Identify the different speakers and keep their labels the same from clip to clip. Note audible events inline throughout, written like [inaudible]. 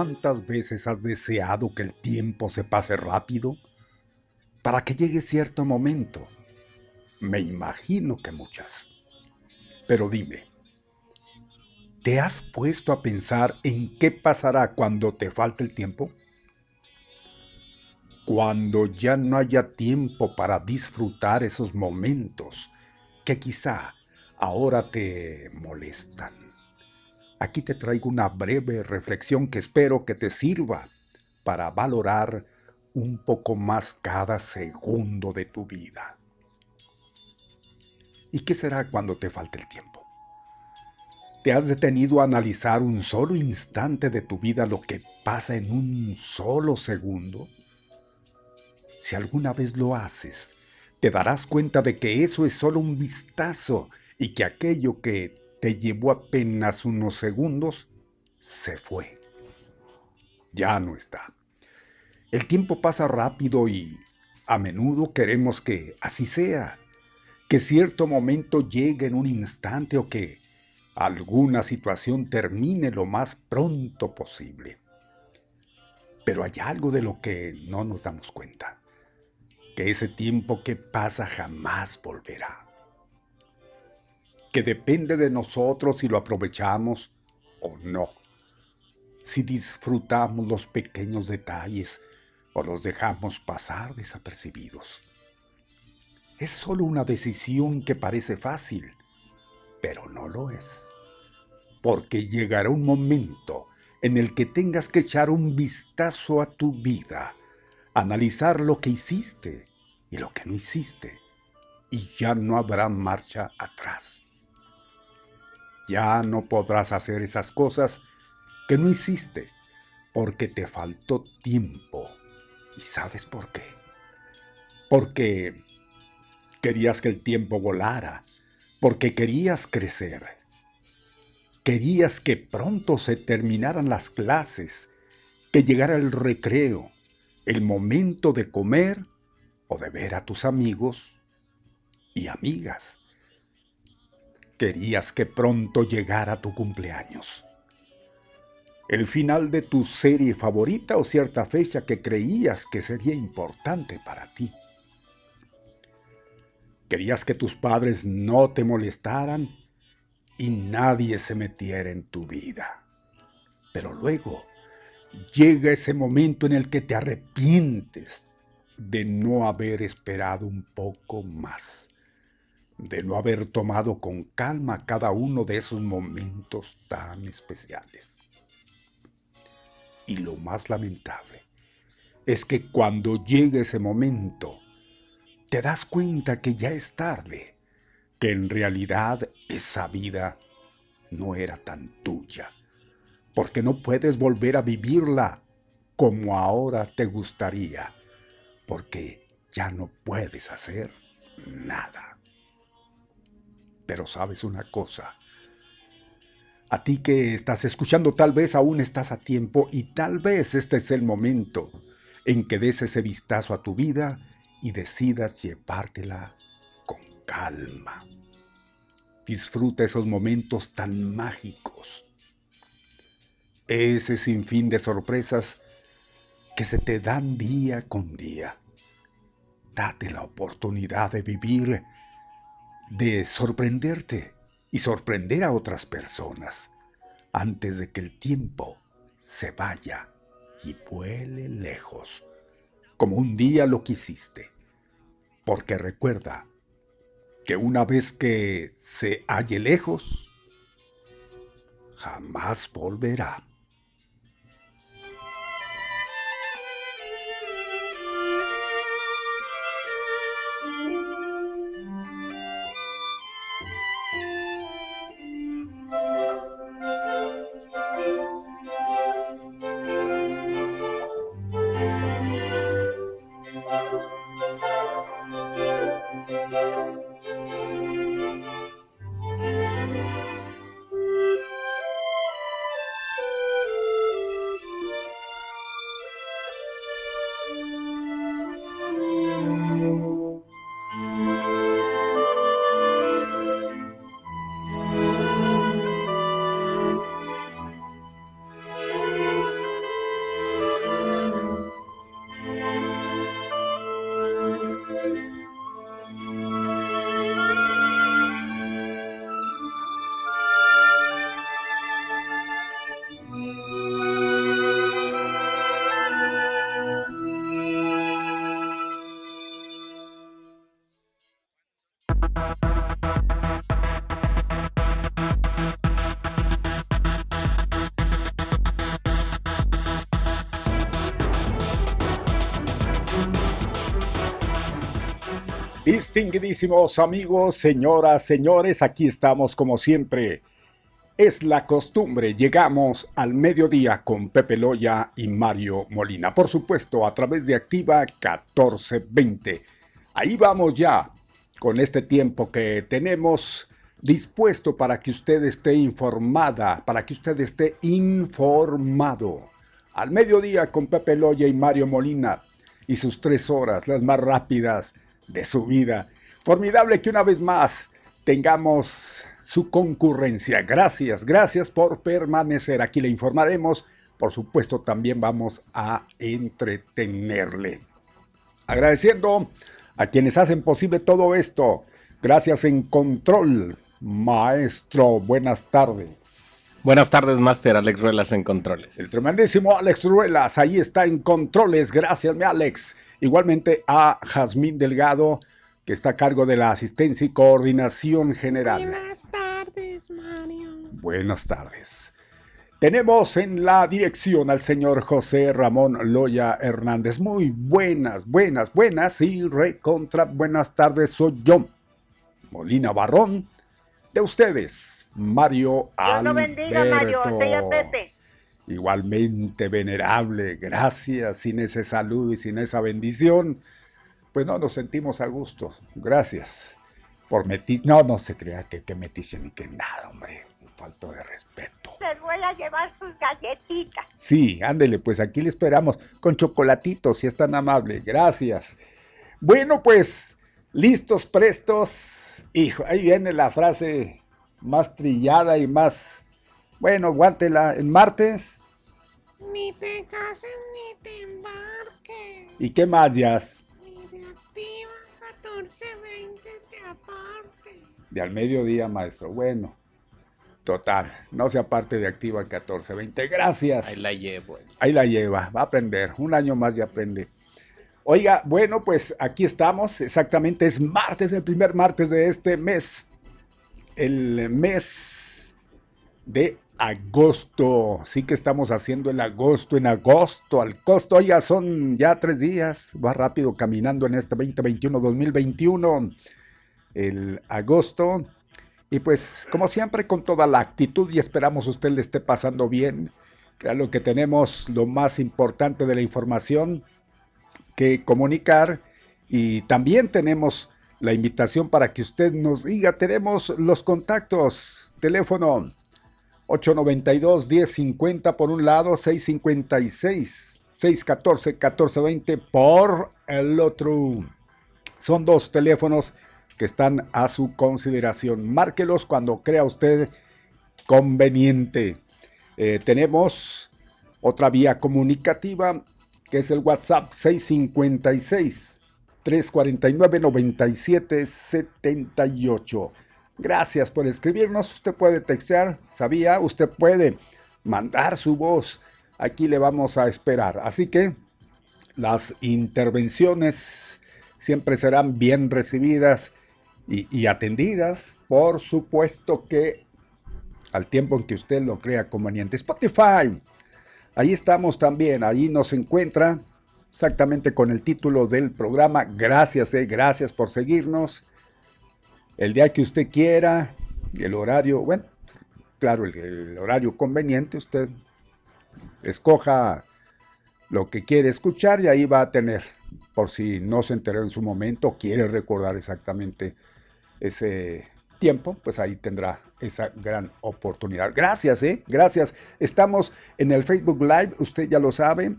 Speaker 1: ¿Cuántas veces has deseado que el tiempo se pase rápido para que llegue cierto momento? Me imagino que muchas. Pero dime, ¿te has puesto a pensar en qué pasará cuando te falte el tiempo? Cuando ya no haya tiempo para disfrutar esos momentos que quizá ahora te molestan. Aquí te traigo una breve reflexión que espero que te sirva para valorar un poco más cada segundo de tu vida. ¿Y qué será cuando te falte el tiempo? ¿Te has detenido a analizar un solo instante de tu vida lo que pasa en un solo segundo? Si alguna vez lo haces, te darás cuenta de que eso es solo un vistazo y que aquello que te llevó apenas unos segundos, se fue. Ya no está. El tiempo pasa rápido y a menudo queremos que así sea, que cierto momento llegue en un instante o que alguna situación termine lo más pronto posible. Pero hay algo de lo que no nos damos cuenta, que ese tiempo que pasa jamás volverá que depende de nosotros si lo aprovechamos o no. Si disfrutamos los pequeños detalles, o los dejamos pasar desapercibidos. Es solo una decisión que parece fácil, pero no lo es. Porque llegará un momento en el que tengas que echar un vistazo a tu vida, analizar lo que hiciste y lo que no hiciste, y ya no habrá marcha atrás. Ya no podrás hacer esas cosas que no hiciste porque te faltó tiempo. ¿Y sabes por qué? Porque querías que el tiempo volara, porque querías crecer. Querías que pronto se terminaran las clases, que llegara el recreo, el momento de comer o de ver a tus amigos y amigas. Querías que pronto llegara tu cumpleaños el final de tu serie favorita o cierta fecha que creías que sería importante para ti. Querías que tus padres no te molestaran y nadie se metiera en tu vida. Pero luego llega ese momento en el que te arrepientes de no haber esperado un poco más, de no haber tomado con calma cada uno de esos momentos tan especiales. Y lo más lamentable es que cuando llega ese momento, te das cuenta que ya es tarde, que en realidad esa vida no era tan tuya, porque no puedes volver a vivirla como ahora te gustaría, porque ya no puedes hacer nada. Pero sabes una cosa, a ti que estás escuchando tal vez aún estás a tiempo y tal vez este es el momento en que des ese vistazo a tu vida y decidas llevártela con calma. Disfruta esos momentos tan mágicos. Ese sinfín de sorpresas que se te dan día con día. Date la oportunidad de vivir, de sorprenderte y sorprender a otras personas antes de que el tiempo se vaya y vuele lejos, como un día lo quisiste. Porque recuerda que una vez que se halle lejos, jamás volverá. Distinguidísimos amigos, señoras, señores, aquí estamos como siempre. Es la costumbre, llegamos al mediodía con Pepe Loya y Mario Molina. Por supuesto, a través de Activa 1420. Ahí vamos ya, con este tiempo que tenemos dispuesto para que usted esté informada, para que usted esté informado. Al mediodía con Pepe Loya y Mario Molina y sus tres horas, las más rápidas de su vida. Formidable que una vez más tengamos su concurrencia. Gracias, gracias por permanecer. Aquí le informaremos. Por supuesto, también vamos a entretenerle. Agradeciendo a quienes hacen posible todo esto. Gracias en control, maestro. Buenas tardes.
Speaker 2: Buenas tardes, Master Alex Ruelas en Controles.
Speaker 1: El tremendísimo Alex Ruelas, ahí está en Controles. Gracias, mi Alex. Igualmente a Jazmín Delgado, que está a cargo de la asistencia y coordinación general.
Speaker 3: Buenas tardes, Mario.
Speaker 1: Buenas tardes. Tenemos en la dirección al señor José Ramón Loya Hernández. Muy buenas, buenas, buenas y recontra buenas tardes. Soy yo, Molina Barrón, de ustedes, Mario
Speaker 4: Dios lo bendiga, Mario. Pepe.
Speaker 1: Igualmente venerable, gracias. Sin ese salud y sin esa bendición, pues no nos sentimos a gusto. Gracias por metir. No, no se crea que, que metiche ni que nada, hombre. Falto de respeto.
Speaker 4: Les voy a llevar sus galletitas.
Speaker 1: Sí, ándele, pues aquí le esperamos con chocolatitos, si es tan amable. Gracias. Bueno, pues, listos, prestos. Hijo, ahí viene la frase más trillada y más. Bueno, aguántela. El martes.
Speaker 3: Ni te cases ni te embarques.
Speaker 1: ¿Y qué más, Jazz?
Speaker 3: Ni de activa 1420 te aparte.
Speaker 1: De al mediodía, maestro. Bueno, total. No se aparte de activa 1420. Gracias.
Speaker 2: Ahí la llevo.
Speaker 1: Ahí la lleva, va a aprender. Un año más ya aprende. Oiga, bueno, pues aquí estamos. Exactamente, es martes, el primer martes de este mes. El mes de agosto. Sí que estamos haciendo el agosto en agosto. Al costo, oiga, son ya tres días. Va rápido caminando en este 2021-2021. El agosto. Y pues, como siempre, con toda la actitud y esperamos usted le esté pasando bien. Claro que tenemos lo más importante de la información que comunicar y también tenemos la invitación para que usted nos diga, tenemos los contactos, teléfono 892-1050 por un lado, 656-614-1420 por el otro. Son dos teléfonos que están a su consideración. Márquelos cuando crea usted conveniente. Eh, tenemos otra vía comunicativa que es el WhatsApp 656 349 9778. Gracias por escribirnos. Usted puede textear, sabía, usted puede mandar su voz. Aquí le vamos a esperar. Así que las intervenciones siempre serán bien recibidas y, y atendidas. Por supuesto que al tiempo en que usted lo crea conveniente. Spotify. Ahí estamos también. Ahí nos encuentra exactamente con el título del programa. Gracias, eh, gracias por seguirnos. El día que usted quiera, el horario, bueno, claro, el, el horario conveniente, usted escoja lo que quiere escuchar y ahí va a tener, por si no se enteró en su momento, quiere recordar exactamente ese tiempo, pues ahí tendrá esa gran oportunidad. Gracias, ¿eh? Gracias. Estamos en el Facebook Live, usted ya lo sabe,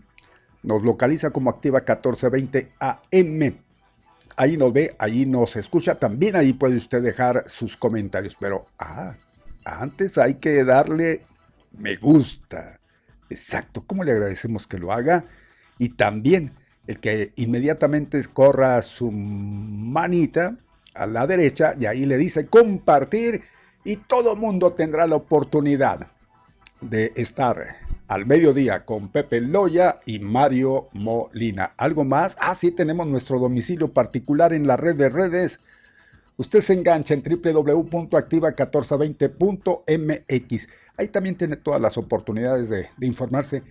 Speaker 1: nos localiza como Activa 1420 AM. Ahí nos ve, ahí nos escucha, también ahí puede usted dejar sus comentarios, pero ah, antes hay que darle me gusta. Exacto, ¿cómo le agradecemos que lo haga? Y también el que inmediatamente corra su manita a la derecha y ahí le dice compartir y todo mundo tendrá la oportunidad de estar al mediodía con Pepe Loya y Mario Molina. ¿Algo más? Ah, sí, tenemos nuestro domicilio particular en la red de redes. Usted se engancha en www.activa1420.mx. Ahí también tiene todas las oportunidades de, informarse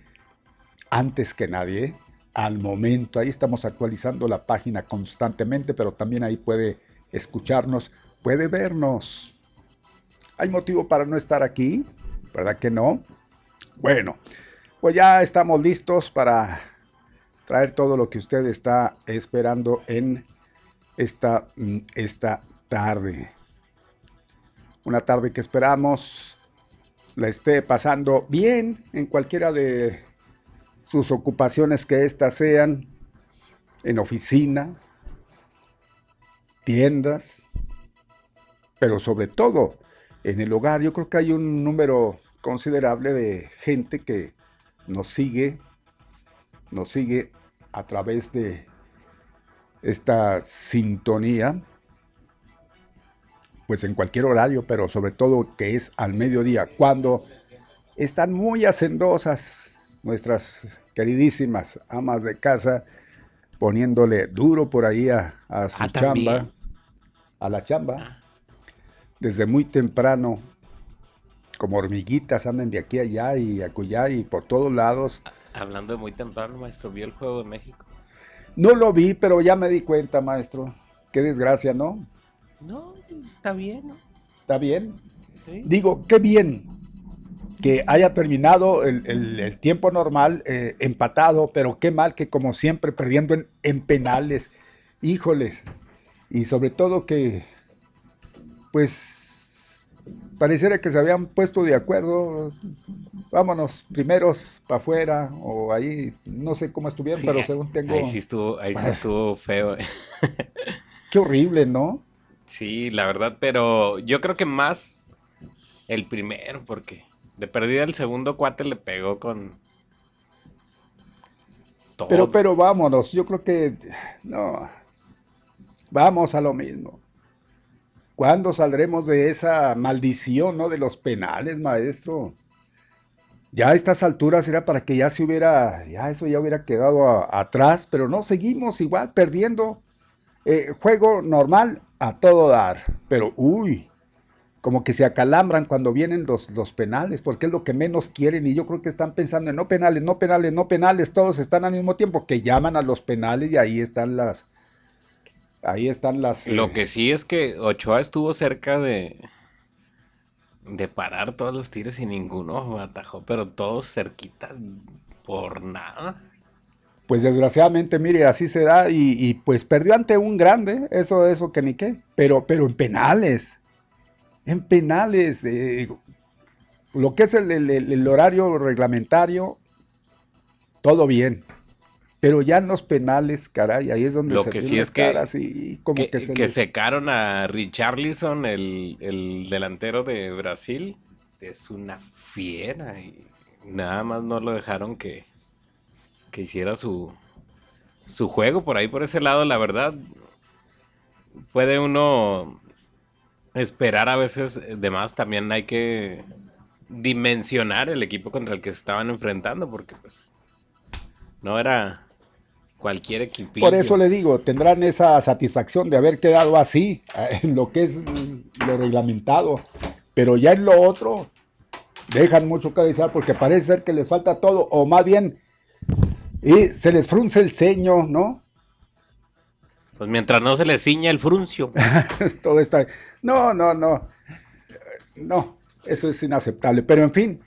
Speaker 1: antes que nadie, ¿eh? al momento. Ahí estamos actualizando la página constantemente, pero también ahí puede escucharnos, puede vernos. ¿Hay motivo para no estar aquí? ¿Verdad que no? Bueno, pues ya estamos listos para traer todo lo que usted está esperando en esta, esta tarde. Una tarde que esperamos la esté pasando bien en cualquiera de sus ocupaciones que éstas sean, en oficina, tiendas, pero sobre todo en el hogar. Yo creo que hay un número considerable de gente que nos sigue, nos sigue a través de esta sintonía, pues en cualquier horario, pero sobre todo que es al mediodía, cuando están muy hacendosas nuestras queridísimas amas de casa, poniéndole duro por ahí a, a su
Speaker 2: Ah,
Speaker 1: chamba,
Speaker 2: también.
Speaker 1: a la chamba,
Speaker 2: Ah.
Speaker 1: desde muy temprano, como hormiguitas andan de aquí a allá y acullá y por todos lados.
Speaker 2: Hablando de muy temprano, maestro, ¿vio el juego de México?
Speaker 1: No lo vi, pero ya me di cuenta, maestro. Qué desgracia, ¿no?
Speaker 2: No, está bien, ¿no?
Speaker 1: ¿Está bien?
Speaker 2: Sí.
Speaker 1: Digo, qué bien que haya terminado el, el- el tiempo normal eh, empatado, pero qué mal que como siempre perdiendo en, en penales. Híjoles. Y sobre todo que, pues, pareciera que se habían puesto de acuerdo. Vámonos, primeros para afuera, o ahí, no sé cómo estuvieron,
Speaker 2: Sí,
Speaker 1: pero
Speaker 2: ahí-
Speaker 1: según tengo...
Speaker 2: Ahí sí estuvo, ahí sí [laughs] estuvo feo. eh.
Speaker 1: Qué horrible, ¿no?
Speaker 2: Sí, la verdad, pero yo creo que más el primero, porque de perdida el segundo cuate le pegó con todo.
Speaker 1: Pero, pero vámonos, yo creo que no. Vamos a lo mismo. ¿Cuándo saldremos de esa maldición, no? De los penales, maestro. Ya a estas alturas era para que ya se hubiera, ya eso ya hubiera quedado atrás, pero no, seguimos igual perdiendo. Eh, juego normal a todo dar, pero uy, como que se acalambran cuando vienen los, los penales, porque es lo que menos quieren y yo creo que están pensando en no penales, no penales, no penales, todos están al mismo tiempo que llaman a los penales y ahí están las, ahí están las...
Speaker 2: Lo
Speaker 1: eh,
Speaker 2: que sí es que Ochoa estuvo cerca de de parar todos los tiros y ninguno atajó, pero todos cerquita por nada.
Speaker 1: Pues desgraciadamente, mire, así se da y, y, pues perdió ante un grande, eso, eso que ni qué, pero, pero en penales, en penales, eh, lo que es el, el- el- el horario reglamentario, todo bien, pero ya en los penales, caray, ahí es donde
Speaker 2: Lo
Speaker 1: se
Speaker 2: que sí
Speaker 1: las
Speaker 2: es que-
Speaker 1: caras y como
Speaker 2: Que,
Speaker 1: que, se
Speaker 2: que
Speaker 1: les-
Speaker 2: secaron a Richarlison, el, el delantero de Brasil. Es una fiera y nada más no lo dejaron que, que hiciera su, su juego por ahí, por ese lado, la verdad. Puede uno esperar a veces de más, también hay que dimensionar el equipo contra el que se estaban enfrentando, porque pues no era cualquier equipo.
Speaker 1: Por eso le digo, tendrán esa satisfacción de haber quedado así, eh, en lo que es lo reglamentado. Pero ya en lo otro, dejan mucho que desear porque parece ser que les falta todo, o más bien, y se les frunce el ceño, ¿no?
Speaker 2: Pues mientras no se le ciña el fruncio. [laughs]
Speaker 1: todo está. No, no, no. Eh, No, eso es inaceptable. Pero en fin,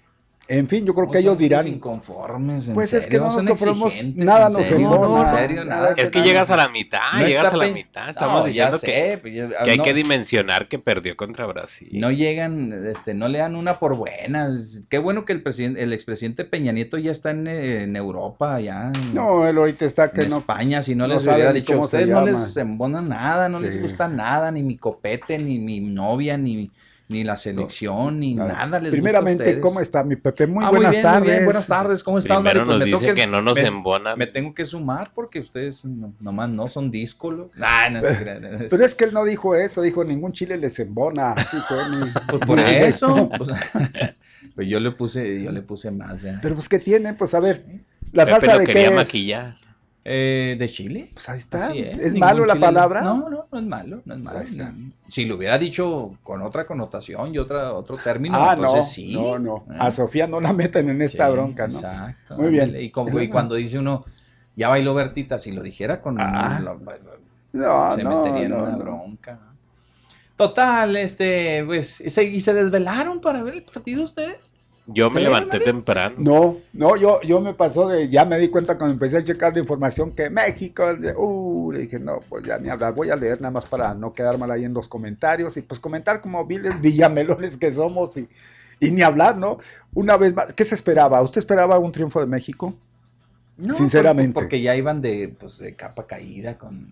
Speaker 1: en fin, yo creo que ellos dirán.
Speaker 5: inconformes, en
Speaker 1: Pues es que no
Speaker 5: son
Speaker 1: nos compramos-
Speaker 5: exigentes,
Speaker 1: nada nos
Speaker 5: serio,
Speaker 1: embona,
Speaker 2: Es que
Speaker 1: nada.
Speaker 2: llegas a la mitad,
Speaker 5: No
Speaker 2: llegas a la mitad. Estamos
Speaker 5: No,
Speaker 2: diciendo
Speaker 5: ya
Speaker 2: que,
Speaker 5: sé, pues ya-
Speaker 2: que hay
Speaker 5: no-
Speaker 2: que dimensionar que perdió contra Brasil.
Speaker 5: No llegan, este, no le dan una por buenas. Qué bueno que el presidente, el expresidente Peña Nieto ya está en, en Europa, ya en,
Speaker 1: No, él ahorita está que
Speaker 5: en
Speaker 1: no.
Speaker 5: España. Si no,
Speaker 1: no
Speaker 5: les hubiera dicho, ustedes no
Speaker 1: llama".
Speaker 5: les embona nada, no les gusta nada, ni mi copete, ni mi novia, ni, ni la selección, ni
Speaker 1: Nada.
Speaker 5: nada les
Speaker 1: Primeramente,
Speaker 5: gusta a
Speaker 1: ¿cómo está mi Pepe? Muy
Speaker 5: Ah,
Speaker 1: buenas
Speaker 5: bien, muy
Speaker 1: tardes.
Speaker 5: bien, buenas tardes, ¿cómo estás,
Speaker 2: Primero
Speaker 5: Mario? Pues
Speaker 2: nos
Speaker 5: me tengo
Speaker 2: que no nos
Speaker 5: me-
Speaker 2: embona.
Speaker 5: Me tengo que sumar porque ustedes no- nomás no son no [laughs] crean.
Speaker 1: Pero es que él no dijo eso, dijo ningún chile les embona. Así fue mi- [laughs]
Speaker 5: Pues por eso. Pues, [laughs] pues yo le puse, yo le puse más ya.
Speaker 1: Pero pues, ¿qué tiene? Pues a ver, ¿la
Speaker 2: Pepe
Speaker 1: salsa
Speaker 2: lo
Speaker 1: de
Speaker 2: quería
Speaker 1: qué es?
Speaker 2: maquillar.
Speaker 5: Eh, ¿De Chile?
Speaker 1: Pues ahí está.
Speaker 5: Así
Speaker 1: ¿Es, malo la palabra?
Speaker 5: No, no, no es malo, no es
Speaker 1: Pues
Speaker 5: malo. Si lo hubiera dicho con otra connotación y otra, otro término,
Speaker 1: ah, no.
Speaker 5: entonces sí.
Speaker 1: No, no.
Speaker 5: Eh,
Speaker 1: A Sofía no la meten en esta
Speaker 5: sí,
Speaker 1: bronca, ¿no?
Speaker 5: Exacto.
Speaker 1: Muy bien.
Speaker 5: Y, como- y cuando dice uno, ya bailó Bertita, si lo dijera con...
Speaker 1: Ah.
Speaker 5: lo-
Speaker 1: No,
Speaker 5: se
Speaker 1: no,
Speaker 5: metería en
Speaker 1: no,
Speaker 5: una
Speaker 1: no.
Speaker 5: bronca. Total, este, pues, ¿y se, y se desvelaron para ver el partido ustedes?
Speaker 2: Yo me
Speaker 5: ¿Usted,
Speaker 2: levanté temprano.
Speaker 1: No, no, yo, yo me pasó de, ya me di cuenta cuando empecé a checar la información que México, de- uh, le dije, no, pues ya ni hablar, voy a leer nada más para no quedar mal ahí en los comentarios y pues comentar como viles villamelones que somos y, y ni hablar, ¿no? Una vez más, ¿qué se esperaba? ¿Usted esperaba un triunfo de México?
Speaker 5: No,
Speaker 1: Sinceramente.
Speaker 5: Porque, ya iban de, pues, de capa caída con...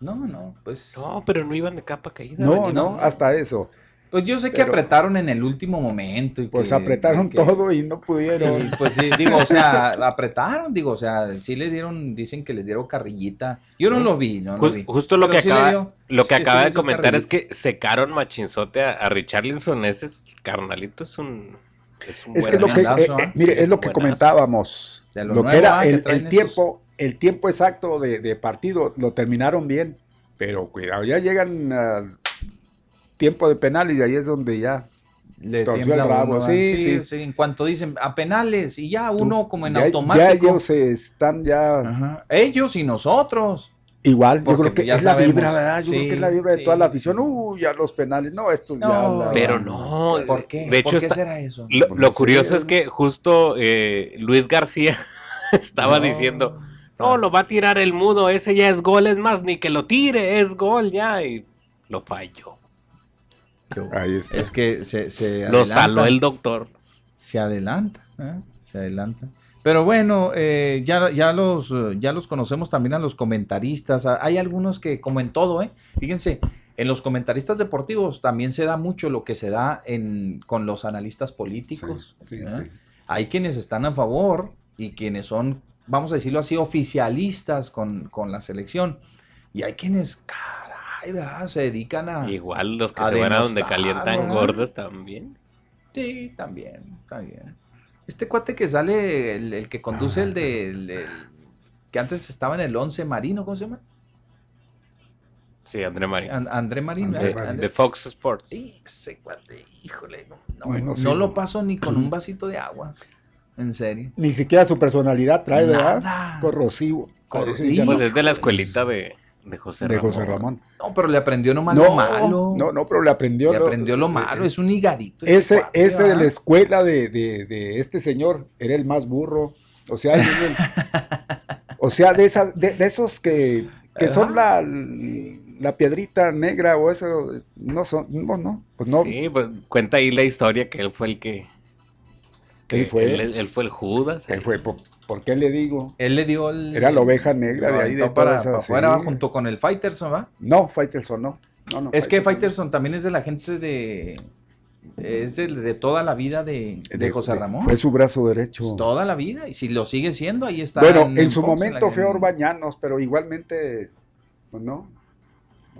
Speaker 5: No, no, pues...
Speaker 2: No, pero no iban de capa caída.
Speaker 1: No, no, hasta eso.
Speaker 5: Pues yo sé que
Speaker 1: Pero-
Speaker 5: apretaron en el último momento. Y
Speaker 1: Pues
Speaker 5: que-
Speaker 1: apretaron
Speaker 5: que-
Speaker 1: todo y no pudieron.
Speaker 5: y, pues sí, digo, o sea, [laughs] apretaron, digo, o sea, sí le dieron, dicen que les dieron carrillita. Yo no lo vi, no lo
Speaker 2: Ju-
Speaker 5: vi.
Speaker 2: justo lo
Speaker 5: Pero
Speaker 2: que
Speaker 5: sí
Speaker 2: acaba,
Speaker 5: dio-
Speaker 2: lo que
Speaker 5: sí- sí
Speaker 2: acaba
Speaker 5: les
Speaker 2: de comentar es que secaron machinzote a, a Richarlison. Ese es- carnalito es un un
Speaker 1: Es que lo que, eh, eh,
Speaker 5: ¿ah?
Speaker 1: mire, es lo que comentábamos. Lo,
Speaker 5: lo
Speaker 1: que era
Speaker 5: ah, que
Speaker 1: el,
Speaker 5: esos.
Speaker 1: tiempo, el tiempo exacto de, de partido, lo terminaron bien. Pero cuidado, ya llegan al tiempo de penales y ahí es donde ya.
Speaker 5: Le
Speaker 1: Torció el rabo, sí,
Speaker 5: sí,
Speaker 1: sí.
Speaker 5: sí, En cuanto dicen a penales y ya uno como en
Speaker 1: ya, ya
Speaker 5: automático.
Speaker 1: ellos están ya
Speaker 5: Ajá. Ellos y nosotros.
Speaker 1: igual. Yo creo que
Speaker 5: ya
Speaker 1: es la vibra, ¿verdad? Yo creo que es la vibra de toda la afición.
Speaker 5: sí.
Speaker 1: Uh, ya los penales. No, estos ya. La-
Speaker 2: Pero no.
Speaker 5: ¿Por qué?
Speaker 2: De hecho,
Speaker 5: ¿Por qué
Speaker 2: está-
Speaker 5: será eso?
Speaker 2: Lo,
Speaker 1: Pues
Speaker 2: lo curioso es que justo eh, Luis García [laughs] estaba
Speaker 5: No.
Speaker 2: diciendo, no, lo va a tirar el mudo, ese ya es gol, es más, ni que lo tire, es gol ya, y lo falló.
Speaker 1: Ahí está.
Speaker 5: Es que se, se
Speaker 2: Lo saló el doctor.
Speaker 5: se adelanta, ¿eh? se adelanta. Pero bueno, eh, ya, ya, los, ya los conocemos también a los comentaristas. Hay algunos que, como en todo, ¿eh? fíjense, en los comentaristas deportivos también se da mucho lo que se da en, con los analistas políticos.
Speaker 1: Sí,
Speaker 5: ¿eh?
Speaker 1: sí.
Speaker 5: Hay quienes están a favor y quienes son, vamos a decirlo así, oficialistas con, con la selección. Y hay quienes, se dedican a...
Speaker 2: Igual los que
Speaker 5: a
Speaker 2: se van a donde calientan
Speaker 5: ¿verdad?
Speaker 2: gordas también.
Speaker 5: Sí, también, bien. Este cuate que sale, el, el que conduce el de. el- el- que antes estaba en el 11 Marino, ¿cómo se llama?
Speaker 2: Sí, André Marín.
Speaker 5: An- André Marín.
Speaker 1: André
Speaker 5: ¿verdad?
Speaker 1: Marín.
Speaker 2: De Fox Sports.
Speaker 5: Sí, Ese cuate, híjole. No, no,
Speaker 1: Bueno,
Speaker 5: no
Speaker 1: sí,
Speaker 5: lo
Speaker 1: no.
Speaker 5: paso ni con un vasito de agua. En serio.
Speaker 1: Ni siquiera su personalidad trae, ¿verdad? Corrosivo.
Speaker 5: Corrosivo.
Speaker 2: Pues es de la escuelita de, de José
Speaker 1: de
Speaker 2: Ramón.
Speaker 1: José Ramón.
Speaker 5: No, pero le aprendió nomás
Speaker 1: No,
Speaker 5: lo malo.
Speaker 1: no, no, pero le aprendió.
Speaker 5: Le
Speaker 1: lo-
Speaker 5: aprendió lo
Speaker 1: eh,
Speaker 5: malo.
Speaker 1: eh,
Speaker 5: Es un higadito.
Speaker 1: Ese,
Speaker 5: cuate,
Speaker 1: ese de la escuela de, de- de este señor era el más burro. O sea, es el- o sea, de esas, de, de esos que, que son la, la piedrita negra o eso, no son, no, no, pues no.
Speaker 2: Sí, pues cuenta ahí la historia que él fue el que. que
Speaker 1: Él fue.
Speaker 2: Él, él fue el Judas.
Speaker 1: Él fue, ¿por, qué le digo?
Speaker 5: Él le dio el.
Speaker 1: Era la oveja negra de ahí de
Speaker 5: para, para afuera,
Speaker 1: sí.
Speaker 5: junto con el Fighterson, ¿va?
Speaker 1: No, Faitelson, no. no, no,
Speaker 5: Es que. Fighterson también es de la gente de. Es de, de toda la vida de, de José Ramón.
Speaker 1: Fue su brazo derecho.
Speaker 5: Pues toda la vida. Y si lo sigue siendo, ahí está.
Speaker 1: bueno, en, su
Speaker 5: Fox,
Speaker 1: momento fue Orbañanos, pero igualmente, pues no.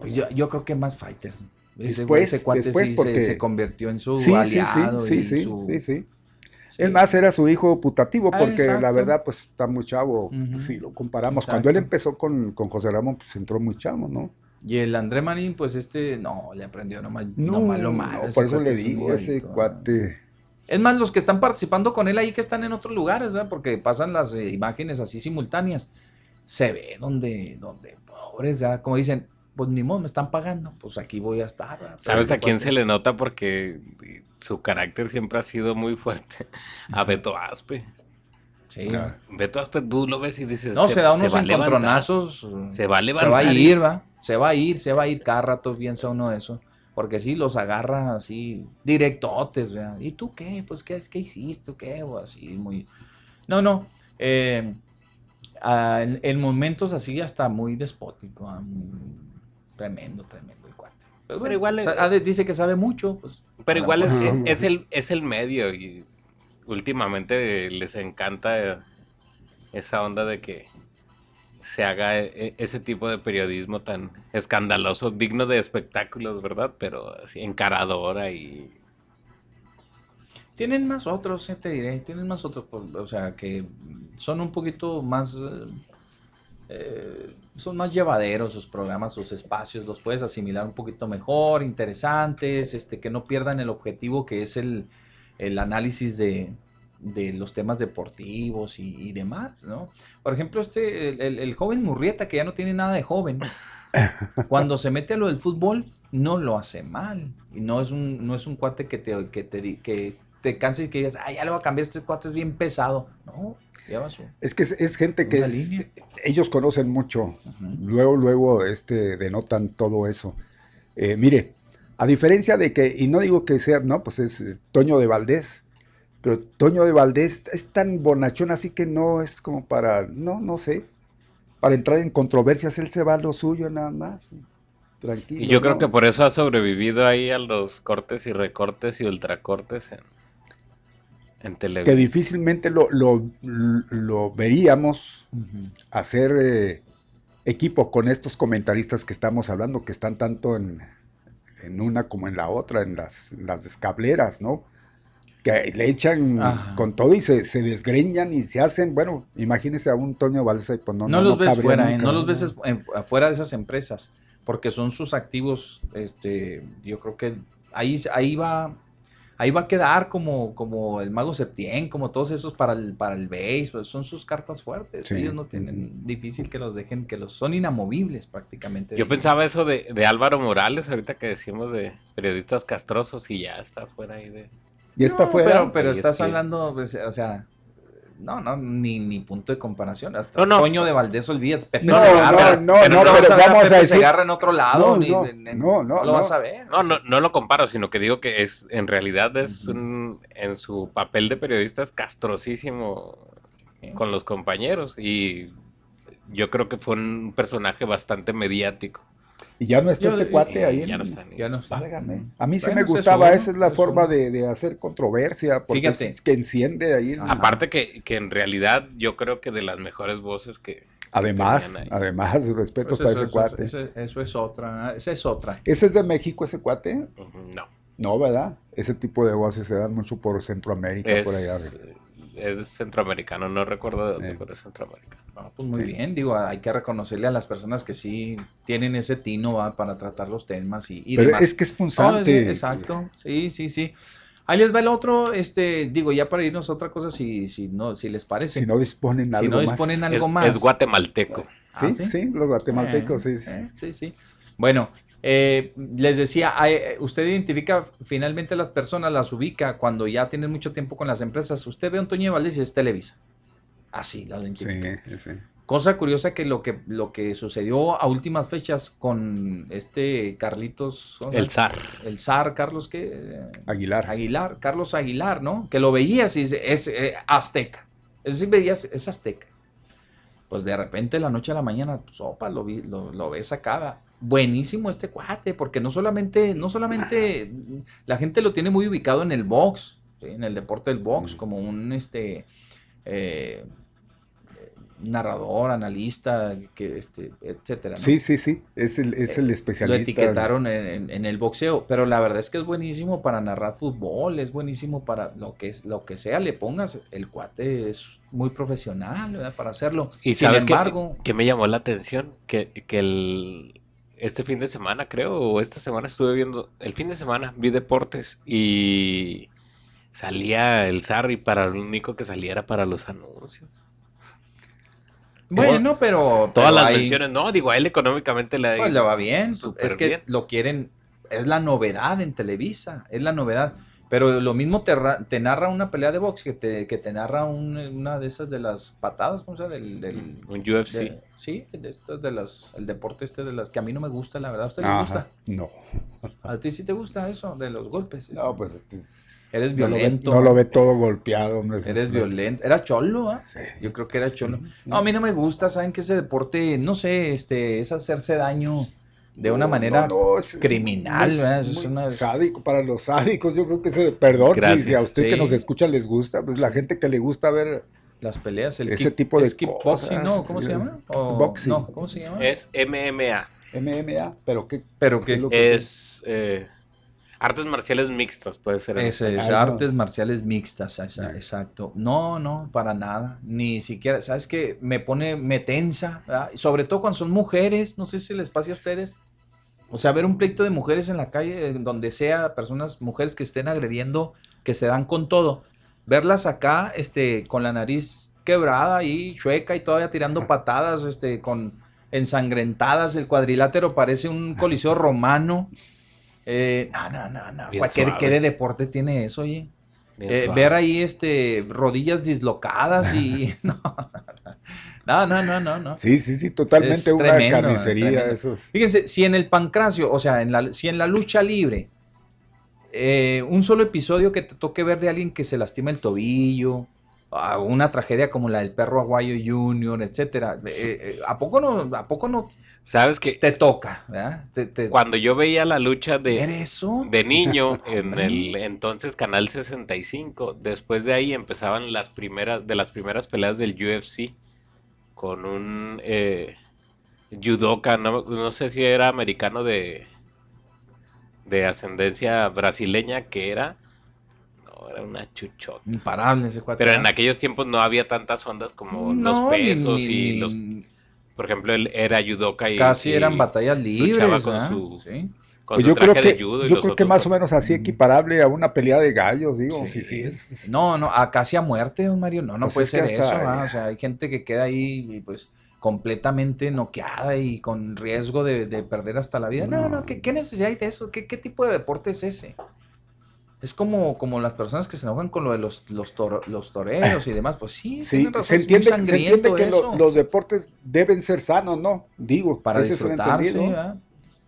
Speaker 5: Pues yo, yo creo que más Fighterson. Ese,
Speaker 1: Después,
Speaker 5: ese cuate
Speaker 1: después,
Speaker 5: sí
Speaker 1: porque-
Speaker 5: se, se convirtió en su
Speaker 1: Sí,
Speaker 5: aliado.
Speaker 1: sí,
Speaker 5: y su-
Speaker 1: sí, sí.
Speaker 5: sí.
Speaker 1: Es más, era su hijo putativo,
Speaker 5: Ah,
Speaker 1: porque la verdad, pues está muy chavo.
Speaker 5: Ujú.
Speaker 1: Si lo comparamos. Cuando él empezó con, con José Ramón, pues entró muy chavo, ¿no?
Speaker 5: Y el André Marín, pues este, no, le aprendió nomás, nomás lo malo.
Speaker 1: no,
Speaker 5: ese
Speaker 1: por eso le
Speaker 5: es
Speaker 1: digo, ese
Speaker 5: higadito,
Speaker 1: cuate.
Speaker 5: Es más, los que están participando con él ahí que están en otros lugares, ¿verdad? Porque pasan las eh, imágenes así simultáneas. Se ve donde, donde, pobres, ya, como dicen, pues ni modo, me están pagando, pues aquí voy a estar. ¿verdad?
Speaker 2: ¿Sabes a quién se le nota? Porque su carácter siempre ha sido muy fuerte. A Beto Aspe.
Speaker 5: Sí.
Speaker 1: Claro.
Speaker 2: Beto Aspe, tú lo ves y dices.
Speaker 5: No, se, da unos
Speaker 2: levantar.
Speaker 5: encontronazos.
Speaker 2: Se va a
Speaker 5: Se
Speaker 2: levantar.
Speaker 5: va a ir, va. Se va a ir, se va a ir cada rato, piensa uno eso. Porque sí, los agarra así, directotes, ¿verdad? ¿Y tú qué? Pues, ¿qué, qué hiciste? ¿Qué? O así, muy... No, no. eh, ah, en, en momentos así hasta muy despótico. ah, muy- tremendo, tremendo el cuate. Pero, bueno,
Speaker 2: igual, eh,
Speaker 5: dice que sabe mucho, pues...
Speaker 2: Pero igual es, el, es el medio y últimamente les encanta esa onda de que se haga e- ese tipo de periodismo tan escandaloso, digno de espectáculos, ¿verdad? Pero así encaradora y...
Speaker 5: Tienen más otros, eh, te diré, tienen más otros, o sea, que son un poquito más, eh, son más llevaderos sus programas, sus espacios, los puedes asimilar un poquito mejor, interesantes, este, que no pierdan el objetivo que es el, el análisis de, de los temas deportivos y, y demás, ¿no? Por ejemplo, este, el, el- el joven Murrieta, que ya no tiene nada de joven, [laughs] cuando se mete a lo del fútbol, no lo hace mal. Y no es un, no es un cuate que te, que te, que te canses y que digas, ah, ya le voy a cambiar, este cuate es bien pesado. No, su...
Speaker 1: Es que es, es gente que es- ellos conocen mucho. Luego, luego, este, denotan todo eso. Eh, mire, a diferencia de que, y no digo que sea, no, pues es eh, Toño de Valdés, pero Toño de Valdés es tan bonachón así que no es como para, no, no sé, para entrar en controversias, él se va a lo suyo nada más. Tranquilo.
Speaker 2: Y yo creo
Speaker 1: ¿no?
Speaker 2: que por eso ha sobrevivido ahí a los cortes y recortes y ultracortes en, en
Speaker 1: Que difícilmente lo, lo, lo veríamos hacer eh, equipo con estos comentaristas que estamos hablando, que están tanto en, en una como en la otra, en las, en las descableras, ¿no? que le echan
Speaker 5: Ajá.
Speaker 1: con todo y se, se desgreñan y se hacen, bueno, imagínese a un Toño Balsa y pues no,
Speaker 5: No, los ves fuera, ¿eh? no los ves en- afuera de esas empresas, porque son sus activos, este, yo creo que ahí, ahí va, ahí va a quedar como, como el Mago Septién, como todos esos para el, para el base, pues son sus cartas fuertes,
Speaker 1: Sí.
Speaker 5: ellos no tienen difícil que los dejen, que los son inamovibles prácticamente.
Speaker 2: Yo pensaba eso de, de Álvaro Morales, ahorita que decimos de periodistas castrosos y ya está fuera ahí de...
Speaker 1: Y está
Speaker 5: No,
Speaker 1: fuera.
Speaker 5: Pero, pero
Speaker 2: Y es
Speaker 5: estás
Speaker 2: que-
Speaker 5: hablando, pues, o sea, no, no, ni, ni punto de comparación. Hasta
Speaker 2: No, no.
Speaker 5: Toño de Valdés, olvídate. Pepe
Speaker 1: No,
Speaker 5: Segarra.
Speaker 1: no, no,
Speaker 5: pero
Speaker 1: no, pero
Speaker 5: a ver
Speaker 1: vamos a
Speaker 5: Pepe
Speaker 1: decir-
Speaker 5: Segarra en otro lado.
Speaker 1: No,
Speaker 5: ni-
Speaker 1: no,
Speaker 5: ni-
Speaker 1: no, no,
Speaker 5: lo
Speaker 1: no.
Speaker 5: vas a ver.
Speaker 2: No, no, no lo comparo, sino que digo que es en realidad es un, en su papel de periodista es castrosísimo con los compañeros y yo creo que fue un personaje bastante mediático.
Speaker 1: Y ya no está
Speaker 5: Yo-
Speaker 1: este cuate ahí.
Speaker 2: ya no está
Speaker 5: Ya no está.
Speaker 1: Válgame. A mí sí
Speaker 5: Bueno,
Speaker 1: me
Speaker 5: es
Speaker 1: gustaba,
Speaker 5: uno,
Speaker 1: esa es la
Speaker 5: es
Speaker 1: forma de, de hacer controversia, porque
Speaker 5: Fíjate.
Speaker 1: es que enciende ahí. el-
Speaker 2: Aparte que, que en realidad yo creo que de las mejores voces que...
Speaker 1: Además,
Speaker 2: ahí.
Speaker 1: además, [laughs] respeto
Speaker 5: Pues
Speaker 1: para ese
Speaker 5: eso-
Speaker 1: cuate.
Speaker 5: eso- eso es otra. Esa es otra.
Speaker 1: ¿Ese es de México, ese cuate?
Speaker 2: No.
Speaker 1: No, ¿verdad? Ese tipo de voces se dan mucho por Centroamérica,
Speaker 2: Es,
Speaker 1: por allá.
Speaker 2: Es centroamericano, no recuerdo de dónde,
Speaker 1: Eh.
Speaker 2: pero es centroamericano.
Speaker 5: No, pues muy
Speaker 1: Sí.
Speaker 5: bien, digo, hay que reconocerle a las personas que sí tienen ese tino ¿va? para tratar los temas y, y
Speaker 1: Pero
Speaker 5: demás.
Speaker 1: es que es punzante.
Speaker 5: es- exacto, sí, sí, sí. Ahí les va el otro, este, digo, ya para irnos a otra cosa, si, si no, si les parece.
Speaker 1: Si no disponen
Speaker 5: Si
Speaker 1: algo
Speaker 5: no
Speaker 1: más.
Speaker 5: disponen
Speaker 2: Es,
Speaker 5: algo más.
Speaker 2: es guatemalteco.
Speaker 5: Ah,
Speaker 1: Sí, sí, los guatemaltecos,
Speaker 5: Eh,
Speaker 1: sí.
Speaker 5: eh, sí, sí. Bueno, eh, les decía, usted identifica finalmente las personas, las ubica cuando ya tienen mucho tiempo con las empresas. Usted ve a Antonio Valdés y es Televisa. Así lo
Speaker 1: Sí,
Speaker 5: identifica.
Speaker 1: sí.
Speaker 5: Cosa curiosa que lo que lo que sucedió a últimas fechas con este Carlitos ¿cómo se
Speaker 2: El zar.
Speaker 5: el zar Carlos que
Speaker 1: Aguilar.
Speaker 5: Aguilar, Carlos Aguilar, ¿no? Que lo veías y dice, es eh, azteca. Es decir, veías, es azteca. Pues de repente, la noche a la mañana, pues, opa, lo, vi- lo, lo ves acá. Buenísimo este cuate, porque no solamente, no solamente la gente lo tiene muy ubicado en el box, ¿sí? en el deporte del box,
Speaker 1: Mm.
Speaker 5: como un este eh, narrador, analista, que este, etcétera. ¿no?
Speaker 1: Sí, sí, sí. Es el, es el
Speaker 5: Lo
Speaker 1: especialista.
Speaker 5: etiquetaron en, en- en el boxeo, pero la verdad es que es buenísimo para narrar fútbol, es buenísimo para lo que es, lo que sea le pongas, el cuate es muy profesional ¿verdad? para hacerlo.
Speaker 2: Y
Speaker 5: Sin
Speaker 2: sabes qué-
Speaker 5: embargo,
Speaker 2: que me llamó la atención que, que el este fin de semana creo o esta semana estuve viendo el fin de semana vi deportes y salía el y para lo único que salía era para los anuncios.
Speaker 5: bueno, pero
Speaker 2: Todas
Speaker 5: pero
Speaker 2: las
Speaker 5: hay-
Speaker 2: menciones, no, digo, a él económicamente le,
Speaker 5: pues le va bien, es que
Speaker 2: bien.
Speaker 5: lo quieren, es la novedad en Televisa, es la novedad. Pero lo mismo te, ra- te narra una pelea de box que te, que te narra un- una de esas de las patadas, ¿cómo se llama? Del, del-
Speaker 2: un UFC.
Speaker 5: de- sí, de estas de las, el deporte este de las que a mí no me gusta, la verdad. ¿A usted le gusta?
Speaker 1: No.
Speaker 5: ¿A ti sí te gusta eso de los golpes?
Speaker 1: No, pues este,
Speaker 5: Eres
Speaker 1: no lo ve-
Speaker 5: violento.
Speaker 1: No lo ve todo golpeado, hombre.
Speaker 5: Eres violento. Era cholo, ¿ah? Yo creo que era cholo. No, a mí no me gusta, ¿saben que ese deporte, no sé, este, es hacerse daño de una
Speaker 1: No,
Speaker 5: manera
Speaker 1: no, no, es- es
Speaker 5: criminal. Es una-
Speaker 1: sádico para los sádicos. Yo creo que ese, perdón, si-
Speaker 2: Gracias.
Speaker 1: si, a usted que nos escucha les gusta, pues la gente que le gusta ver
Speaker 5: las peleas, el
Speaker 1: ese
Speaker 5: kick-
Speaker 1: tipo de
Speaker 5: es kickboxing,
Speaker 1: cosas,
Speaker 5: ¿no? ¿Cómo se llama? O-
Speaker 1: Boxing.
Speaker 5: No, ¿cómo se llama?
Speaker 2: Es MMA.
Speaker 1: MMA, pero qué
Speaker 5: Pero
Speaker 1: ¿Qué
Speaker 5: que
Speaker 1: es lo que-
Speaker 2: Es eh, artes marciales mixtas, puede ser.
Speaker 5: es artes marciales mixtas, esa- exacto. No, no, para nada. Ni siquiera, ¿sabes qué? Me pone, me tensa, Sobre todo cuando son mujeres, no sé si les pase a ustedes. O sea, ver un pleito de mujeres en la calle, en donde sea, personas, mujeres que estén agrediendo, que se dan con todo. Verlas acá, este, con la nariz quebrada y chueca y todavía tirando patadas, este, con ensangrentadas, el cuadrilátero parece un coliseo romano. Eh, no, no, no, no. ¿Qué, de deporte tiene eso, oye? Eh, ver ahí este rodillas dislocadas y [laughs] [laughs] no, no, no, no, no, no.
Speaker 1: Sí, sí, sí, totalmente
Speaker 5: Es
Speaker 1: una
Speaker 5: tremendo,
Speaker 1: carnicería.
Speaker 5: tremendo.
Speaker 1: Esos.
Speaker 5: Fíjense, si en el pancracio, o sea, en la, si en la lucha libre, eh, un solo episodio que te toque ver de alguien que se lastima el tobillo, una tragedia como la del perro Aguayo Junior, etcétera, eh, eh, ¿a poco no, a poco no
Speaker 2: Sabes que
Speaker 5: te toca, ¿verdad? Te- te-
Speaker 2: cuando yo veía la lucha
Speaker 5: ¿Ver
Speaker 2: de,
Speaker 5: eso?
Speaker 2: de niño [laughs] en el entonces Canal 65, después de ahí empezaban las primeras, de las primeras peleas del UFC con un eh, judoka, no, no sé si era americano de, de ascendencia brasileña que era, no, era una chuchota.
Speaker 5: Imparable ese cuate.
Speaker 2: Pero en aquellos tiempos no había tantas ondas como
Speaker 5: No,
Speaker 2: los pesos
Speaker 5: ni-
Speaker 2: y los... Por ejemplo, él era judoka y...
Speaker 5: Casi
Speaker 2: y
Speaker 5: eran batallas
Speaker 2: luchaba
Speaker 5: libres,
Speaker 2: con
Speaker 5: ¿verdad?
Speaker 2: su,
Speaker 5: Sí.
Speaker 2: Con
Speaker 1: Pues
Speaker 2: su
Speaker 1: yo creo
Speaker 2: de
Speaker 1: que,
Speaker 2: judo y
Speaker 1: yo creo que más o menos así equiparable a una pelea de gallos, digo, sí, sí, es.
Speaker 5: No, no, a casi a muerte, don Mario. No, no
Speaker 1: Pues
Speaker 5: puede
Speaker 1: es
Speaker 5: ser
Speaker 1: hasta-
Speaker 5: eso. ¿ah? O sea, hay gente que queda ahí y, pues completamente noqueada y con riesgo de, de perder hasta la vida. No, no, ¿qué, qué necesidad hay de eso? ¿Qué, qué tipo de deporte es ese? Es como, como las personas que se enojan con lo de los, los, toro- los toreros y demás. Pues sí, [laughs]
Speaker 1: Sí,
Speaker 5: razón,
Speaker 1: se entiende, se entiende que lo- los deportes deben ser sanos, ¿no? Digo,
Speaker 5: para
Speaker 1: es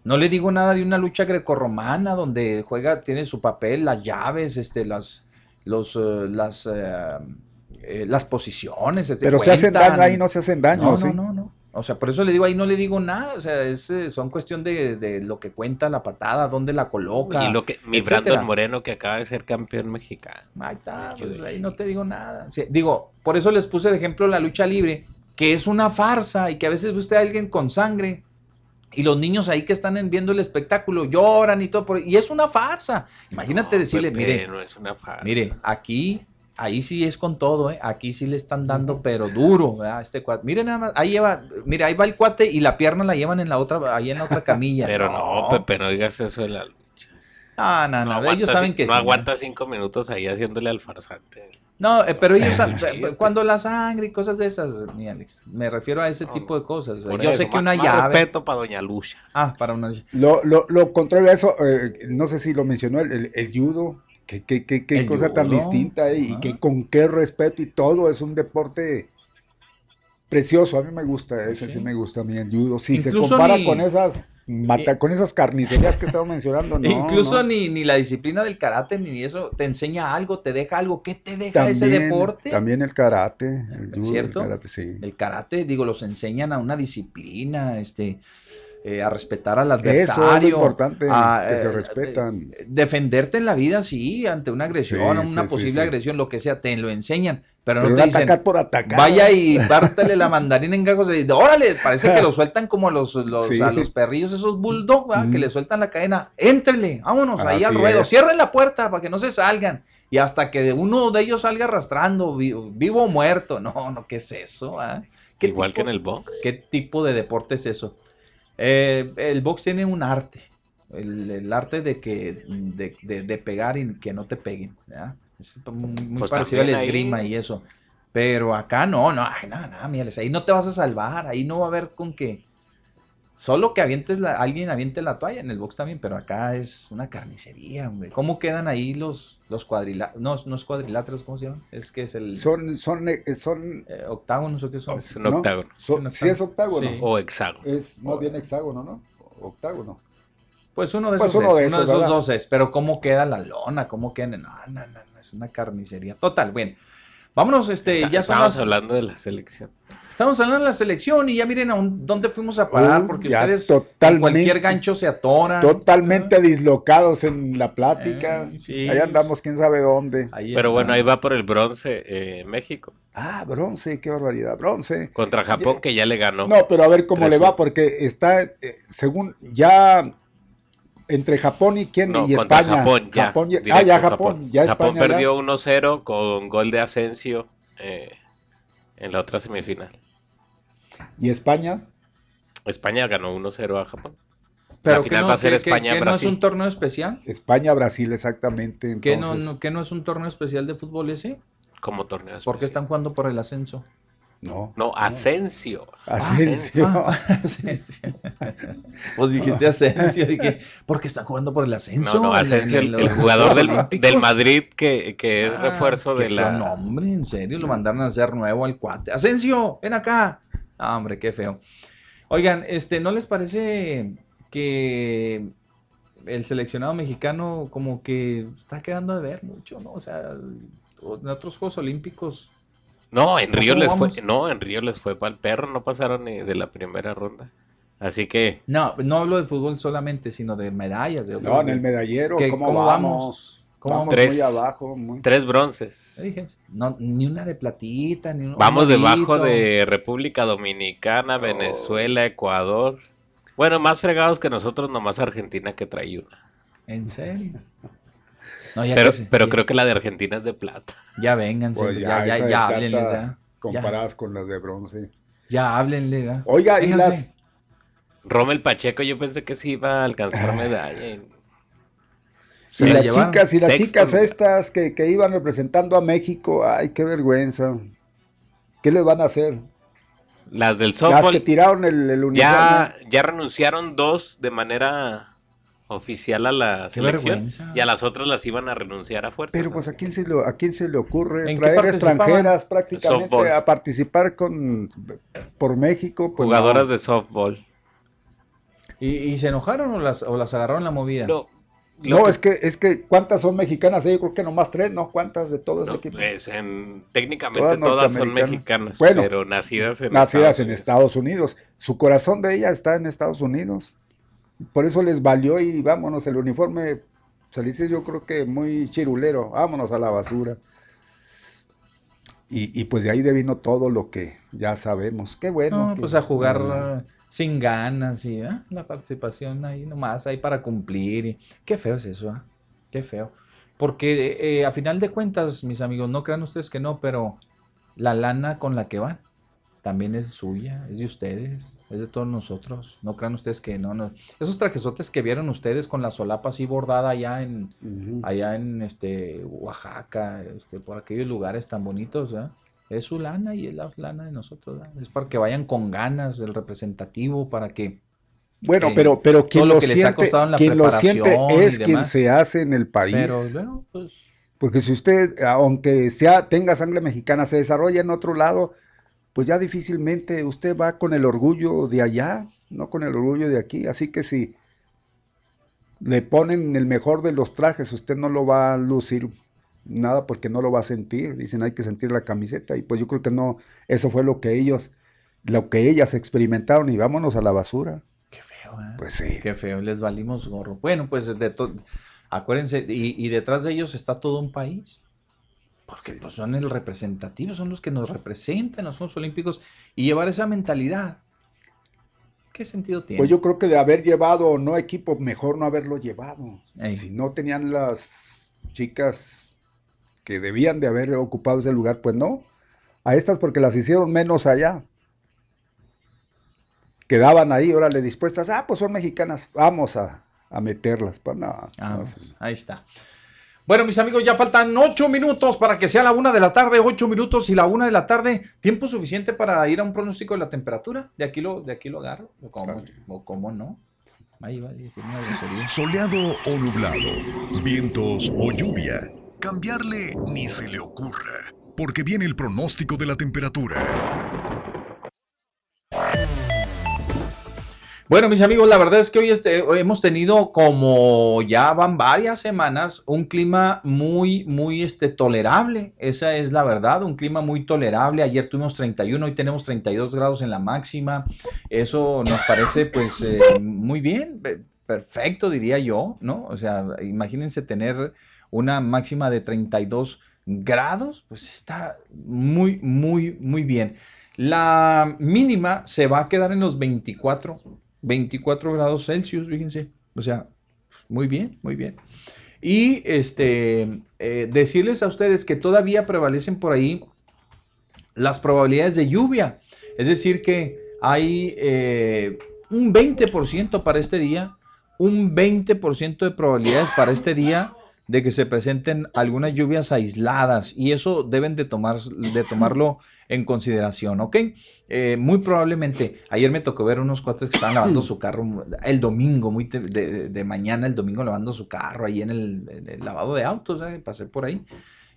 Speaker 5: No le digo nada de una lucha grecorromana donde juega, tiene su papel, las llaves, este, las, los, eh, las, eh, las posiciones. este,
Speaker 1: Pero se hacen daño ahí, no se hacen daño,
Speaker 5: No,
Speaker 1: ¿sí?
Speaker 5: no, no, no. O sea, por eso le digo ahí no le digo nada. O sea, es, son cuestión de, de lo que cuenta la patada, dónde la coloca.
Speaker 2: Y lo que, mi
Speaker 5: etcétera.
Speaker 2: Brandon Moreno que acaba de ser campeón mexicano.
Speaker 5: Ahí está, pues ahí no te digo nada. Sí, digo, por eso les puse de ejemplo la lucha libre, que es una farsa y que a veces ve usted a alguien con sangre y los niños ahí que están en- viendo el espectáculo lloran y todo, por- y es una farsa. Imagínate
Speaker 2: No,
Speaker 5: decirle,
Speaker 2: Pepe,
Speaker 5: mire,
Speaker 2: no es una farsa.
Speaker 5: mire, aquí, ahí sí es con todo, ¿eh? aquí sí le están dando, pero duro, ¿verdad? Este cuate. Mire nada más, ahí lleva, mire, ahí va el cuate y la pierna la llevan en la otra, ahí en la otra camilla. [laughs]
Speaker 2: Pero no, Pepe, no digas eso de la lucha.
Speaker 5: Ah, no, no, ellos saben que
Speaker 2: no
Speaker 5: sí.
Speaker 2: aguanta cinco minutos ahí haciéndole al farsante.
Speaker 5: No, eh, pero ellos, [laughs]
Speaker 2: Sí,
Speaker 5: eh, cuando la sangre y cosas de esas, mi Alex, me refiero a ese
Speaker 2: No,
Speaker 5: tipo de cosas. Yo
Speaker 2: eso,
Speaker 5: sé que
Speaker 2: más-
Speaker 5: una
Speaker 2: más
Speaker 5: llave.
Speaker 2: respeto para Doña Lucha.
Speaker 5: Ah, para una.
Speaker 1: Lo, lo, lo contrario a eso, eh, no sé si lo mencionó, el, el- el judo, qué, qué, qué, qué
Speaker 5: El
Speaker 1: cosa tan distinta eh, y que con qué respeto y todo, es un deporte precioso, a mí me gusta, ese sí,
Speaker 5: Sí.
Speaker 1: me gusta a mí el judo, si se
Speaker 5: Incluso
Speaker 1: compara
Speaker 5: ni-
Speaker 1: con esas mata, con esas carnicerías que estamos mencionando, [laughs] no,
Speaker 5: Incluso
Speaker 1: no.
Speaker 5: Ni, ni la disciplina del karate ni eso te enseña algo, te deja algo. ¿Qué te deja ese deporte?
Speaker 1: También el karate, el judo,
Speaker 5: ¿Cierto?
Speaker 1: el karate, sí.
Speaker 5: El karate, digo, los enseñan a una disciplina, este, eh, a respetar al
Speaker 1: Eso es lo
Speaker 5: adversario.
Speaker 1: importante,
Speaker 5: a,
Speaker 1: que se
Speaker 5: eh,
Speaker 1: respetan.
Speaker 5: eh, defenderte en la vida, sí, ante una agresión,
Speaker 1: Sí,
Speaker 5: una
Speaker 1: sí,
Speaker 5: posible agresión, lo que sea, te lo enseñan. Pero,
Speaker 1: Pero
Speaker 5: no te dicen,
Speaker 1: atacar por atacar.
Speaker 5: Vaya y pártale la mandarina en gajos de órale, parece que lo [laughs] sueltan como a los, los-
Speaker 1: Sí.
Speaker 5: a los perrillos, esos bulldog, ¿verdad? que
Speaker 1: Mm.
Speaker 5: le sueltan la cadena, éntrenle, vámonos ahí al ruedo,
Speaker 1: es.
Speaker 5: cierren la puerta para que no se salgan. Y hasta que uno de ellos salga arrastrando, vi- vivo o muerto. No, no, ¿qué es eso? ah? ¿Qué
Speaker 2: Igual que en el box.
Speaker 5: ¿Qué tipo de deporte es eso? Eh, el box tiene un arte. El, el arte de que de, de- de pegar y que no te peguen. ¿verdad? Es muy,
Speaker 2: Pues
Speaker 5: parecido al
Speaker 2: ahí-
Speaker 5: esgrima y eso. Pero acá no, no, ay, no, no, mírales, ahí no te vas a salvar, ahí no va a haber con que. Solo que avientes la, alguien aviente la toalla en el box también, pero acá es una carnicería, hombre. ¿Cómo quedan ahí los, los cuadriláteros? No, no es cuadriláteros, ¿cómo se llaman? Es que es el
Speaker 1: Son, son, eh, son,
Speaker 5: eh, octágonos o qué son.
Speaker 2: Es un
Speaker 1: ¿no?
Speaker 2: octágono.
Speaker 1: sí es octágono.
Speaker 5: Sí.
Speaker 2: O hexágono.
Speaker 1: Es más bien hexágono, ¿no? Octágono.
Speaker 5: Pues uno de
Speaker 1: Pues
Speaker 5: esos
Speaker 1: uno
Speaker 5: es,
Speaker 1: de
Speaker 5: uno de
Speaker 1: esos,
Speaker 5: esos dos es, pero cómo queda la lona, cómo queda, no, no, no, no, es una carnicería. Total, bien. Vámonos, este,
Speaker 2: Está-
Speaker 5: ya son las-
Speaker 2: hablando de la selección.
Speaker 5: estamos hablando de la selección y ya miren a un- dónde fuimos a parar,
Speaker 1: Uh,
Speaker 5: porque ustedes en
Speaker 1: totalmente-
Speaker 5: cualquier gancho se atoran.
Speaker 1: Totalmente dislocados en la plática.
Speaker 5: Eh, sí.
Speaker 1: Ahí andamos, quién sabe dónde.
Speaker 5: Ahí
Speaker 2: Pero
Speaker 5: está.
Speaker 2: bueno, ahí va por el bronce eh, México.
Speaker 1: Ah, bronce, qué barbaridad, bronce.
Speaker 2: Contra Japón, que ya le ganó.
Speaker 1: No, pero a ver cómo le va, porque está, eh, según ya entre Japón y quién
Speaker 2: No,
Speaker 1: y España.
Speaker 2: Japón, ya.
Speaker 1: Japón ya- ah, ya Japón, ya
Speaker 2: Japón
Speaker 1: España. ya.
Speaker 2: perdió 1-0 con gol de Asensio eh, en la otra semifinal.
Speaker 1: Y España.
Speaker 2: España ganó 1-0 a Japón.
Speaker 5: Pero
Speaker 2: la final
Speaker 5: no,
Speaker 2: va a ser
Speaker 5: que- que- que no es un torneo especial.
Speaker 1: España, Brasil, exactamente.
Speaker 5: ¿Que no,
Speaker 1: entonces-
Speaker 5: no- que no es un torneo especial de fútbol ese?
Speaker 2: Como torneo
Speaker 5: Porque
Speaker 2: especial.
Speaker 5: están jugando por el ascenso.
Speaker 1: No.
Speaker 2: No, Asensio.
Speaker 1: Asensio.
Speaker 5: Ah, [laughs] Asensio. Pues dijiste Asensio, [laughs] dije, porque están jugando por el ascenso.
Speaker 2: No, no,
Speaker 5: En- en-
Speaker 2: Asensio,
Speaker 5: en
Speaker 2: el, jugador del, Madrid que, que es
Speaker 5: Ah,
Speaker 2: refuerzo de la...
Speaker 5: nombre, en serio, lo mandaron a hacer nuevo al cuate. Asensio, ven acá. Ah, hombre, qué feo. Oigan, este, ¿no les parece que el seleccionado mexicano como que está quedando de ver mucho, ¿no? O sea, en otros Juegos Olímpicos.
Speaker 2: No, en
Speaker 5: ¿Cómo
Speaker 2: Río les
Speaker 5: vamos?
Speaker 2: fue, no, en Río les fue para el perro, no pasaron ni de la primera ronda. Así que
Speaker 5: No, no hablo de fútbol solamente, sino de medallas. De
Speaker 1: No, en el medallero,
Speaker 5: ¿Qué-
Speaker 1: ¿cómo,
Speaker 5: cómo
Speaker 1: vamos?
Speaker 5: vamos? ¿Cómo
Speaker 1: vamos
Speaker 2: vamos?
Speaker 1: muy
Speaker 2: Tres.
Speaker 1: abajo. Muy...
Speaker 2: tres bronces.
Speaker 5: Fíjense, no, ni una de platita, ni un
Speaker 2: Vamos
Speaker 5: un
Speaker 2: debajo de República Dominicana, Venezuela, Ecuador. Bueno, más fregados que nosotros, nomás Argentina que trae una.
Speaker 5: ¿En serio? No, ya
Speaker 2: Pero,
Speaker 5: que se-
Speaker 2: pero
Speaker 5: ya-
Speaker 2: creo que la de Argentina es de plata.
Speaker 5: Ya vengan,
Speaker 1: Pues
Speaker 5: ya, ya, ya, háblenles, ya.
Speaker 1: Comparadas con las de bronce.
Speaker 5: Ya háblenle, ya.
Speaker 1: Oiga, y
Speaker 5: Vénganse.
Speaker 1: las,
Speaker 2: Rommel Pacheco, yo pensé que sí iba a alcanzar medalla. y-
Speaker 1: y
Speaker 5: la
Speaker 1: las
Speaker 5: llevaron.
Speaker 1: chicas, y las
Speaker 2: Sexto
Speaker 1: chicas
Speaker 2: lugar.
Speaker 1: estas que, que iban representando a México, ay, qué vergüenza. ¿Qué les van a hacer?
Speaker 2: Las del
Speaker 1: Las
Speaker 2: softball
Speaker 1: que tiraron el, el uniforme.
Speaker 2: ya, ya renunciaron dos de manera oficial a la
Speaker 5: Qué
Speaker 2: selección
Speaker 5: vergüenza.
Speaker 2: y a las otras las iban a renunciar a fuerza.
Speaker 1: Pero pues a quién se le, a quién se le ocurre
Speaker 5: ¿En
Speaker 1: traer extranjeras prácticamente
Speaker 2: Softball.
Speaker 1: a participar con por México. Pues
Speaker 2: Jugadoras
Speaker 1: no.
Speaker 2: de softball.
Speaker 5: ¿Y, y se enojaron o las, o las agarraron la movida?
Speaker 2: No,
Speaker 1: No,
Speaker 2: que-
Speaker 1: es que es que cuántas son mexicanas, yo creo que nomás tres, ¿no? ¿Cuántas de todo ese
Speaker 2: no,
Speaker 1: equipo?
Speaker 2: pues, en- técnicamente
Speaker 1: Todas
Speaker 2: todas, son mexicanas,
Speaker 1: Bueno,
Speaker 2: pero nacidas en
Speaker 1: Nacidas en
Speaker 2: Unidos.
Speaker 1: Estados Unidos. Su corazón de ella está en Estados Unidos. Por eso les valió y vámonos, el uniforme hizo yo creo que muy chirulero, vámonos a la basura. Y, y pues de ahí devino todo lo que ya sabemos. Qué bueno.
Speaker 5: No,
Speaker 1: que-
Speaker 5: pues a jugar
Speaker 1: Ah.
Speaker 5: eh, sin ganas y ah, la participación ahí nomás, ahí para cumplir. y- Qué feo es eso, ah, Qué feo. Porque eh, a final de cuentas, mis amigos, no crean ustedes que no, pero la lana con la que van también es suya, es de ustedes, es de todos nosotros. No crean ustedes que no. no. Esos trajesotes que vieron ustedes con la solapa así bordada allá en, allá en este Oaxaca, este, por aquellos lugares tan bonitos. Es su lana y es la lana de nosotros. Es para que vayan con ganas del representativo, para que
Speaker 1: Bueno,
Speaker 5: eh,
Speaker 1: pero, pero quien
Speaker 5: lo
Speaker 1: lo
Speaker 5: que les ha
Speaker 1: siente,
Speaker 5: costado en la
Speaker 1: quien lo siente es quien se hace en el país.
Speaker 5: pero bueno, pues
Speaker 1: Porque si usted, aunque sea, tenga sangre mexicana, se desarrolla en otro lado, pues ya difícilmente usted va con el orgullo de allá, no con el orgullo de aquí. Así que si le ponen el mejor de los trajes, usted no lo va a lucir nada porque no lo va a sentir. Dicen hay que sentir la camiseta y pues yo creo que no, eso fue lo que ellos, lo que ellas experimentaron y vámonos a la basura.
Speaker 5: qué feo, ¿eh?
Speaker 1: Pues sí.
Speaker 5: Qué feo, les valimos gorro. Bueno, pues de to- acuérdense, y, y detrás de ellos está todo un país. Porque pues, son el representativo, son los que nos representan en los Juegos Olímpicos. Y llevar esa mentalidad, ¿qué sentido tiene?
Speaker 1: Pues yo creo que de haber llevado o no equipo, mejor no haberlo llevado.
Speaker 5: Ey.
Speaker 1: Si no tenían las chicas que debían de haber ocupado ese lugar, pues no. A estas porque las hicieron menos allá. Quedaban ahí, órale, dispuestas. Ah, pues son mexicanas, vamos a, a meterlas. Pues no, no,
Speaker 5: Vamos,
Speaker 1: sí.
Speaker 5: ahí está. Bueno, mis amigos, ya faltan ocho minutos para que sea la una de la tarde, ocho minutos y la una de la tarde, tiempo suficiente para ir a un pronóstico de la temperatura. De aquí lo, de aquí lo agarro, o cómo, o cómo no. Ahí va a decir una grosería.
Speaker 6: Soleado o nublado, vientos o lluvia. Cambiarle ni se le ocurra, porque viene el pronóstico de la temperatura.
Speaker 5: Bueno, mis amigos, la verdad es que hoy, este, hoy hemos tenido como ya van varias semanas un clima muy, muy este, tolerable. Esa es la verdad, un clima muy tolerable. Ayer tuvimos 31, hoy tenemos 32 grados en la máxima. Eso nos parece pues eh, muy bien, pe- perfecto diría yo, ¿no? O sea, imagínense tener una máxima de 32 grados, pues está muy, muy, muy bien. La mínima se va a quedar en los 24, 24 grados Celsius, fíjense. O sea, muy bien, muy bien. Y este, eh, decirles a ustedes que todavía prevalecen por ahí las probabilidades de lluvia. Es decir, que hay eh, un 20% para este día, un 20% de probabilidades para este día de que se presenten algunas lluvias aisladas y eso deben de, tomar, de tomarlo en consideración, ¿ok? Eh, muy probablemente, ayer me tocó ver unos cuates que estaban lavando su carro el domingo, muy de, de- de mañana, el domingo lavando su carro ahí en el, en el lavado de autos, ¿eh? pasé por ahí.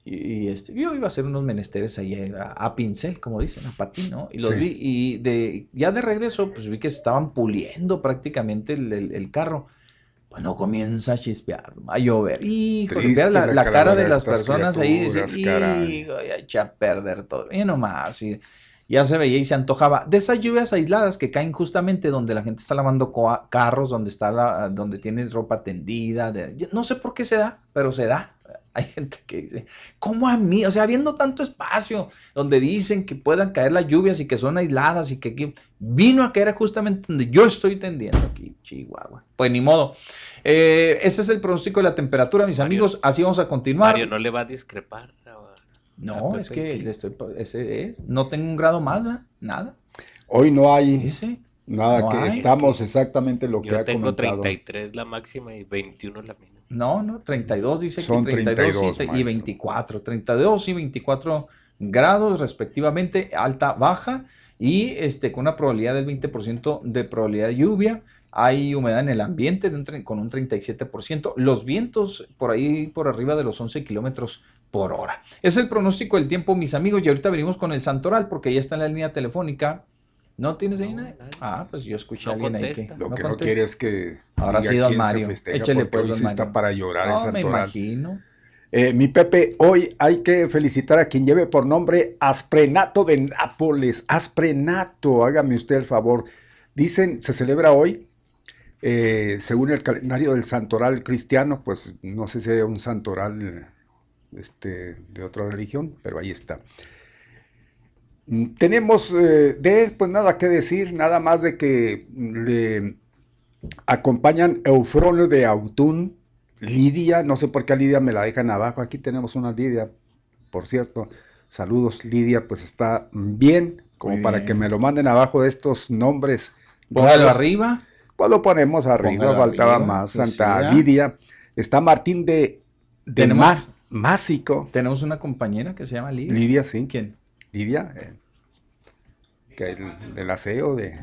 Speaker 5: Y, y, este, yo iba a hacer unos menesteres ahí eh, a, a pincel, como dicen, a patín, ¿no? Y los
Speaker 1: Sí.
Speaker 5: vi, y de, ya de regreso, pues vi que se estaban puliendo prácticamente el, el- el carro. Bueno, comienza a chispear, a llover. Y
Speaker 1: Triste
Speaker 5: ver la,
Speaker 1: la
Speaker 5: la
Speaker 1: cara de
Speaker 5: las personas ahí, dice. "Hijo, ya echa a perder todo. Y nomás, y ya se veía y se antojaba. De esas lluvias aisladas que caen justamente donde la gente está lavando coa- carros, donde está la- donde tiene ropa tendida. de- no sé por qué se da, pero se da. Hay gente que dice, ¿cómo a mí? O sea, habiendo tanto espacio donde dicen que puedan caer las lluvias y que son aisladas y que aquí vino a caer justamente donde yo estoy tendiendo aquí, Chihuahua. Pues ni modo. Eh, ese es el pronóstico de la temperatura, mis amigos. Así vamos a continuar.
Speaker 2: Mario no le va a discrepar.
Speaker 5: No, es que le estoy, ese es. No tengo un grado más, ¿verdad? Nada.
Speaker 1: Hoy no hay
Speaker 5: Ese.
Speaker 1: nada
Speaker 5: No
Speaker 1: que
Speaker 5: hay.
Speaker 1: estamos exactamente lo que
Speaker 2: Yo
Speaker 1: ha
Speaker 2: tengo
Speaker 1: comentado.
Speaker 2: 33 la máxima y 21 la mínima.
Speaker 5: No, no, 32 dice
Speaker 1: Son
Speaker 5: que 32 y
Speaker 1: 32,
Speaker 5: te- y,
Speaker 1: maestro.
Speaker 5: 24. 32 y 24 grados respectivamente, alta, baja y este con una probabilidad del 20% de probabilidad de lluvia. Hay humedad en el ambiente de un con un 37%. Los vientos por ahí por arriba de los 11 kilómetros por hora. Es el pronóstico del tiempo, mis amigos. Y ahorita venimos con el Santoral porque ya está en la línea telefónica. ¿No tienes ahí
Speaker 2: nadie.
Speaker 5: Ah, pues yo escuché a
Speaker 2: No
Speaker 5: alguien ahí que.
Speaker 1: Lo que no quiere es que
Speaker 5: Ahora sí, don Mario.
Speaker 1: festeja, porque
Speaker 5: pues, don
Speaker 1: sí está
Speaker 5: Mario.
Speaker 1: para llorar el
Speaker 5: No, me
Speaker 1: Santoral.
Speaker 5: imagino.
Speaker 1: Eh, mi Pepe, hoy hay que felicitar a quien lleve por nombre Asprenato de Nápoles. Asprenato, hágame usted el favor. Dicen, se celebra hoy, eh, según el calendario del santoral cristiano, pues no sé si hay un santoral este, de otra religión, pero ahí está. Mm, Tenemos eh, de él, pues nada que decir, nada más de que le acompañan Eufronio de Autún, Lidia, no sé por qué a Lidia me la dejan abajo, aquí tenemos una Lidia, por cierto, saludos Lidia, pues está bien, como para que me lo manden abajo de estos nombres.
Speaker 5: Póngalo arriba.
Speaker 1: Pues lo ponemos arriba,
Speaker 5: Póngalo
Speaker 1: faltaba
Speaker 5: arriba,
Speaker 1: más, Santa. Lidia, está Martín de, de
Speaker 5: Tenemos-
Speaker 1: Másico,
Speaker 5: Tenemos una compañera que se llama Lidia.
Speaker 1: Lidia, sí,
Speaker 5: ¿Quién?
Speaker 1: Lidia, eh, que el, del aseo de...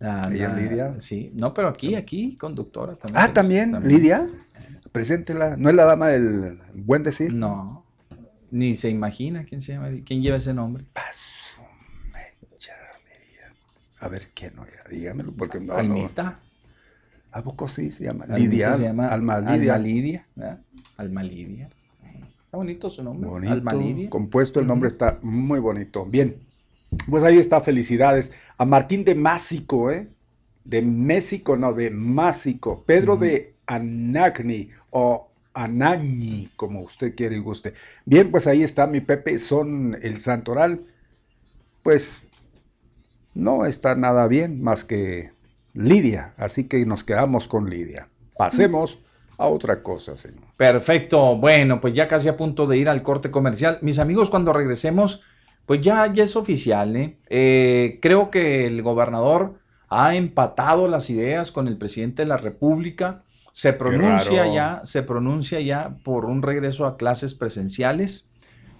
Speaker 5: Ah,
Speaker 1: Ella,
Speaker 5: la-
Speaker 1: Lidia.
Speaker 5: Sí. No, pero aquí, aquí, conductora también.
Speaker 1: Ah,
Speaker 5: tenemos-
Speaker 1: también, Lidia, preséntela, ¿no es la dama del buen decir?
Speaker 5: No. Ni se imagina quién se llama. ¿Quién lleva ese nombre?
Speaker 1: Paso. A ver, ¿quién no? Ya, Dígamelo, porque no, no.
Speaker 5: Almita.
Speaker 1: ¿A poco sí se llama? Lidia,
Speaker 5: se llama
Speaker 1: Alma Lidia.
Speaker 5: Alma Lidia. ¿verdad? Alma Lidia. Está bonito su nombre.
Speaker 1: Bonito, compuesto, el nombre está muy bonito. Bien, pues ahí está, felicidades. A Martín de Másico, ¿eh? De México, no, de Másico. Pedro de Anagni o Anañi, como usted quiere y guste. Bien, pues ahí está mi Pepe, son el Santoral. Pues no está nada bien más que Lidia, así que nos quedamos con Lidia. Pasemos a otra cosa, señor.
Speaker 5: Perfecto. Bueno, pues ya casi a punto de ir al corte comercial. Mis amigos, cuando regresemos, pues ya, ya es oficial. ¿eh? Eh, creo que el gobernador ha empatado las ideas con el presidente de la República. Se pronuncia ya, se pronuncia ya por un regreso a clases presenciales.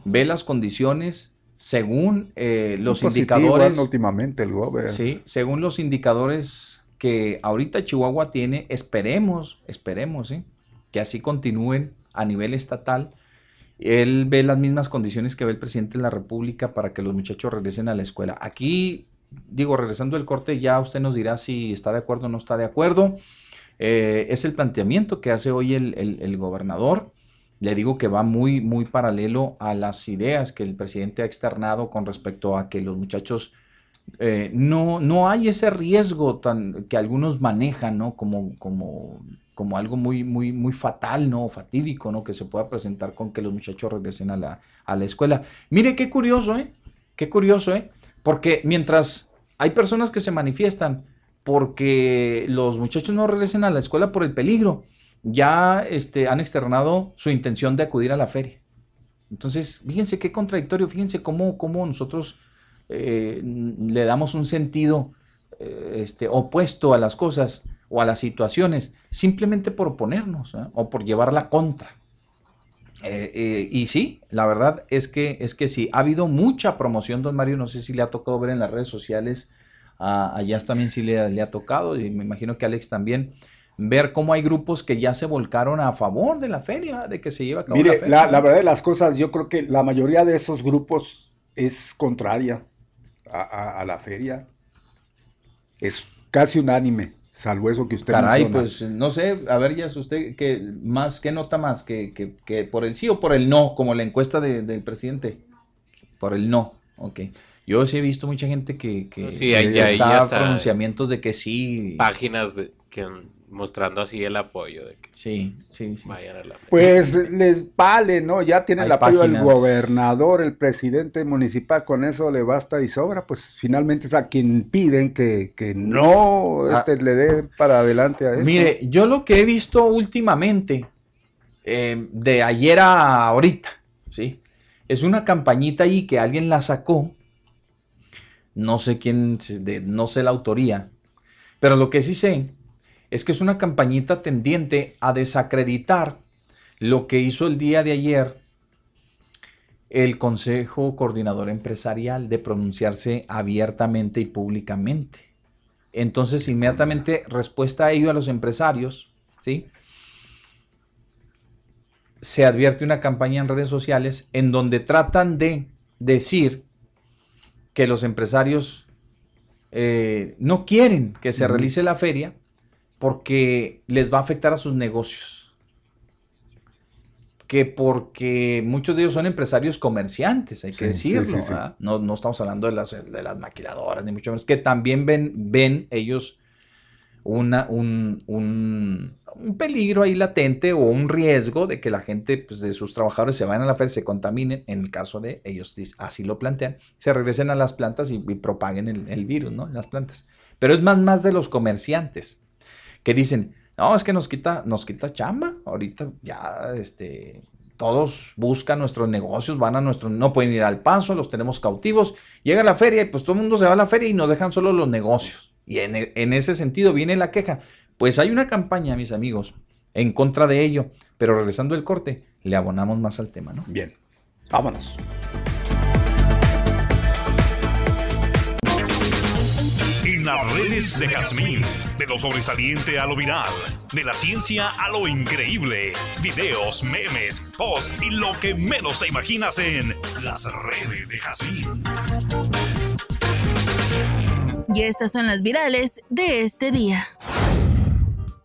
Speaker 5: Ve las condiciones según eh, los indicadores.
Speaker 1: anda últimamente el gobernador.
Speaker 5: Sí, según los indicadores que ahorita Chihuahua tiene, esperemos, esperemos, ¿sí? que así continúen a nivel estatal. Él ve las mismas condiciones que ve el presidente de la República para que los muchachos regresen a la escuela. Aquí, digo, regresando el corte, ya usted nos dirá si está de acuerdo o no está de acuerdo. Eh, es el planteamiento que hace hoy el, el- el gobernador. Le digo que va muy, muy paralelo a las ideas que el presidente ha externado con respecto a que los muchachos eh, no, no hay ese riesgo tan, que algunos manejan, ¿no? Como, como, como algo muy, muy, muy fatal, ¿no? Fatídico, ¿no? Que se pueda presentar con que los muchachos regresen a la, a la escuela. Mire qué curioso, ¿eh? Qué curioso, ¿eh? Porque mientras hay personas que se manifiestan porque los muchachos no regresen a la escuela por el peligro, ya este, han externado su intención de acudir a la feria. Entonces, fíjense qué contradictorio, fíjense cómo, cómo nosotros eh, le damos un sentido eh, este, opuesto a las cosas o a las situaciones, simplemente por oponernos ¿eh? o por llevarla contra. Y sí, la verdad es que, es que sí, ha habido mucha promoción, don Mario, no sé si le ha tocado ver en las redes sociales, a allá también sí le, le ha tocado, y me imagino que Alex también, ver cómo hay grupos que ya se volcaron a favor de la feria, de que se lleva a cabo la
Speaker 1: Mire,
Speaker 5: feria.
Speaker 1: la, la verdad de las cosas, yo creo que la mayoría de esos grupos es contraria a, a- a la feria. Es casi unánime, salvo eso que usted
Speaker 5: Caray,
Speaker 1: menciona.
Speaker 5: pues no sé, a ver, ya es usted, ¿qué, más, ¿qué nota más? ¿Que, que, que por el sí o por el no? Como la encuesta de- del presidente. Por el no, ok. Yo sí he visto mucha gente que, que
Speaker 2: Sí, ahí- ahí
Speaker 5: está
Speaker 2: ya está.
Speaker 5: pronunciamientos de que sí.
Speaker 2: Páginas de, que mostrando así el apoyo de que
Speaker 5: Sí, sí, sí.
Speaker 2: vayan a la feria.
Speaker 1: Pues les vale, ¿no? Ya tiene
Speaker 5: Hay
Speaker 1: el apoyo del gobernador, el presidente municipal, con eso le basta y sobra. Pues finalmente es a quien piden que, que no
Speaker 5: Ah.
Speaker 1: este, le dé para adelante a eso.
Speaker 5: Mire, yo lo que he visto últimamente, eh, de ayer a ahorita, ¿sí? Es una campañita ahí que alguien la sacó. No sé quién, de- no sé la autoría. Pero lo que sí sé es que es una campañita tendiente a desacreditar lo que hizo el día de ayer el Consejo Coordinador Empresarial de pronunciarse abiertamente y públicamente. Entonces, inmediatamente, respuesta a ello a los empresarios, ¿sí? Se advierte una campaña en redes sociales en donde tratan de decir que los empresarios eh, no quieren que se realice la feria porque les va a afectar a sus negocios. Que porque muchos de ellos son empresarios comerciantes, hay que
Speaker 1: Sí,
Speaker 5: decirlo.
Speaker 1: sí, sí.
Speaker 5: ¿verdad? No, no estamos hablando de las, de las maquiladoras, ni mucho menos, que también ven, ven ellos una, un, un- un peligro ahí latente o un riesgo de que la gente pues, de sus trabajadores se vayan a la feria, se contaminen, en el caso de ellos así lo plantean, se regresen a las plantas y, y propaguen el, el virus ¿no? en las plantas. Pero es más, más de los comerciantes que dicen, no, es que nos quita, nos quita chamba, ahorita ya este, todos buscan nuestros negocios, van a nuestro, no pueden ir al paso, los tenemos cautivos, llega la feria y pues todo el mundo se va a la feria y nos dejan solo los negocios. Y en, e- en ese sentido viene la queja. Pues hay una campaña, mis amigos, en contra de ello, pero regresando el corte, le abonamos más al tema, ¿no?
Speaker 1: Bien, vámonos.
Speaker 7: Las redes de Jazmín, de lo sobresaliente a lo viral, de la ciencia a lo increíble, videos, memes, posts y lo que menos te imaginas en las redes de Jazmín.
Speaker 8: Y estas son las virales de este día.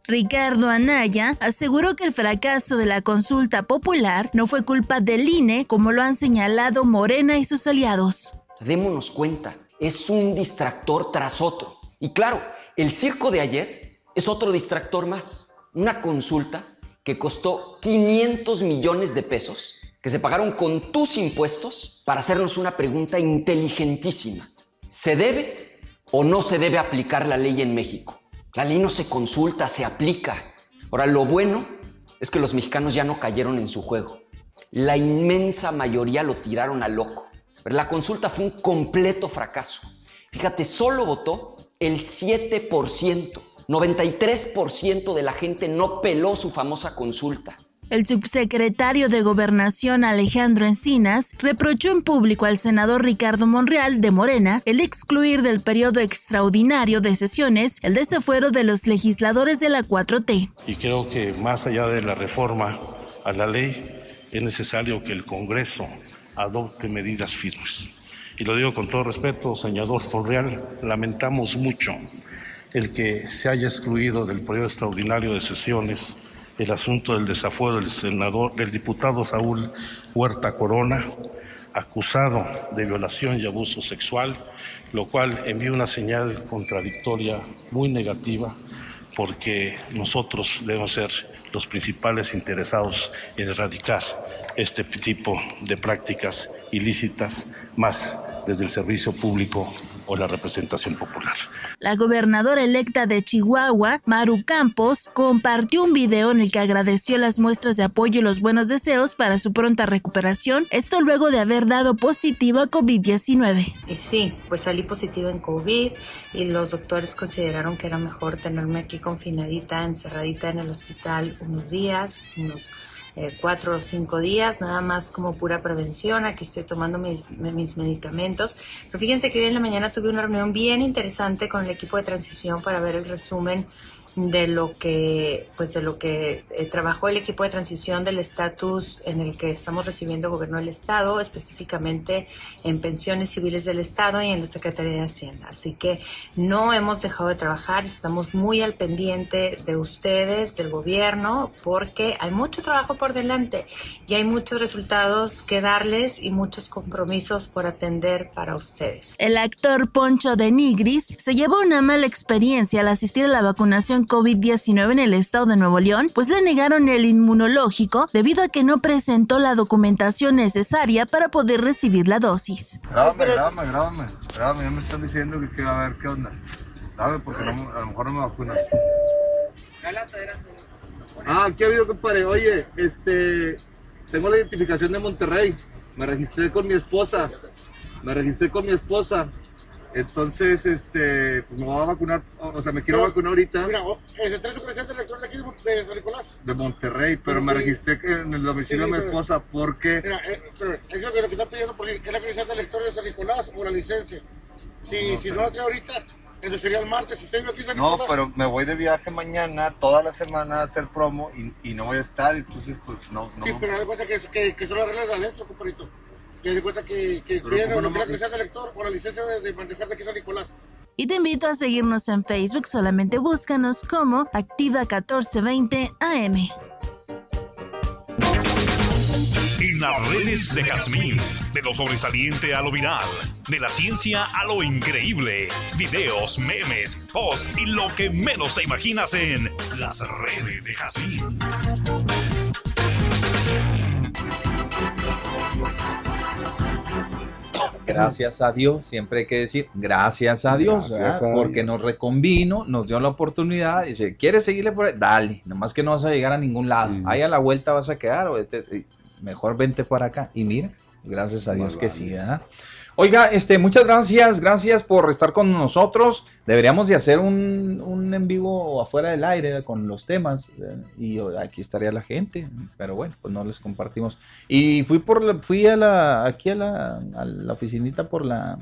Speaker 8: Ricardo Anaya aseguró que el fracaso de la consulta popular no fue culpa del INE, como lo han señalado Morena y sus aliados.
Speaker 9: Démonos cuenta, es un distractor tras otro. Y claro, el circo de ayer es otro distractor más. Una consulta que costó 500 millones de pesos, que se pagaron con tus impuestos para hacernos una pregunta inteligentísima. ¿Se debe o no se debe aplicar la ley en México? La ley no se consulta, se aplica. Ahora, lo bueno es que los mexicanos ya no cayeron en su juego. La inmensa mayoría lo tiraron a loco. Pero la consulta fue un completo fracaso. Fíjate, solo votó el 7%. 93% de la gente no peló su famosa consulta.
Speaker 8: El subsecretario de Gobernación Alejandro Encinas reprochó en público al senador Ricardo Monreal de Morena el excluir del periodo extraordinario de sesiones el desafuero de los legisladores de la 4T.
Speaker 10: Y creo que más allá de la reforma a la ley, es necesario que el Congreso adopte medidas firmes. Y lo digo con todo respeto, senador Monreal, lamentamos mucho el que se haya excluido del periodo extraordinario de sesiones el asunto del desafuero del senador, del diputado Saúl Huerta Corona, acusado de violación y abuso sexual, lo cual envía una señal contradictoria muy negativa porque nosotros debemos ser los principales interesados en erradicar este tipo de prácticas ilícitas más desde el servicio público o la representación popular.
Speaker 8: La gobernadora electa de Chihuahua, Maru Campos, compartió un video en el que agradeció las muestras de apoyo y los buenos deseos para su pronta recuperación, esto luego de haber dado positivo a COVID-19.
Speaker 11: Y sí, pues salí positivo en COVID y los doctores consideraron que era mejor tenerme aquí confinadita, encerradita en el hospital unos días, unos eh, cuatro o cinco días, nada más como pura prevención. Aquí estoy tomando mis, mis medicamentos. Pero fíjense que hoy en la mañana tuve una reunión bien interesante con el equipo de transición para ver el resumen de lo que pues de lo que eh, trabajó el equipo de transición del estatus en el que estamos recibiendo gobierno del estado específicamente en pensiones civiles del estado y en la secretaría de hacienda. Así que no hemos dejado de trabajar estamos muy al pendiente de ustedes del gobierno porque hay mucho trabajo por delante y hay muchos resultados que darles y muchos compromisos por atender para ustedes.
Speaker 8: El actor Poncho de Nigris se llevó una mala experiencia al asistir a la vacunación con COVID-19 en el estado de Nuevo León, pues le negaron el inmunológico debido a que no presentó la documentación necesaria para poder recibir la dosis.
Speaker 12: Grábame, grábame, grábame, grábame, ya me están diciendo que quiero ver qué onda. Dame porque no, a lo mejor no me vacunan. Ah, ¿qué ha habido, compadre? Oye, este, tengo la identificación de Monterrey. Me registré con mi esposa. Me registré con mi esposa. Entonces, este, pues me voy a vacunar, o sea, me quiero
Speaker 13: No,
Speaker 12: vacunar ahorita
Speaker 13: Mira, o- eh, trae su presente electoral de aquí de de San Nicolás.
Speaker 12: de Monterrey, pero me registré en el domicilio
Speaker 13: Sí,
Speaker 12: de mi
Speaker 13: pero-
Speaker 12: esposa porque
Speaker 13: Mira, eh, espérame, es lo que lo que está pidiendo porque es la credencial de elector de San Nicolás o la licencia. Si, si no la trae ahorita, entonces sería el martes. Si usted vive aquí en San
Speaker 12: no,
Speaker 13: Nicolás.
Speaker 12: pero me voy de viaje mañana, toda la semana a hacer promo y, y no voy a estar, entonces pues no, no.
Speaker 13: Sí, pero de cuenta que, que, que son las reglas de adentro, compadrito. Cuenta que, que
Speaker 12: Pero
Speaker 13: piden
Speaker 12: ¿cómo
Speaker 13: lo
Speaker 12: no
Speaker 13: que es la de elector o la licencia de, de manejar de aquí San Nicolás.
Speaker 8: Y te invito a seguirnos en Facebook, solamente búscanos como Activa 1420 AM.
Speaker 7: En las redes de Jazmín, de lo sobresaliente a lo viral, de la ciencia a lo increíble, videos, memes, posts y lo que menos te imaginas en las redes de Jazmín.
Speaker 5: Gracias a Dios, siempre hay que decir gracias a Dios,
Speaker 1: Gracias
Speaker 5: ¿verdad?
Speaker 1: a
Speaker 5: porque
Speaker 1: Dios.
Speaker 5: nos reconvino, nos dio la oportunidad, dice, ¿quieres seguirle por ahí? Dale, nomás que no vas a llegar a ningún lado, ahí a la vuelta vas a quedar, o este- mejor vente para acá. Y mira, gracias a Dios que sí, ¿verdad? Oiga, este, muchas gracias, gracias por estar con nosotros. Deberíamos de hacer un, un en vivo afuera del aire con los temas eh, y aquí estaría la gente, pero bueno, pues no les compartimos. Y fui por la- fui a la, aquí a la, a la oficinita por la,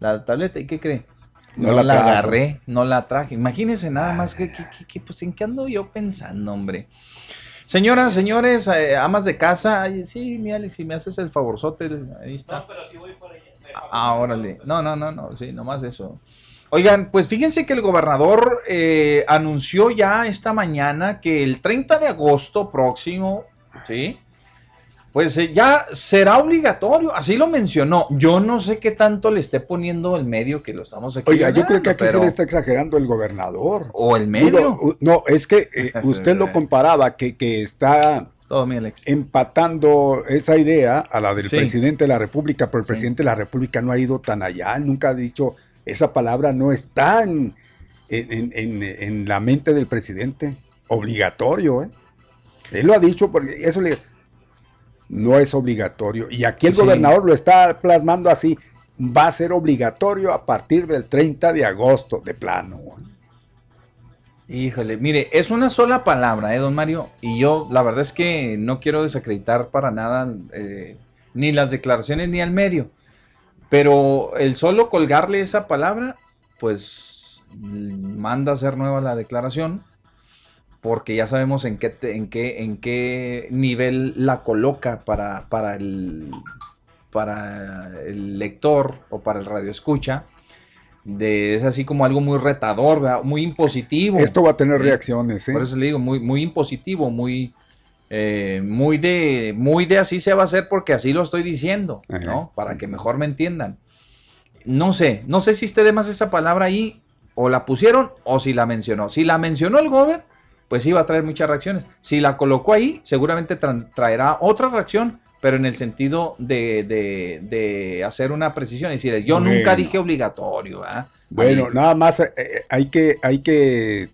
Speaker 5: la tableta, ¿y qué cree?
Speaker 1: No
Speaker 5: No,
Speaker 1: la
Speaker 5: agarré, no la traje. Imagínense nada más que, que- que- que, pues en qué ando yo pensando, hombre. Señoras, señores, eh, amas de casa, ay, sí, mi Ali, si me haces el favorzote, ahí está. Ah, órale. No, no, no, no, sí, nomás eso. Oigan, pues fíjense que el gobernador eh, anunció ya esta mañana que el 30 de agosto próximo, ¿sí? Pues eh, ya será obligatorio, así lo mencionó. Yo no sé qué tanto le esté poniendo el medio que lo estamos aquí.
Speaker 1: Oiga, yo creo que aquí se le está exagerando el gobernador.
Speaker 5: O el medio.
Speaker 1: No, es que eh, [laughs] usted lo comparaba que, que está
Speaker 5: todo, mi Alex.
Speaker 1: empatando esa idea a la del
Speaker 5: Sí.
Speaker 1: presidente de la República, pero el presidente de la República no ha ido tan allá, nunca ha dicho, esa palabra no está en, en- en- en la mente del presidente, obligatorio. ¿eh? Él lo ha dicho porque eso le... No es obligatorio. Y aquí el
Speaker 5: Sí.
Speaker 1: gobernador lo está plasmando así. Va a ser obligatorio a partir del 30 de agosto, de plano.
Speaker 5: Híjole, mire, es una sola palabra, ¿eh, don Mario? Y yo, la verdad es que no quiero desacreditar para nada eh, ni las declaraciones ni al medio. Pero el solo colgarle esa palabra, pues manda a hacer nueva la declaración. Porque ya sabemos en qué, en qué, en qué nivel la coloca para, para, el, para el lector o para el radio escucha. De, es así como algo muy retador, ¿verdad? muy impositivo.
Speaker 1: Esto va a tener
Speaker 5: Sí.
Speaker 1: reacciones. ¿eh?
Speaker 5: Por eso le digo, muy, muy impositivo, muy, eh, muy de, muy de así se va a hacer porque así lo estoy diciendo, ¿no? Para que mejor me entiendan. No sé, no sé si esté de más esa palabra ahí, o la pusieron, o si la mencionó. Si la mencionó el gober, pues sí va a traer muchas reacciones. Si la colocó ahí, seguramente tra- traerá otra reacción, pero en el sentido de, de- de hacer una precisión. Es decir, yo nunca dije obligatorio.
Speaker 1: Bueno,
Speaker 5: Ahí-
Speaker 1: nada más eh, eh, hay, que, hay que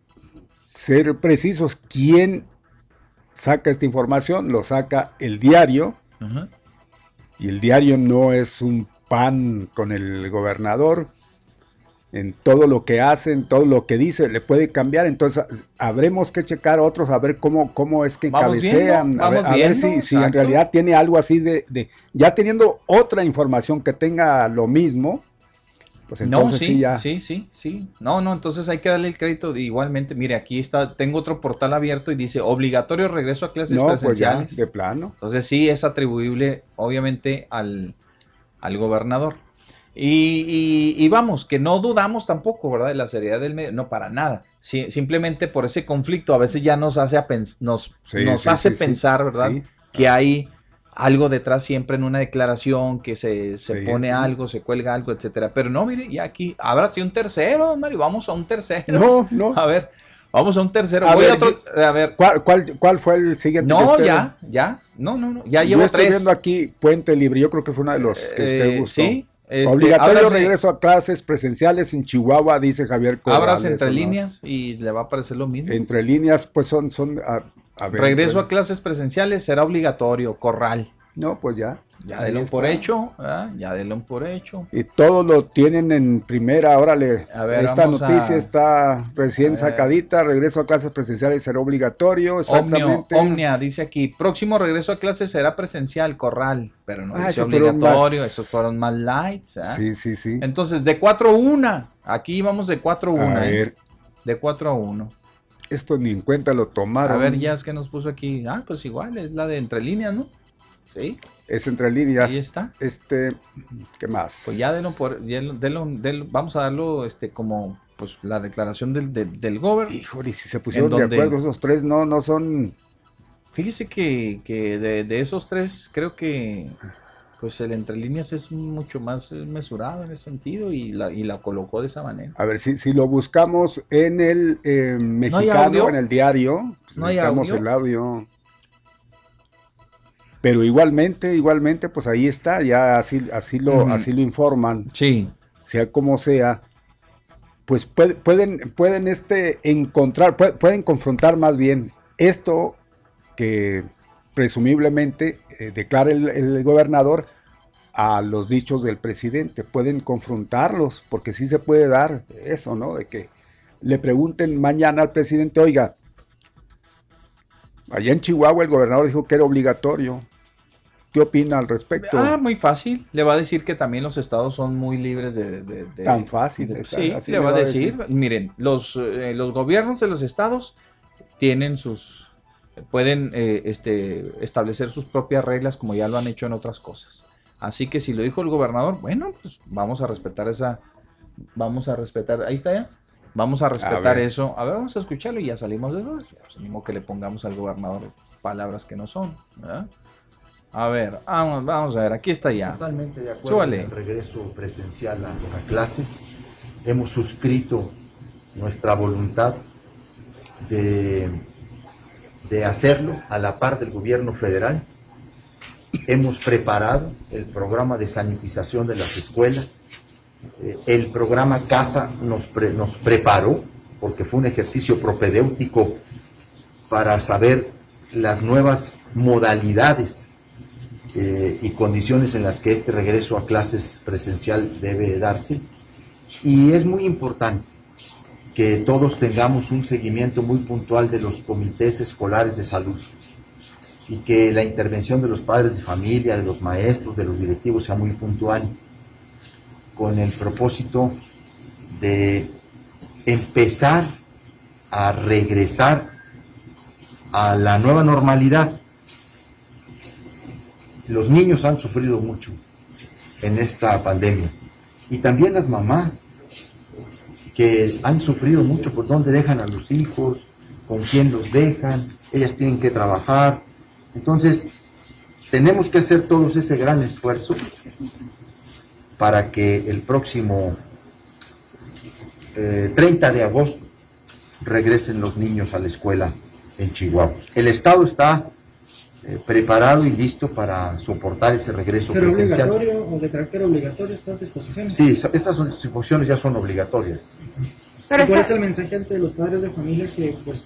Speaker 1: ser precisos. ¿Quién saca esta información? Lo saca el diario. Y el diario no es un pan con el gobernador. En todo lo que hace, en todo lo que dice, le puede cambiar. Entonces, habremos que checar a otros a ver cómo, cómo es que
Speaker 5: Vamos
Speaker 1: cabecean.
Speaker 5: viendo,
Speaker 1: a ver, a si, si en realidad tiene algo así de, de- Ya teniendo otra información que tenga lo mismo, pues entonces
Speaker 5: no,
Speaker 1: sí,
Speaker 5: sí,
Speaker 1: ya.
Speaker 5: sí, sí, sí. No, no, entonces hay que darle el crédito. Igualmente, mire, aquí está, tengo otro portal abierto y dice obligatorio regreso a clases
Speaker 1: No, pues ya,
Speaker 5: presenciales.
Speaker 1: de plano.
Speaker 5: Entonces sí es atribuible, obviamente, al, al gobernador. Y, y- y vamos, que no dudamos tampoco, ¿verdad? De la seriedad del medio, no para nada. Simplemente por ese conflicto a veces ya nos hace, a pens- nos,
Speaker 1: Sí,
Speaker 5: nos
Speaker 1: sí,
Speaker 5: hace
Speaker 1: sí,
Speaker 5: pensar, ¿verdad? Que hay algo detrás siempre en una declaración, que se, se pone algo, se cuelga algo, etcétera. Pero no, mire, ya aquí, habrá si un tercero, Mario, vamos a un tercero.
Speaker 1: No, no. [laughs]
Speaker 5: A ver, Vamos a un tercero.
Speaker 1: A
Speaker 5: Voy
Speaker 1: ver,
Speaker 5: a, otro- a ver.
Speaker 1: ¿Cuál, cuál, cuál fue el siguiente?
Speaker 5: No, ya, ya. No, no, no. Ya
Speaker 1: Yo
Speaker 5: llevo
Speaker 1: estoy
Speaker 5: tres.
Speaker 1: viendo aquí Puente Libre, yo creo que fue uno de los que usted
Speaker 5: Eh,
Speaker 1: gustó.
Speaker 5: sí, este,
Speaker 1: Obligatorio
Speaker 5: ábrase-
Speaker 1: regreso a clases presenciales en Chihuahua, dice Javier Corrales.
Speaker 5: Abras entre líneas y le va a parecer lo mismo.
Speaker 1: Entre líneas, pues son, son a, a ver,
Speaker 5: Regreso a clases presenciales será obligatorio, corral.
Speaker 1: No, pues ya.
Speaker 5: Ya denlo por hecho, ¿verdad? ya denlo por hecho.
Speaker 1: Y todo lo tienen en primera, órale.
Speaker 5: A ver,
Speaker 1: Esta
Speaker 5: a-
Speaker 1: noticia está recién sacadita, regreso a clases presenciales será obligatorio,
Speaker 5: Omnio,
Speaker 1: exactamente.
Speaker 5: Omnia dice aquí, próximo regreso a clases será presencial, corral, pero no
Speaker 1: Ah,
Speaker 5: dice obligatorio,
Speaker 1: más-
Speaker 5: esos fueron más lights. ¿ah?
Speaker 1: Sí, sí, sí.
Speaker 5: Entonces, de 4 a 1, aquí vamos de 4 a 1.
Speaker 1: A
Speaker 5: ¿eh?
Speaker 1: ver.
Speaker 5: De 4 a 1.
Speaker 1: Esto ni en cuenta lo tomaron.
Speaker 5: A ver, ya es que nos puso aquí. Ah, pues igual, es la de entre líneas, ¿no? Sí.
Speaker 1: Es entre líneas.
Speaker 5: Ahí está.
Speaker 1: Este, ¿qué más?
Speaker 5: Pues ya denlo por, ya lo- denlo- denlo- vamos a darlo este como pues la declaración del, del, del gobierno.
Speaker 1: Híjole, si se pusieron
Speaker 5: En
Speaker 1: de
Speaker 5: donde-
Speaker 1: acuerdo esos tres, no, no son.
Speaker 5: Fíjese que, que de, de esos tres, creo que pues el entre líneas es mucho más mesurado en ese sentido y la, y la colocó de esa manera.
Speaker 1: A ver, si, si lo buscamos en el eh, mexicano, en el diario, pues
Speaker 5: ¿No
Speaker 1: necesitamos
Speaker 5: audio?
Speaker 1: el audio. Pero igualmente, igualmente, pues ahí está, ya así, así lo, así lo informan.
Speaker 5: Sí.
Speaker 1: Sea como sea, pues puede- pueden, pueden este encontrar, pue- pueden confrontar más bien esto que presumiblemente eh, declara el, el gobernador a los dichos del presidente. Pueden confrontarlos, porque sí se puede dar eso, ¿no? De que le pregunten mañana al presidente, oiga, allá en Chihuahua el gobernador dijo que era obligatorio. ¿Qué opina al respecto?
Speaker 5: Ah, muy fácil. Le va a decir que también los estados son muy libres de... de- de-
Speaker 1: Tan fácil,
Speaker 5: de- sí,
Speaker 1: así
Speaker 5: le va a decir. Miren, los, eh, los gobiernos de los estados tienen sus... pueden eh, este, establecer sus propias reglas como ya lo han hecho en otras cosas. Así que si lo dijo el gobernador, bueno, pues vamos a respetar esa... Vamos a respetar... Ahí está ya. Vamos a respetar eso. A ver, vamos a escucharlo y ya salimos de eso. Pues, ni modo que le pongamos al gobernador palabras que no son. ¿verdad? A ver, vamos, vamos a ver, aquí está ya.
Speaker 14: Totalmente de acuerdo
Speaker 5: Súbale.
Speaker 14: con el regreso presencial a, a clases. Hemos suscrito nuestra voluntad de, de hacerlo a la par del gobierno federal. Hemos preparado el programa de sanitización de las escuelas. Eh, el programa CASA nos, pre- nos preparó, porque fue un ejercicio propedéutico para saber las nuevas modalidades eh, y condiciones en las que este regreso a clases presencial debe darse. Y es muy importante que todos tengamos un seguimiento muy puntual de los comités escolares de salud y que la intervención de los padres de familia, de los maestros, de los directivos sea muy puntual con el propósito de empezar a regresar a la nueva normalidad los niños han sufrido mucho en esta pandemia. Y también las mamás, que han sufrido mucho por dónde dejan a los hijos, con quién los dejan, ellas tienen que trabajar. Entonces, tenemos que hacer todos ese gran esfuerzo para que el próximo eh, 30 de agosto regresen los niños a la escuela en Chihuahua. El Estado está eh, preparado y listo para soportar ese regreso
Speaker 15: ¿Será
Speaker 14: presencial.
Speaker 15: obligatorio o de carácter obligatorio estas disposiciones?
Speaker 14: Sí, estas son- disposiciones ya son obligatorias.
Speaker 15: ¿Y ¿Cuál es el mensaje ante los padres de familia que pues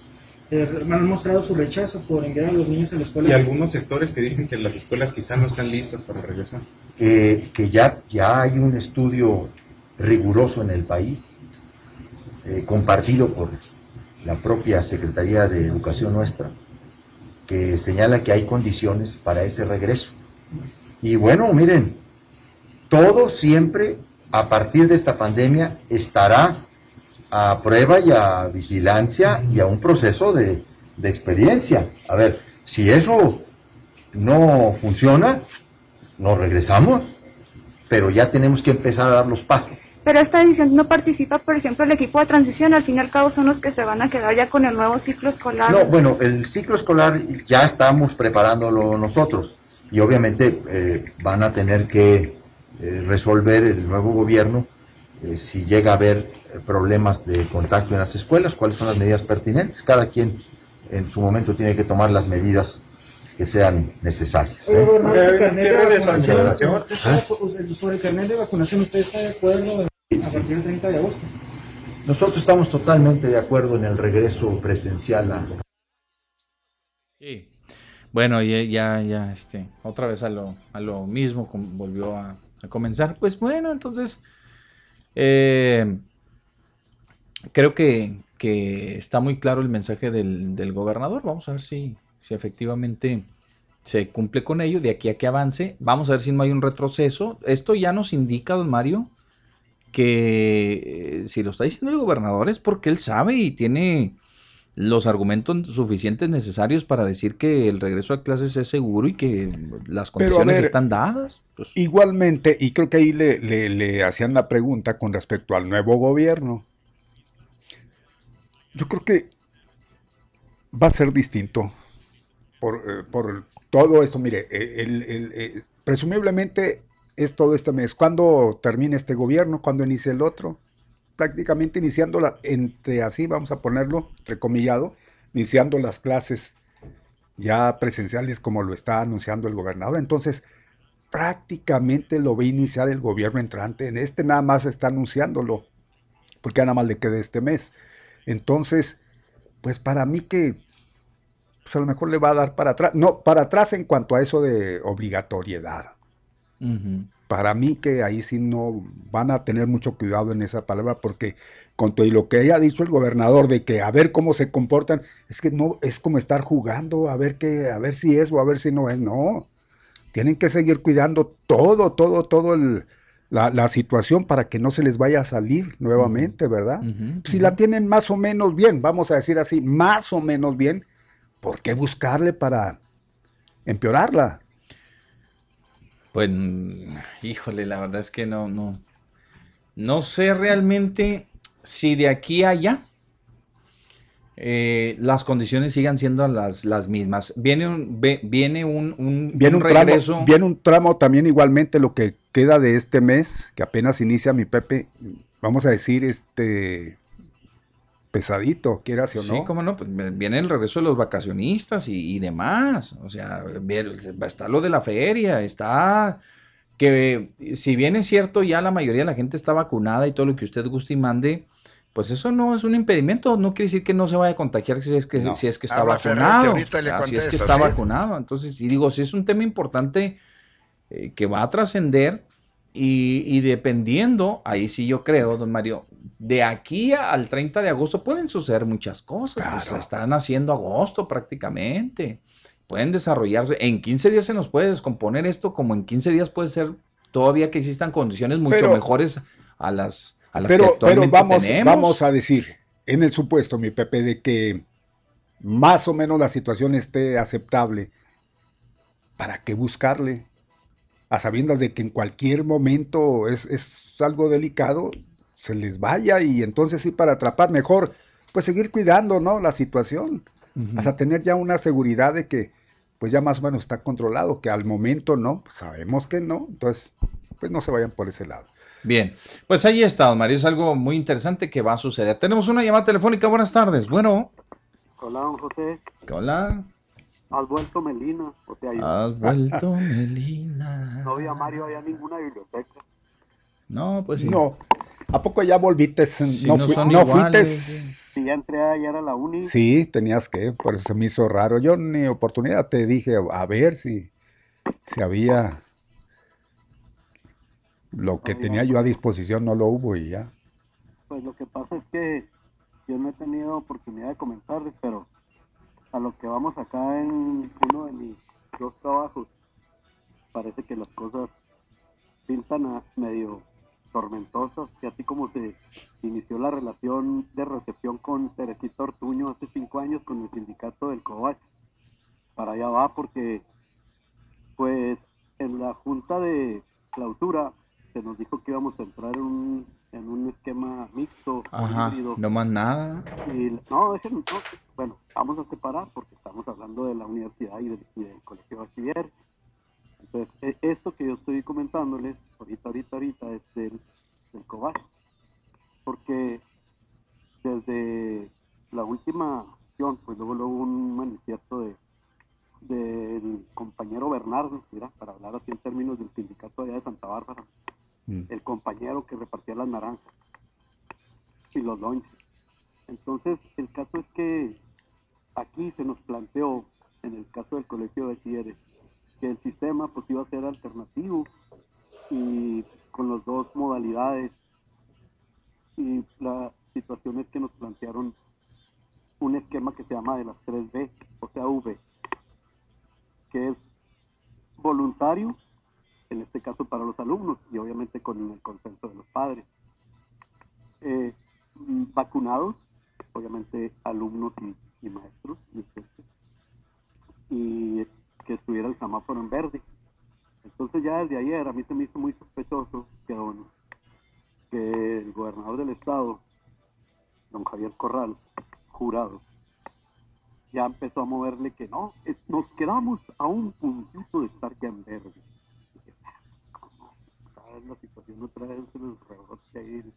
Speaker 15: eh, han mostrado su rechazo por enviar a los niños a la escuela?
Speaker 16: Y algunos sectores que dicen que las escuelas quizá no están listas para regresar.
Speaker 14: que, que ya, ya hay un estudio riguroso en el país, eh, compartido por la propia Secretaría de Educación nuestra, que señala que hay condiciones para ese regreso. Y bueno, miren, todo siempre a partir de esta pandemia estará a prueba y a vigilancia y a un proceso de, de experiencia. A ver, si eso no funciona, nos regresamos, pero ya tenemos que empezar a dar los pasos.
Speaker 17: Pero esta decisión no participa, por ejemplo, el equipo de transición, al fin y al cabo son los que se van a quedar ya con el nuevo ciclo escolar.
Speaker 14: No, bueno, el ciclo escolar ya estamos preparándolo nosotros y obviamente eh, van a tener que eh, resolver el nuevo gobierno eh, si llega a haber problemas de contagio en las escuelas, cuáles son las medidas pertinentes. Cada quien en su momento tiene que tomar las medidas que sean necesarias. ¿eh?
Speaker 15: Sobre el carnet de vacunación, sobre el carnet de vacunación, ¿usted está de acuerdo a partir del 30 de agosto?
Speaker 14: Nosotros estamos totalmente de acuerdo en el regreso presencial a...
Speaker 5: Sí. Bueno, ya, ya, ya, este, otra vez a lo, a lo mismo, volvió a, a comenzar. Pues bueno, entonces, eh, creo que, que está muy claro el mensaje del, del gobernador. Vamos a ver si, si efectivamente se cumple con ello de aquí a que avance. Vamos a ver si no hay un retroceso. Esto ya nos indica, don Mario, que eh, si lo está diciendo el gobernador es porque él sabe y tiene los argumentos suficientes necesarios para decir que el regreso a clases es seguro y que las condiciones
Speaker 1: ver,
Speaker 5: están dadas. Pues,
Speaker 1: Igualmente, y creo que ahí le, le- le hacían la pregunta con respecto al nuevo gobierno. Yo creo que va a ser distinto por, eh, por todo esto. Mire, eh, el- el- presumiblemente es todo este mes. ¿Cuándo termina este gobierno? ¿Cuándo inicia el otro? Prácticamente iniciando la, entre así, vamos a ponerlo, entrecomillado, iniciando las clases ya presenciales como lo está anunciando el gobernador. Entonces, prácticamente lo va a iniciar el gobierno entrante. En este nada más está anunciándolo, porque nada más le queda este mes. Entonces, pues para mí que pues a lo mejor le va a dar para atrás. No, para atrás en cuanto a eso de obligatoriedad. Para mí que ahí sí no van a tener mucho cuidado en esa palabra porque con todo y lo que haya dicho el gobernador de que a ver cómo se comportan, es que no es como estar jugando a ver qué, a ver si es o a ver si no es, no. Tienen que seguir cuidando todo, todo, todo el, la, la situación para que no se les vaya a salir nuevamente, ¿verdad? Si la tienen más o menos bien, vamos a decir así, más o menos bien, ¿por qué buscarle para empeorarla?
Speaker 5: Pues, híjole, la verdad es que no, no, no sé realmente si de aquí a allá eh, las condiciones sigan siendo las, las mismas. Viene un, ve- viene un, un,
Speaker 1: Viene un,
Speaker 5: regreso.
Speaker 1: tramo, viene un tramo también igualmente lo que queda de este mes, que apenas inicia mi Pepe, vamos a decir, este pesadito, quieras o
Speaker 5: Sí,
Speaker 1: no.
Speaker 5: cómo no, pues viene el regreso de los vacacionistas y, y demás. O sea, está lo de la feria, está que si bien es cierto, ya la mayoría de la gente está vacunada y todo lo que usted guste y mande, pues eso no es un impedimento, no quiere decir que no se vaya a contagiar si es que,
Speaker 18: No.
Speaker 5: si es que está
Speaker 18: Habla
Speaker 5: vacunado.
Speaker 18: ahorita le
Speaker 5: ah, si es que está
Speaker 18: sí.
Speaker 5: vacunado. Entonces, y digo, si es un tema importante eh, que va a trascender y, y dependiendo, ahí sí yo creo, don Mario, de aquí al 30 de agosto pueden suceder muchas cosas. pues, están haciendo agosto prácticamente. Pueden desarrollarse. En 15 días se nos puede descomponer esto, como en 15 días puede ser todavía que existan condiciones mucho
Speaker 1: Pero-
Speaker 5: mejores a las, a las que
Speaker 1: Pero, pero
Speaker 5: actualmente
Speaker 1: vamos,
Speaker 5: tenemos.
Speaker 1: vamos a decir, en el supuesto, mi Pepe, de que más o menos la situación esté aceptable, ¿para qué buscarle? A sabiendas de que en cualquier momento es, es algo delicado, se les vaya y entonces sí, para atrapar mejor, pues seguir cuidando, ¿no? La situación, hasta tener ya una seguridad de que pues ya más o menos está controlado, que al momento no, pues sabemos que no, entonces pues no se vayan por ese lado.
Speaker 5: Bien, pues ahí está, don Mario. Es algo muy interesante que va a suceder. Tenemos una llamada telefónica. Buenas tardes. Bueno,
Speaker 19: Hola, don José.
Speaker 5: hola.
Speaker 19: Has vuelto Melina. O sea, yo-
Speaker 5: Has vuelto, [laughs] Melina.
Speaker 19: No vi a Mario allá en ninguna biblioteca.
Speaker 5: No, pues sí.
Speaker 1: No. ¿A poco ya volviste?
Speaker 5: Si
Speaker 1: no
Speaker 5: no
Speaker 1: fui-
Speaker 5: son
Speaker 1: no
Speaker 5: iguales,
Speaker 1: fuiste.
Speaker 19: Si ya entré ayer a la uni.
Speaker 1: Sí, tenías que, por eso se me hizo raro. Yo ni oportunidad te dije a ver si, si había lo que tenía yo a disposición, no lo hubo y ya.
Speaker 19: Pues lo que pasa es que yo no he tenido oportunidad de comentarles, pero a lo que vamos acá en uno de mis dos trabajos, parece que las cosas pintan a medio tormentosas, que así como se inició la relación de recepción con Teresita Ortuño hace cinco años con el sindicato del COVAC, para allá va porque pues en la junta de clausura se nos dijo que íbamos a entrar en un, en un esquema mixto,
Speaker 5: Ajá,
Speaker 19: híbrido,
Speaker 5: no más nada.
Speaker 19: y no, déjenme, no, bueno, vamos a separar porque estamos hablando de la universidad y del, y del colegio bachiller. Entonces, e- esto que yo estoy comentándoles ahorita, ahorita, ahorita es del, del porque desde la última acción, pues luego, luego un manifiesto de del compañero Bernardo, mira, para hablar así en términos del sindicato allá de Santa Bárbara,
Speaker 1: Mm.
Speaker 19: el compañero que repartía las naranjas y los lonches. Entonces, el caso es que aquí se nos planteó, en el caso del colegio de Bachilleres, que el sistema pues iba a ser alternativo y con las dos modalidades y la situación es que nos plantearon un esquema que se llama de las 3B, o sea, V, que es voluntario, en este caso para los alumnos y obviamente con el consenso de los padres. Eh, vacunados, obviamente alumnos y, y maestros, y y que estuviera el semáforo en verde. Entonces ya desde ayer a mí se me hizo muy sospechoso que, don- que el gobernador del estado, don Javier Corral, jurado, ya empezó a moverle que no, es- nos quedamos a un puntito de estar ya en verde. Dije, "Ah, ¿cómo? Otra vez la situación otra vez se nos rebrote ahí,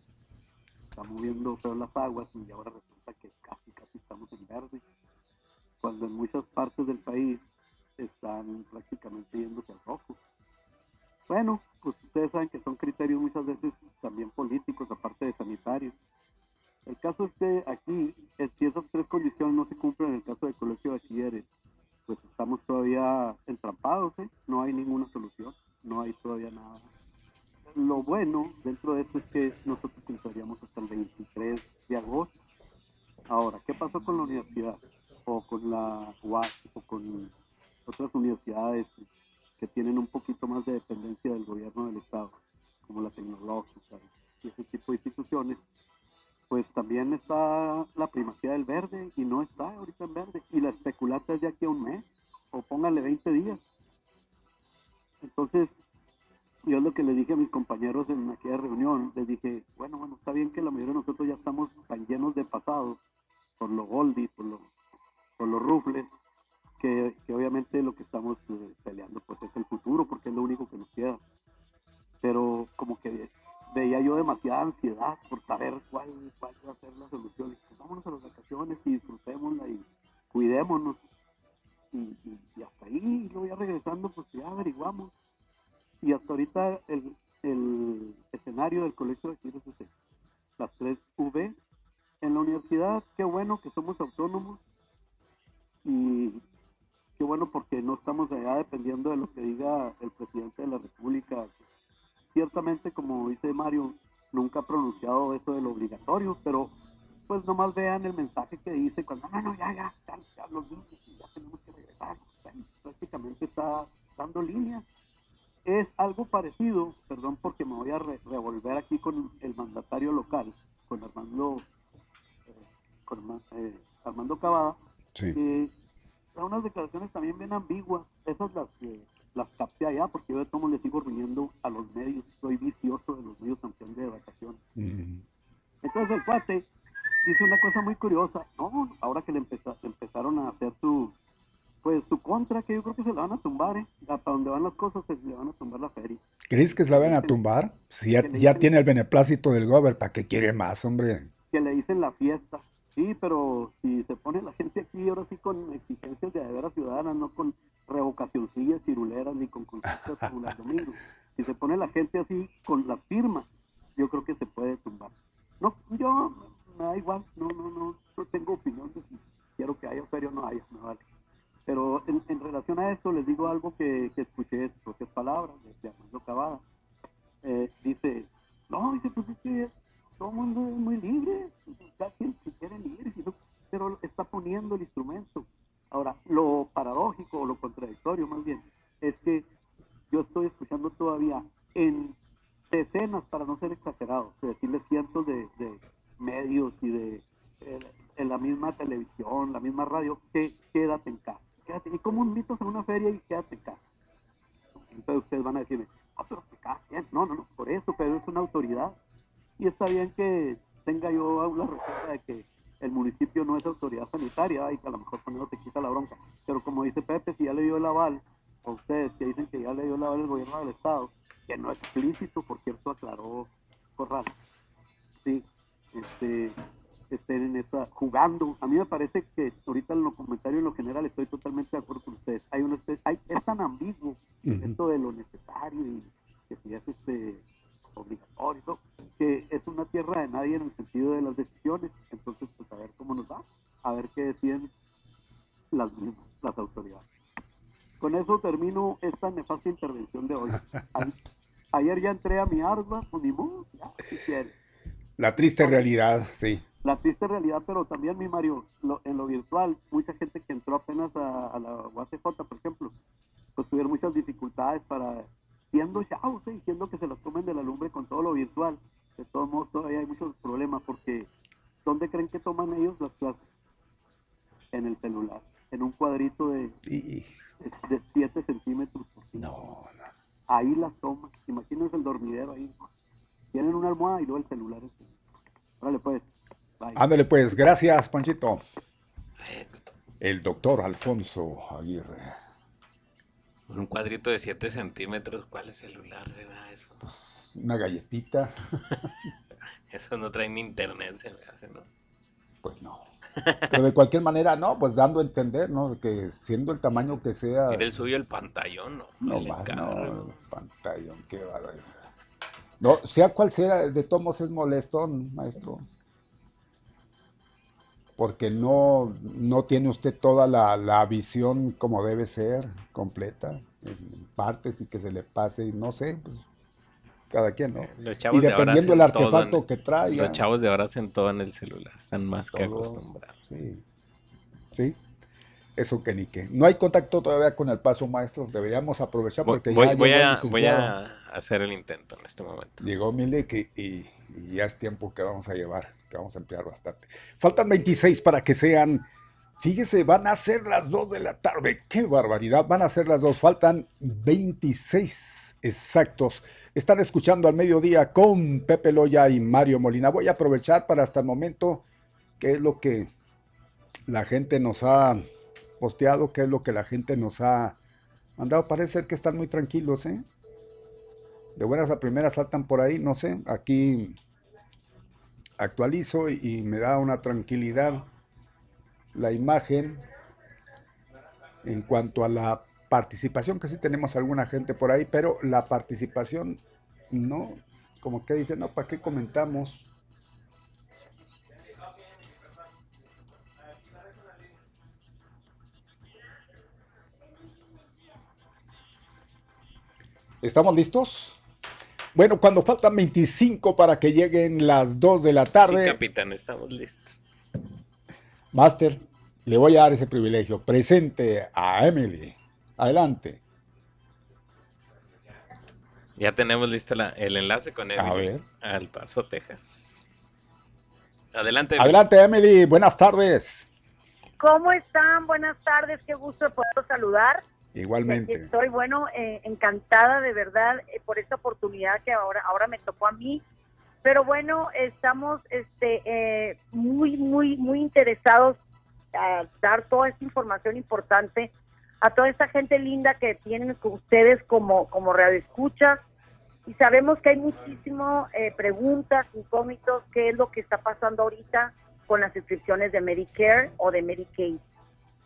Speaker 19: está moviendo feo las aguas y ahora resulta que casi, casi estamos en verde. Cuando en muchas partes del país están prácticamente yéndose al rojo. Bueno, pues ustedes saben que son criterios muchas veces también políticos, aparte de sanitarios. El caso es que aquí, si esas tres condiciones no se cumplen en el caso del colegio de bachilleres, pues estamos todavía entrampados, ¿eh? no hay ninguna solución, no hay todavía nada. Lo bueno dentro de esto es que nosotros entraríamos hasta el 23 de agosto. Ahora, ¿qué pasó con la universidad? O con la UAS, o con otras universidades que tienen un poquito más de dependencia del gobierno del Estado, como la tecnológica y ese tipo de instituciones, pues también está la primacía del verde y no está ahorita en verde. Y la especulata es de aquí a un mes, o póngale 20 días. Entonces, yo lo que le dije a mis compañeros en aquella reunión, les dije, bueno, bueno, está bien que la mayoría de nosotros ya estamos tan llenos de pasado, por lo Goldie, por lo, por los rufles, que, obviamente lo que estamos eh, peleando pues es el futuro, porque es lo único que nos queda. Pero como que veía yo demasiada ansiedad por saber cuál, cuál va a ser la solución. Vámonos a las vacaciones y disfrutémosla y cuidémonos. Y, y- y hasta ahí, y luego ya regresando, pues ya averiguamos. Y hasta ahorita el, el escenario del colegio de aquí es ese, las tres V. En la universidad, qué bueno que somos autónomos y qué bueno porque no estamos allá dependiendo de lo que diga el presidente de la República. Ciertamente, como dice Mario, nunca ha pronunciado eso del obligatorio, pero pues nomás vean el mensaje que dice cuando, no, no, ya, ya, ya, ya los niños, ya tenemos que regresar. Prácticamente está dando líneas. Es algo parecido, perdón porque me voy a re- revolver aquí con el mandatario local, con Armando, eh, con eh, Armando Cavada,
Speaker 1: Sí.
Speaker 19: que da unas declaraciones también bien ambiguas. Esas las, eh, las capté allá porque yo de tomo le sigo riendo a los medios. Soy vicioso de los medios campeón de vacaciones. Entonces el cuate dice una cosa muy curiosa. No, ahora que le empeza- empezaron a hacer su pues su contra, que yo creo que se la van a tumbar, ¿eh? Hasta donde van las cosas se le van a tumbar la feria.
Speaker 1: ¿Crees que se la van a tumbar? Si ya, ya tiene el beneplácito del gober, ¿para qué quiere más, hombre?
Speaker 19: que le dicen la fiesta. Sí, pero si se pone la gente aquí ahora sí con exigencias de veras ciudadanas, no con revocacioncillas ciruleras ni con consultas [laughs] como las domingos. Si se pone la gente así con las firmas, yo creo que se puede tumbar. No, yo me da igual, no, no, no, no tengo opinión de si quiero que haya feria o no haya, me vale. Pero en, en relación a esto les digo algo que, que escuché propias palabras, de Armando Cavada. Eh, dice, no, dice, pues es que todo el mundo es muy libre, cada quien ir, si no, pero está poniendo el instrumento. Ahora, lo paradójico o lo contradictorio más bien es que yo estoy escuchando todavía en decenas, para no ser exagerado, de decirles cientos de, de medios y de eh, en la misma televisión, la misma radio, que quédate en casa. Quédate, y como un mito en una feria y quédate en casa. Entonces ustedes van a decirme, ah, pero que cada quien. No, no, no, por eso, pero es una autoridad. Y está bien que tenga yo la respuesta de que el municipio no es autoridad sanitaria y que a lo mejor con eso te quita la bronca. Pero como dice Pepe, si ya le dio el aval a ustedes que dicen que ya le dio el aval el gobierno del Estado, que no es explícito, por cierto, aclaró Corral. Sí, este, estén en esa, jugando. A mí me parece que ahorita en lo comentario en lo general estoy totalmente de acuerdo con ustedes. Hay una especie- hay, es tan ambiguo esto de lo necesario y que si es este obligatorio, que es una tierra de nadie en el sentido de las decisiones. Entonces, pues a ver cómo nos va, a ver qué deciden las mismas, las autoridades. Con eso termino esta nefasta intervención de hoy. [laughs] A- Ayer ya entré a mi arma, pues ni modo, ya, si quieres.
Speaker 1: La triste realidad, sí.
Speaker 19: La triste realidad, pero también, mi Mario, lo- en lo virtual, mucha gente que entró apenas a, a la UACJ, por ejemplo, pues tuvieron muchas dificultades para, siendo chavos, ¿eh? diciendo que se los tomen de la lumbre con todo lo virtual. De todos modos, todavía hay muchos problemas porque ¿dónde creen que toman ellos las clases? En el celular, en un cuadrito de, de 7 centímetros. por cinco. Ahí las toman. Imagínense el dormidero ahí. Tienen una almohada y luego el celular. Órale, pues. Bye.
Speaker 1: Ándale pues, gracias, Panchito. El doctor Alfonso Aguirre.
Speaker 2: Un cuadrito de 7 centímetros, ¿cuál celular será eso?
Speaker 1: Una galletita. [laughs]
Speaker 2: Eso no trae ni internet, se me hace, ¿no?
Speaker 1: Pues no. Pero de cualquier manera, no, pues dando a entender, ¿no? Que siendo el tamaño que sea.
Speaker 2: Mira el suyo, el pantallón, ¿no?
Speaker 1: No
Speaker 2: El
Speaker 1: más, no, pantallón, qué barbaridad. No, sea cual sea, de tomos es molestón, maestro. Porque no, no tiene usted toda la, la visión como debe ser, completa, en partes y que se le pase, y no sé, pues cada quien, ¿no?
Speaker 2: Los chavos
Speaker 1: y dependiendo el
Speaker 2: hacen todo
Speaker 1: artefacto
Speaker 2: en-
Speaker 1: que traiga.
Speaker 2: Los chavos de ahora hacen todo en el celular, están más que acostumbrados.
Speaker 1: Sí. Sí. Eso que ni qué. No hay contacto todavía con el paso maestro. Deberíamos aprovechar
Speaker 2: Voy,
Speaker 1: porque
Speaker 2: voy-
Speaker 1: ya
Speaker 2: voy
Speaker 1: el
Speaker 2: a, voy a hacer el intento en este momento.
Speaker 1: Llegó Milik y, y- y ya es tiempo que vamos a llevar, que vamos a emplear bastante. Faltan 26 para que sean, fíjese, van a ser las 2 de la tarde. ¡Qué barbaridad! Van a ser las 2, faltan 26 exactos. Están escuchando al mediodía con Pepe Loya y Mario Molina. Voy a aprovechar para hasta el momento qué es lo que la gente nos ha posteado, qué es lo que la gente nos ha mandado. Parece ser que están muy tranquilos, ¿eh? de buenas a primeras saltan por ahí, no sé, aquí actualizo y, me da una tranquilidad la imagen en cuanto a la participación, que sí tenemos alguna gente por ahí, pero la participación no, como que dicen, no, ¿para qué comentamos? ¿Estamos listos? Bueno, cuando faltan 25 para que lleguen las 2 de la tarde,
Speaker 2: Sí, capitán, estamos listos.
Speaker 1: Master, le voy a dar ese privilegio. Presente a Emily. Adelante.
Speaker 2: Ya tenemos listo la- el enlace con
Speaker 1: A
Speaker 2: Emily
Speaker 1: ver.
Speaker 2: al Paso, Texas. Adelante. Emily.
Speaker 1: Adelante, Emily. Buenas tardes.
Speaker 4: ¿Cómo están? Buenas tardes, qué gusto de poderlos saludar.
Speaker 1: Igualmente.
Speaker 4: Estoy, bueno, eh, encantada de verdad eh, por esta oportunidad que ahora, ahora me tocó a mí. Pero bueno, estamos este, eh, muy, muy, muy interesados a dar toda esta información importante a toda esta gente linda que tienen con ustedes como, como radioescuchas. Y sabemos que hay muchísimas preguntas, incógnitos, qué es lo que está pasando ahorita con las inscripciones de Medicare o de Medicaid.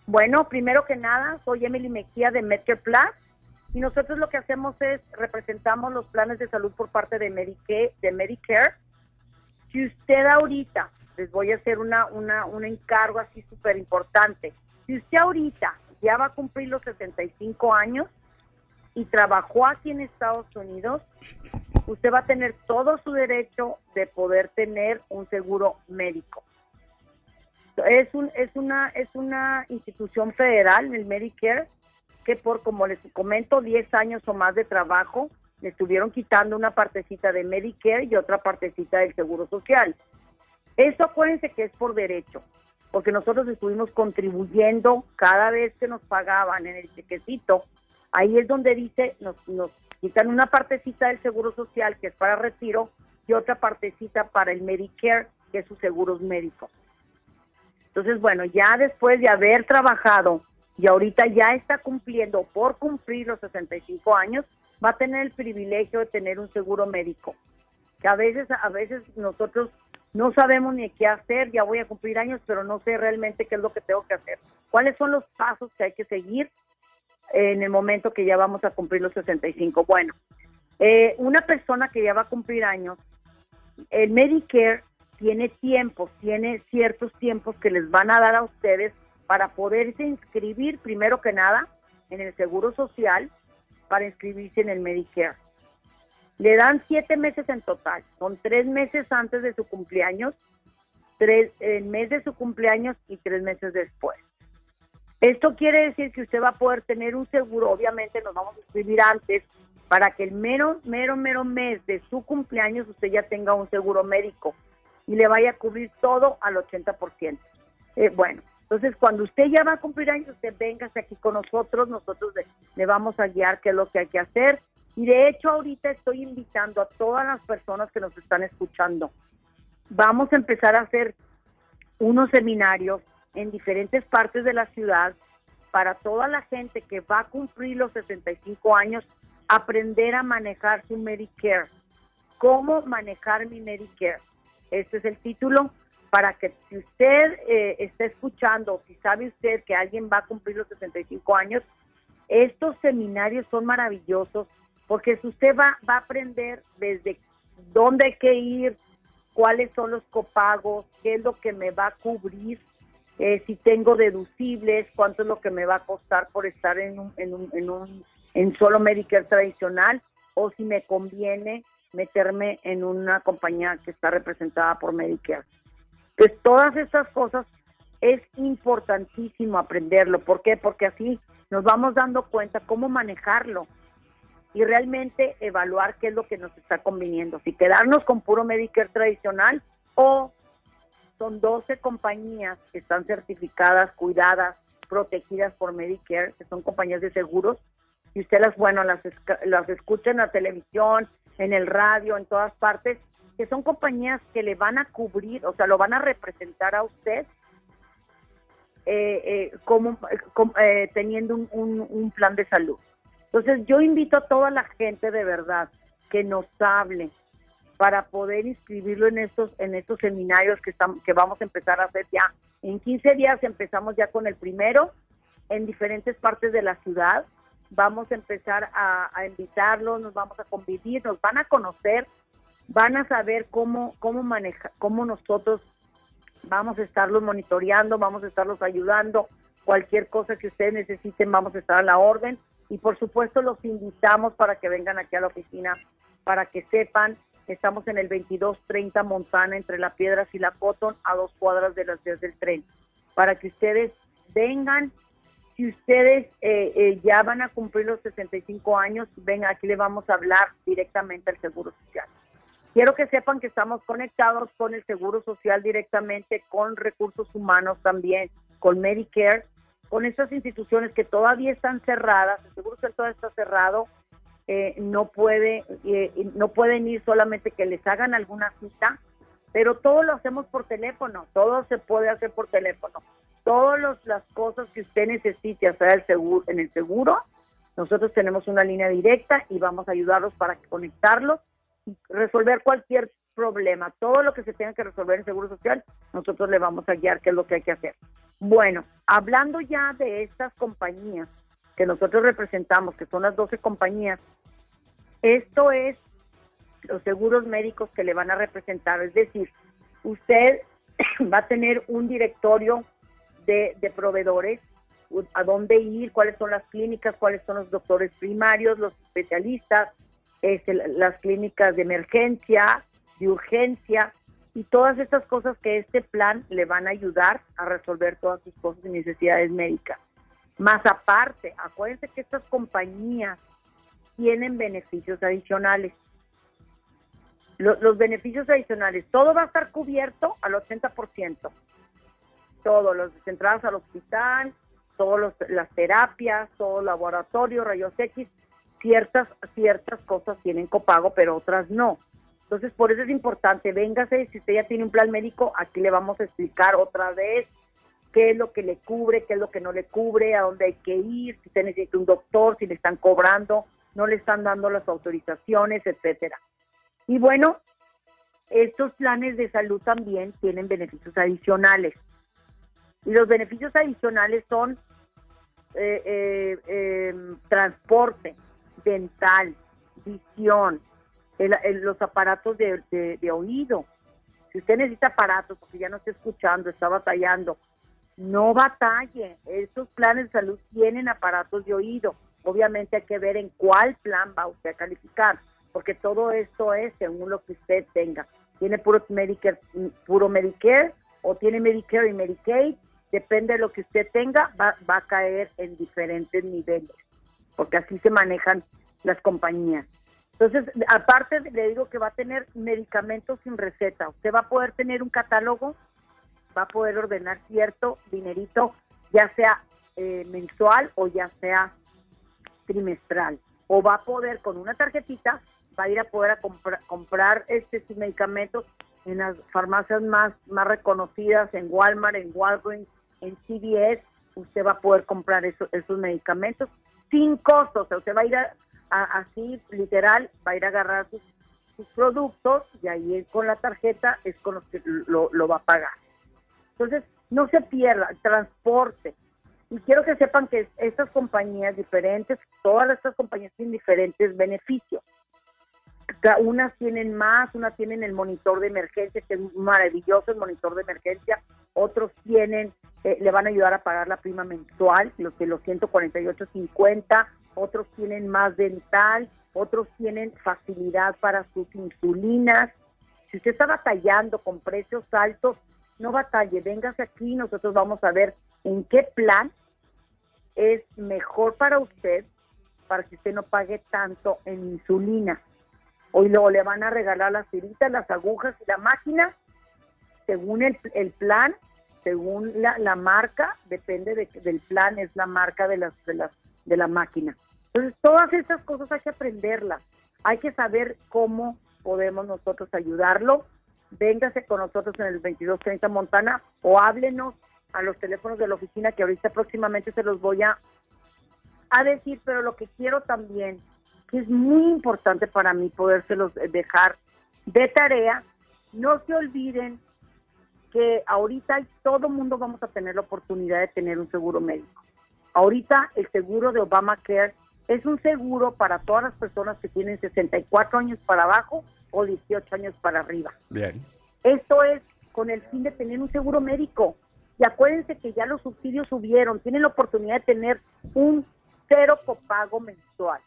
Speaker 4: Bueno, primero que nada, soy Emily Mejía de Medicare Plus y nosotros lo que hacemos es representamos los planes de salud por parte de Medicare. De Medicare. Si usted ahorita, les voy a hacer una, una, un encargo así súper importante, si usted ahorita ya va a cumplir los 65 años y trabajó aquí en Estados Unidos, usted va a tener todo su derecho de poder tener un seguro médico. Es, un, es, una, es una institución federal, el Medicare, que por, como les comento, 10 años o más de trabajo, le estuvieron quitando una partecita de Medicare y otra partecita del Seguro Social. Eso acuérdense que es por derecho, porque nosotros estuvimos contribuyendo cada vez que nos pagaban en el chequecito. Ahí es donde dice, nos, nos quitan una partecita del Seguro Social, que es para retiro, y otra partecita para el Medicare, que es sus seguros médicos. Entonces, bueno, ya después de haber trabajado y ahorita ya está cumpliendo por cumplir los 65 años, va a tener el privilegio de tener un seguro médico. Que a veces, a veces nosotros no sabemos ni qué hacer, ya voy a cumplir años, pero no sé realmente qué es lo que tengo que hacer. ¿Cuáles son los pasos que hay que seguir en el momento que ya vamos a cumplir los 65? Bueno, eh, una persona que ya va a cumplir años, el Medicare tiene tiempos, tiene ciertos tiempos que les van a dar a ustedes para poderse inscribir primero que nada en el Seguro Social para inscribirse en el Medicare. Le dan siete meses en total, son tres meses antes de su cumpleaños, tres, el mes de su cumpleaños y tres meses después. Esto quiere decir que usted va a poder tener un seguro, obviamente nos vamos a inscribir antes, para que el mero, mero, mero mes de su cumpleaños usted ya tenga un seguro médico y le vaya a cubrir todo al 80%. Eh, bueno, entonces cuando usted ya va a cumplir años, usted véngase aquí con nosotros, nosotros le, le vamos a guiar qué es lo que hay que hacer. Y de hecho ahorita estoy invitando a todas las personas que nos están escuchando. Vamos a empezar a hacer unos seminarios en diferentes partes de la ciudad para toda la gente que va a cumplir los 65 años, aprender a manejar su Medicare. ¿Cómo manejar mi Medicare? Este es el título para que si usted eh, está escuchando, si sabe usted que alguien va a cumplir los 65 años, estos seminarios son maravillosos porque si usted va, va a aprender desde dónde hay que ir, cuáles son los copagos, qué es lo que me va a cubrir, eh, si tengo deducibles, cuánto es lo que me va a costar por estar en un, en un, en un en solo Medicare tradicional o si me conviene meterme en una compañía que está representada por Medicare. Pues todas estas cosas es importantísimo aprenderlo. ¿Por qué? Porque así nos vamos dando cuenta cómo manejarlo y realmente evaluar qué es lo que nos está conviniendo. Si quedarnos con puro Medicare tradicional o son 12 compañías que están certificadas, cuidadas, protegidas por Medicare, que son compañías de seguros, y usted las, bueno, las, las escucha en la televisión, en el radio, en todas partes, que son compañías que le van a cubrir, o sea, lo van a representar a usted eh, eh, como, eh, teniendo un, un, plan de salud. Entonces yo invito a toda la gente de verdad que nos hable para poder inscribirlo en estos en estos seminarios que estamos, que vamos a empezar a hacer ya. En 15 días empezamos ya con el primero en diferentes partes de la ciudad vamos a empezar a, invitarlos, nos vamos a convivir, nos van a conocer, van a saber cómo, cómo manejar, cómo nosotros vamos a estarlos monitoreando, vamos a estarlos ayudando, cualquier cosa que ustedes necesiten, vamos a estar a la orden. Y por supuesto los invitamos para que vengan aquí a la oficina, para que sepan, estamos en el 2230 Montana entre La Piedras y La Cotton, a dos cuadras de las vías del tren, para que ustedes vengan si ustedes eh, eh, ya van a cumplir los 65 años, ven, aquí le vamos a hablar directamente al Seguro Social. Quiero que sepan que estamos conectados con el Seguro Social directamente, con recursos humanos también, con Medicare, con estas instituciones que todavía están cerradas, el Seguro Social todavía está cerrado, eh, no, puede, no pueden ir solamente que les hagan alguna cita, pero todo lo hacemos por teléfono, todo se puede hacer por teléfono todas las cosas que usted necesite hacer el seguro, en el seguro, nosotros tenemos una línea directa y vamos a ayudarlos para conectarlos y resolver cualquier problema. Todo lo que se tenga que resolver en Seguro Social, nosotros le vamos a guiar qué es lo que hay que hacer. Bueno, hablando ya de estas compañías que nosotros representamos, que son las 12 compañías, esto es los seguros médicos que le van a representar. Es decir, usted [clears throat] va a tener un directorio de, proveedores, a dónde ir, cuáles son las clínicas, cuáles son los doctores primarios, los especialistas, este, las clínicas de emergencia, de urgencia y todas estas cosas que este plan le van a ayudar a resolver todas sus cosas y necesidades médicas. Más aparte, acuérdense que estas compañías tienen beneficios adicionales. Los, beneficios adicionales, todo va a estar cubierto al 80% todos los entradas al hospital, todas las terapias, todo el laboratorio, rayos X, ciertas, ciertas cosas tienen copago, pero otras no. Entonces, por eso es importante, véngase, si usted ya tiene un plan médico, aquí le vamos a explicar otra vez qué es lo que le cubre, qué es lo que no le cubre, a dónde hay que ir, si usted necesita un doctor, si le están cobrando, no le están dando las autorizaciones, etcétera. Y bueno, estos planes de salud también tienen beneficios adicionales. Y los beneficios adicionales son eh, eh, em, transporte, dental, visión, los aparatos de, de- de oído. Si usted necesita aparatos porque ya no está escuchando, está batallando, no batalle. Estos planes de salud tienen aparatos de oído. Obviamente hay que ver en cuál plan va usted a calificar, porque todo esto es según lo que usted tenga. Tiene puro Medicare, puro Medicare o tiene Medicare y Medicaid, depende de lo que usted tenga, va, va a caer en diferentes niveles, porque así se manejan las compañías. Entonces, aparte le digo que va a tener medicamentos sin receta. Usted va a poder tener un catálogo, va a poder ordenar cierto dinerito, ya sea eh, mensual o ya sea trimestral. O va a poder con una tarjetita, va a ir a poder a compra- comprar este sus medicamentos en las farmacias más, más reconocidas, en Walmart, en Walgreens, en CVS. Usted va a poder comprar eso- esos medicamentos sin costo. O sea, usted va a ir a- a- así, literal, va a ir a agarrar sus, sus productos y ahí con la tarjeta es con los que lo, lo va a pagar. Entonces, no se pierda, transporte. Y quiero que sepan que estas compañías diferentes, todas estas compañías tienen diferentes beneficios. Unas tienen más, unas tienen el monitor de emergencia, que es maravilloso el monitor de emergencia. Otros tienen, eh, le van a ayudar a pagar la prima mensual, los de los 148.50. Otros tienen más dental. Otros tienen facilidad para sus insulinas. Si usted está batallando con precios altos, no batalle, véngase aquí, nosotros vamos a ver en qué plan es mejor para usted, para que usted no pague tanto en insulina. Hoy luego le van a regalar las tiritas, las agujas y la máquina, según el, el plan, según la, la marca, depende de- del plan, es la marca de, las, de, las, de la máquina. Entonces, todas estas cosas hay que aprenderlas. Hay que saber cómo podemos nosotros ayudarlo. Véngase con nosotros en el 2230 Montana o háblenos a los teléfonos de la oficina que ahorita próximamente se los voy a, a decir, pero lo que quiero también, que es muy importante para mí podérselos dejar de tarea, no se olviden que ahorita todo mundo vamos a tener la oportunidad de tener un seguro médico. Ahorita el seguro de Obamacare es un seguro para todas las personas que tienen 64 años para abajo o 18 años para arriba.
Speaker 1: Bien.
Speaker 4: Esto es con el fin de tener un seguro médico. Y acuérdense que ya los subsidios subieron, tienen la oportunidad de tener un cero copago mensual.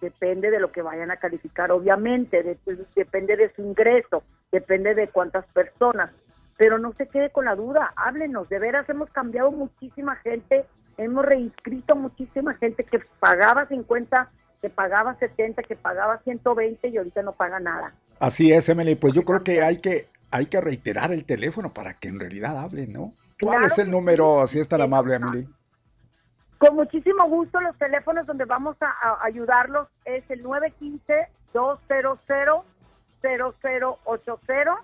Speaker 4: Depende de lo que vayan a calificar, obviamente, de- depende de su ingreso, depende de cuántas personas. Pero no se quede con la duda, háblenos, de veras hemos cambiado muchísima gente, hemos reinscrito muchísima gente que pagaba 50, que pagaba 70, que pagaba 120 y ahorita no paga nada.
Speaker 1: Así es, Emily. Pues yo creo que hay que, hay que reiterar el teléfono para que en realidad hablen, ¿no? ¿Cuál
Speaker 4: Claro
Speaker 1: es el número, así es tan amable, Emily?
Speaker 4: Con muchísimo gusto, los teléfonos donde vamos a, a ayudarlos es el 915-200-0080,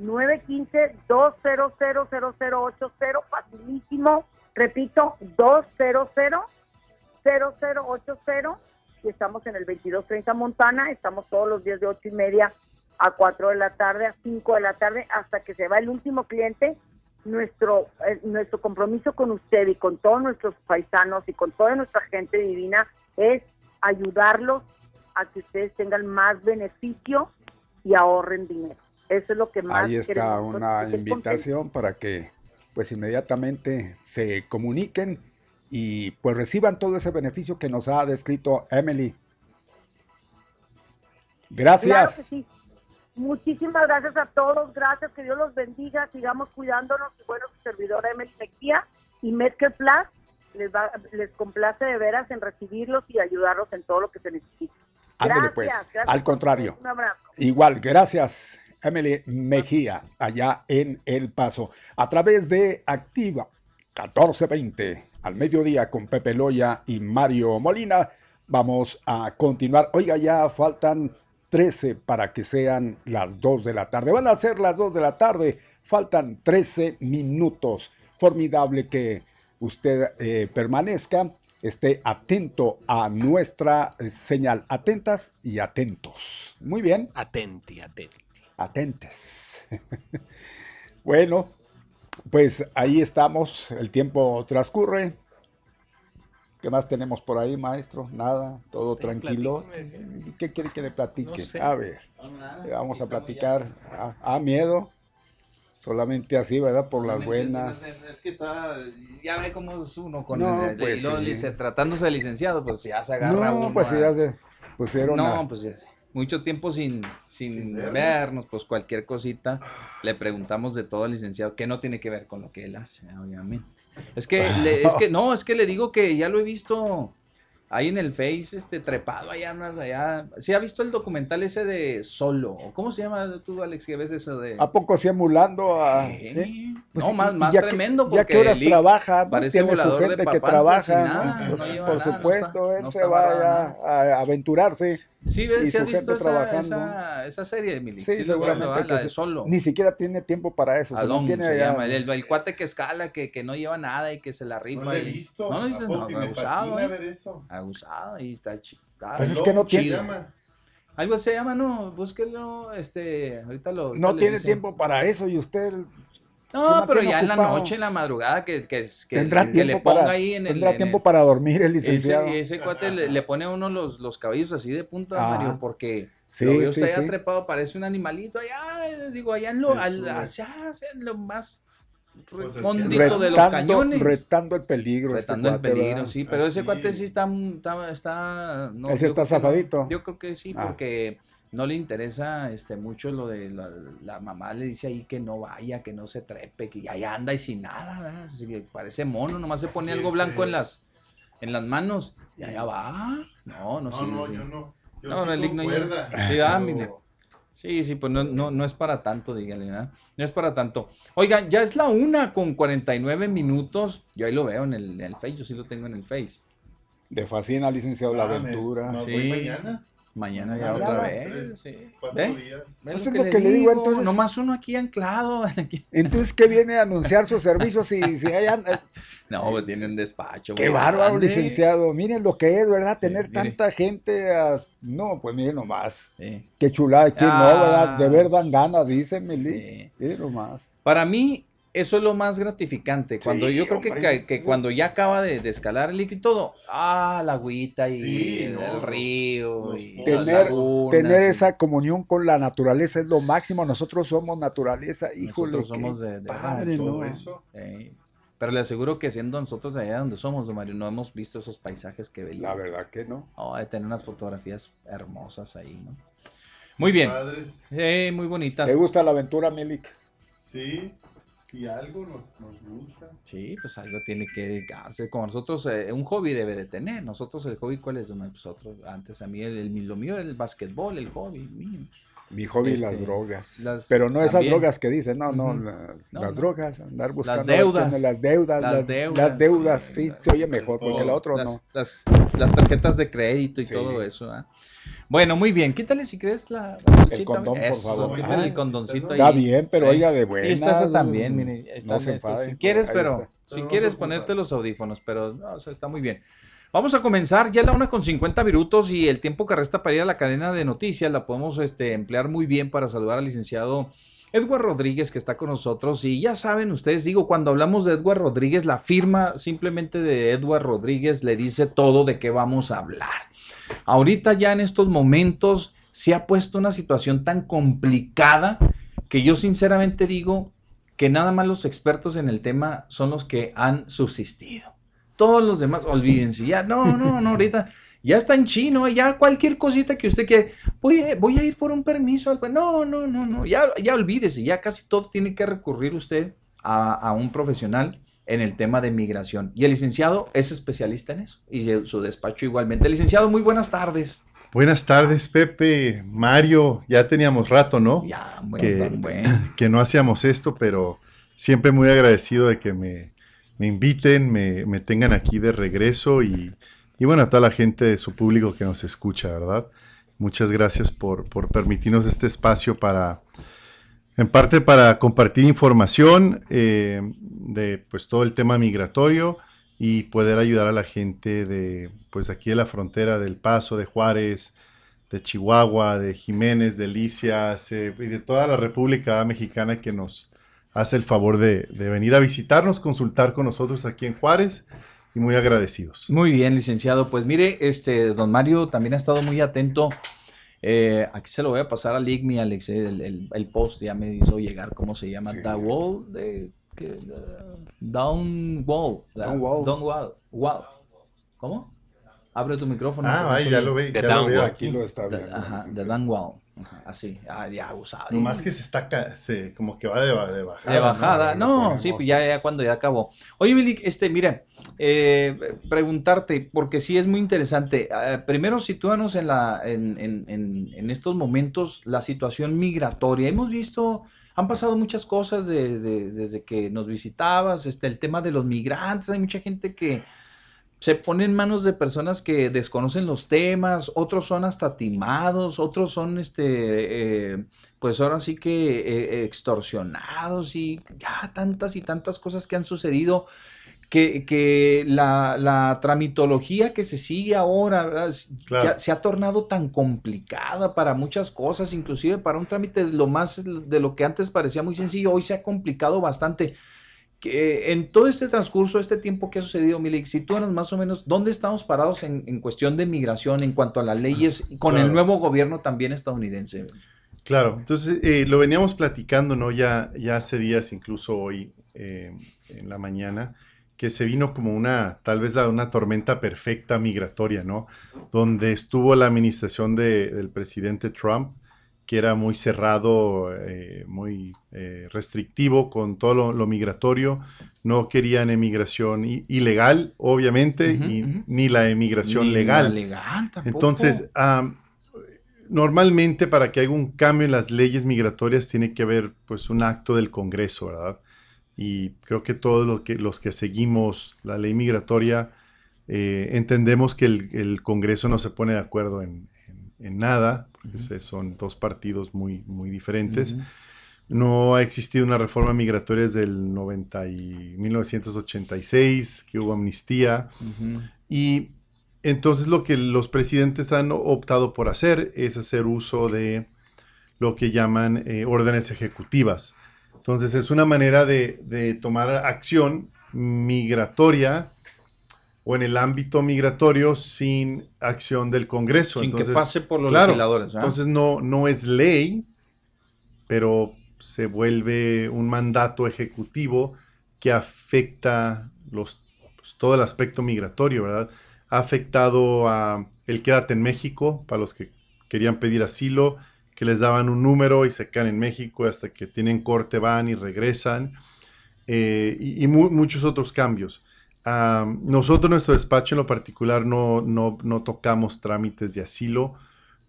Speaker 4: 915-200-0080, facilísimo, repito, 200-0080, y estamos en el 2230 Montana, estamos todos los días de 8 y media a 4 de la tarde, a 5 de la tarde, hasta que se va el último cliente, nuestro eh, nuestro compromiso con usted y con todos nuestros paisanos y con toda nuestra gente divina es ayudarlos a que ustedes tengan más beneficio y ahorren dinero. Eso es lo que más
Speaker 1: Ahí está
Speaker 4: queremos,
Speaker 1: una invitación para que pues inmediatamente se comuniquen y pues reciban todo ese beneficio que nos ha descrito Emily. Gracias.
Speaker 4: Claro. Muchísimas gracias a todos, gracias, que Dios los bendiga, sigamos cuidándonos y bueno, su servidora Emily Mejía y Medcare Plus les, va, les complace de veras en recibirlos y ayudarlos en todo lo que se necesite.
Speaker 1: Ándele, pues.
Speaker 4: gracias
Speaker 1: Al contrario.
Speaker 4: Un abrazo.
Speaker 1: Igual, gracias, Emily Mejía, allá en El Paso, a través de Activa 1420, al mediodía con Pepe Loya y Mario Molina. Vamos a continuar. Oiga, ya faltan 13 para que sean las 2 de la tarde. Van a ser las 2 de la tarde. Faltan 13 minutos. Formidable que usted eh, permanezca, esté atento a nuestra señal. Atentas y atentos. Muy bien.
Speaker 2: Atenti, atenti.
Speaker 1: Atentes. [laughs] bueno, pues ahí estamos, el tiempo transcurre. ¿Qué más tenemos por ahí, maestro? Nada, todo tranquilo. ¿Qué quiere que le platique?
Speaker 5: No sé.
Speaker 1: A ver,
Speaker 5: No, nada.
Speaker 1: le vamos a platicar. Ah, ah, miedo. Solamente así, ¿verdad? Por las buenas.
Speaker 5: Es que está, ya ve cómo es uno con
Speaker 1: No,
Speaker 5: el,
Speaker 1: pues sí.
Speaker 5: tratándose de licenciado, pues ya se agarra
Speaker 1: No,
Speaker 5: uno
Speaker 1: pues
Speaker 5: a-
Speaker 1: ya se pusieron
Speaker 5: No,
Speaker 1: a-
Speaker 5: pues ya sé. mucho tiempo sin, sin,
Speaker 1: vernos.
Speaker 5: vernos, pues cualquier cosita le preguntamos de todo al licenciado, que no tiene que ver con lo que él hace, obviamente. Es que, le- es que no, es que le digo que ya lo he visto ahí en el Face, este, trepado allá, unas allá. ¿Sí ha visto el documental ese de Solo? ¿O ¿Cómo se llama tú, Alex, que ves eso de...?
Speaker 1: ¿A poco sí emulando a.?
Speaker 5: Sí.
Speaker 1: Pues,
Speaker 5: no, más, más
Speaker 1: ya que-
Speaker 5: tremendo
Speaker 1: ya que horas trabaja, pues, tiene su gente que trabaja,
Speaker 5: nada,
Speaker 1: ¿no? Pues, por
Speaker 5: nada, no
Speaker 1: supuesto,
Speaker 5: está-
Speaker 1: él se va a, a aventurarse.
Speaker 5: Sí,
Speaker 1: y
Speaker 5: ves, ¿sí has visto esa, esa, esa serie, Emily?
Speaker 1: Sí,
Speaker 5: Sí,
Speaker 1: seguramente
Speaker 5: ¿va?
Speaker 1: que
Speaker 5: la de Solo.
Speaker 1: Ni siquiera tiene tiempo para eso. se
Speaker 5: Alon
Speaker 1: mantiene
Speaker 5: se
Speaker 1: allá.
Speaker 5: llama, el, el cuate que escala, que, que no lleva nada y que se la rifa.
Speaker 16: No lo he
Speaker 5: y-
Speaker 16: visto,
Speaker 5: No lo
Speaker 16: ¿a
Speaker 5: viste,
Speaker 16: poco?
Speaker 5: no,
Speaker 16: Y me
Speaker 5: abusado, ¿eh?
Speaker 16: ver eso.
Speaker 5: Abusado y está chido.
Speaker 1: Pues es que no tiene-
Speaker 5: Algo se llama, no, búsquelo, este, ahorita lo... ahorita
Speaker 1: No tiene
Speaker 5: dicen.
Speaker 1: tiempo para eso y usted. Se
Speaker 5: No, pero ya en la noche, en la madrugada, que, que, que,
Speaker 1: Tendrá
Speaker 5: que
Speaker 1: tiempo
Speaker 5: le ponga
Speaker 1: para,
Speaker 5: ahí en el...
Speaker 1: tendrá
Speaker 5: en
Speaker 1: tiempo
Speaker 5: el-
Speaker 1: para dormir el licenciado.
Speaker 5: Ese, ese cuate le, le pone a uno los, los cabellos así de punta,
Speaker 1: Ah.
Speaker 5: Mario, porque
Speaker 1: Sí,
Speaker 5: lo veo
Speaker 1: sí,
Speaker 5: usted
Speaker 1: sí.
Speaker 5: trepado, parece un animalito allá, digo, allá en lo,
Speaker 1: Sí,
Speaker 5: al- lo más
Speaker 1: Pues
Speaker 5: recóndito de los
Speaker 1: Retando-
Speaker 5: cañones.
Speaker 1: Retando el peligro. este
Speaker 5: Retando el peligro,
Speaker 1: ¿verdad?
Speaker 5: sí, pero ese cuate sí está, está, está no,
Speaker 1: Ese
Speaker 5: yo
Speaker 1: está zafadito.
Speaker 5: yo creo que sí,
Speaker 1: Ah.
Speaker 5: porque no le interesa este mucho lo de la, la mamá le dice ahí que no vaya, que no se trepe, que ahí anda y sin nada, ¿verdad? Así que parece mono, nomás se pone algo blanco en las en las manos y allá va. No, no,
Speaker 16: No,
Speaker 5: sí.
Speaker 16: no,
Speaker 5: sí.
Speaker 16: yo no. Yo
Speaker 5: No,
Speaker 16: sí
Speaker 5: no, llega. Sí, ah, mire. Sí, sí, pues no, no, no es para tanto, dígale, ¿verdad? No es para tanto. Oigan, ya es la una con 49 minutos. Yo ahí lo veo en el, en el Face, yo sí lo tengo en el Face.
Speaker 1: Le fascina, licenciado, la
Speaker 5: Ah, me-
Speaker 1: aventura.
Speaker 5: me voy mañana. Mañana ya
Speaker 1: Mañana.
Speaker 5: otra vez, sí.
Speaker 16: cuatro
Speaker 5: ¿Ve?
Speaker 16: días.
Speaker 5: ¿Ve
Speaker 1: Pues es lo que le digo, entonces-
Speaker 5: Nomás uno aquí anclado. [laughs]
Speaker 1: Entonces, ¿qué viene a anunciar sus servicios si, si hay an-
Speaker 5: No, pues tiene un despacho.
Speaker 1: Qué bárbaro,
Speaker 5: grande.
Speaker 1: licenciado. Miren lo que es, ¿verdad? Tener tanta gente. No, pues miren nomás.
Speaker 5: Sí.
Speaker 1: Qué chulada, qué
Speaker 5: Ah,
Speaker 1: no, ¿verdad? De ver dan ganas, dice Mili. Miren nomás.
Speaker 5: Para mí, eso es lo más gratificante. Cuando
Speaker 1: Sí,
Speaker 5: yo creo que,
Speaker 1: hombre.
Speaker 5: que, que cuando ya acaba de, de escalar el líquido y todo, ah, la agüita y
Speaker 16: Sí,
Speaker 5: el río y
Speaker 1: Tener,
Speaker 5: lagunas
Speaker 1: tener
Speaker 5: y-
Speaker 1: esa comunión con la naturaleza es lo máximo. Nosotros somos naturaleza, híjole.
Speaker 5: Nosotros somos de, de
Speaker 1: padre,
Speaker 5: rancho.
Speaker 1: ¿no?
Speaker 5: Sí. Pero le aseguro que siendo nosotros de allá donde somos, don Mario, no hemos visto esos paisajes que veíamos.
Speaker 1: La verdad que no.
Speaker 5: Oh, de tener unas fotografías hermosas ahí, ¿no? Muy bien. Eh, muy bonitas.
Speaker 1: ¿Te gusta la aventura, Milik?
Speaker 16: Sí, y algo nos, nos gusta.
Speaker 5: Sí, pues algo tiene que dedicarse. Como nosotros, eh, un hobby debe de tener. Nosotros, el hobby, ¿cuál es? Mario? Nosotros, antes a mí, el, el- lo mío era el básquetbol, el hobby mío.
Speaker 1: Mi hobby,
Speaker 5: Este,
Speaker 1: las drogas.
Speaker 5: las-
Speaker 1: Pero no esas
Speaker 5: también.
Speaker 1: drogas que dicen, no, no, la-
Speaker 5: No,
Speaker 1: las
Speaker 5: no.
Speaker 1: drogas, andar buscando.
Speaker 5: deudas.
Speaker 1: tiene Las deudas,
Speaker 5: Las
Speaker 1: las,
Speaker 5: deudas,
Speaker 1: las deudas,
Speaker 5: sí,
Speaker 1: sí,
Speaker 5: las-
Speaker 1: se oye mejor, porque la otra
Speaker 5: las,
Speaker 1: no.
Speaker 5: Las, las tarjetas de crédito y
Speaker 1: Sí.
Speaker 5: todo eso. ¿ah? Bueno, muy bien. Quítale si quieres la, la bolsita.
Speaker 1: condón, por
Speaker 5: Eso,
Speaker 1: favor.
Speaker 5: Quítale
Speaker 1: Ah,
Speaker 5: el condoncito ahí.
Speaker 1: está bien, pero oiga, de
Speaker 5: Y está esa
Speaker 1: buenas,
Speaker 5: también,
Speaker 1: no-
Speaker 5: mire. ahí
Speaker 1: no
Speaker 5: están
Speaker 1: se enfade,
Speaker 5: Si quieres, pero
Speaker 1: está.
Speaker 5: si
Speaker 16: Pero
Speaker 5: quieres ponerte los audífonos, pero no, o sea, está muy bien. Vamos a comenzar ya la una con 50 minutos y el tiempo que resta para ir a la cadena de noticias la podemos este, emplear muy bien para saludar al licenciado Edward Rodríguez que está con nosotros y ya saben ustedes, digo, cuando hablamos de Edward Rodríguez, la firma simplemente de Edward Rodríguez le dice todo de qué vamos a hablar. Ahorita ya en estos momentos se ha puesto una situación tan complicada que yo sinceramente digo que nada más los expertos en el tema son los que han subsistido. Todos los demás, olvídense, ya, no, no, no, ahorita ya está en chino, ya cualquier cosita que usted quiera, voy, a- voy a ir por un permiso, no, no, no, no, ya, ya olvídese, ya casi todo tiene que recurrir usted a, a un profesional en el tema de migración. Y el licenciado es especialista en eso, y su- despacho igualmente. Licenciado, muy buenas tardes.
Speaker 18: Buenas tardes, Pepe, Mario. Ya teníamos rato, ¿no?
Speaker 5: Ya, bueno,
Speaker 18: que,
Speaker 5: bueno. [laughs]
Speaker 18: que no hacíamos esto, pero siempre muy agradecido de que me, me inviten, me, me tengan aquí de regreso y, y bueno, a toda la gente de su público que nos escucha, ¿verdad? Muchas gracias por, por permitirnos este espacio para, en parte para compartir información eh, de pues todo el tema migratorio y poder ayudar a la gente de pues aquí de la frontera del Paso, de Juárez, de Chihuahua, de Jiménez, de Delicias eh, y de toda la República Mexicana que nos hace el favor de, de venir a visitarnos, consultar con nosotros aquí en Juárez y muy agradecidos.
Speaker 5: Muy bien, licenciado. Pues mire, este, don Mario también ha estado muy atento. Eh, aquí se lo voy a pasar al IGMI, Alex, eh, el, el- el post ya me hizo llegar, ¿cómo se llama? The Wall, de, que, uh, Down Wall.
Speaker 1: Down Wall.
Speaker 5: Down Wall. Wall. ¿Cómo? Abre tu micrófono.
Speaker 18: Ah, ahí ya lo ve, ya lo veo
Speaker 1: Aquí lo está
Speaker 5: The-
Speaker 1: viendo.
Speaker 5: Ajá, The Down Wall. Ajá, así. Ah, ya usado.
Speaker 18: Nomás que se está, se, como que va de, ba- de bajada.
Speaker 5: De bajada, no, sí, pues ya, ya cuando ya acabó. Oye, Billy, este, mira, eh, preguntarte, porque sí es muy interesante. eh, primero, sitúanos en, la, en, en, en, en estos momentos la situación migratoria. Hemos visto, han pasado muchas cosas de- de- desde que nos visitabas, este, el tema de los migrantes, hay mucha gente que se pone en manos de personas que desconocen los temas, otros son hasta timados, otros son, este, eh, pues ahora sí que eh, extorsionados y ya tantas y tantas cosas que han sucedido que, que la, la tramitología que se sigue ahora se ha tornado tan complicada para muchas cosas, inclusive para un trámite de lo más de lo que antes parecía muy sencillo, hoy se ha complicado bastante que en todo este transcurso, este tiempo que ha sucedido, Milik, sitúanos más o menos dónde estamos parados en, en cuestión de migración en cuanto a las leyes con el nuevo gobierno también estadounidense.
Speaker 18: Claro, entonces eh, lo veníamos platicando, ¿no? Ya, ya hace días, incluso hoy eh, en la mañana, que se vino como una, tal vez la- una tormenta perfecta migratoria, ¿no? Donde estuvo la administración de- del presidente Trump, que era muy cerrado, eh, muy eh, restrictivo con todo lo, lo migratorio. No querían emigración ilegal, obviamente, y- ni la emigración
Speaker 5: Ni la
Speaker 18: legal.
Speaker 5: legal tampoco.
Speaker 18: Entonces, am, normalmente para que haya un cambio en las leyes migratorias tiene que haber pues un acto del Congreso, ¿verdad? Y creo que todos los que, los que seguimos la ley migratoria eh, entendemos que el, el Congreso no se pone de acuerdo en, en- en nada, porque son dos partidos muy, muy diferentes. No ha existido una reforma migratoria desde el 90 y 1986, que hubo amnistía. Y entonces lo que los presidentes han optado por hacer es hacer uso de lo que llaman eh, órdenes ejecutivas. Entonces es una manera de, de tomar acción migratoria o en el ámbito migratorio sin acción del Congreso.
Speaker 5: Sin que
Speaker 18: Entonces,
Speaker 5: pase por los
Speaker 18: claro,
Speaker 5: legisladores.
Speaker 18: Entonces no, no es ley, pero se vuelve un mandato ejecutivo que afecta los, pues, todo el aspecto migratorio, ¿verdad? Ha afectado a el quédate en México, para los que querían pedir asilo, que les daban un número y se quedan en México hasta que tienen corte, van y regresan, eh, y, y mu- muchos otros cambios. Nosotros, nuestro despacho en lo particular, no, no, no tocamos trámites de asilo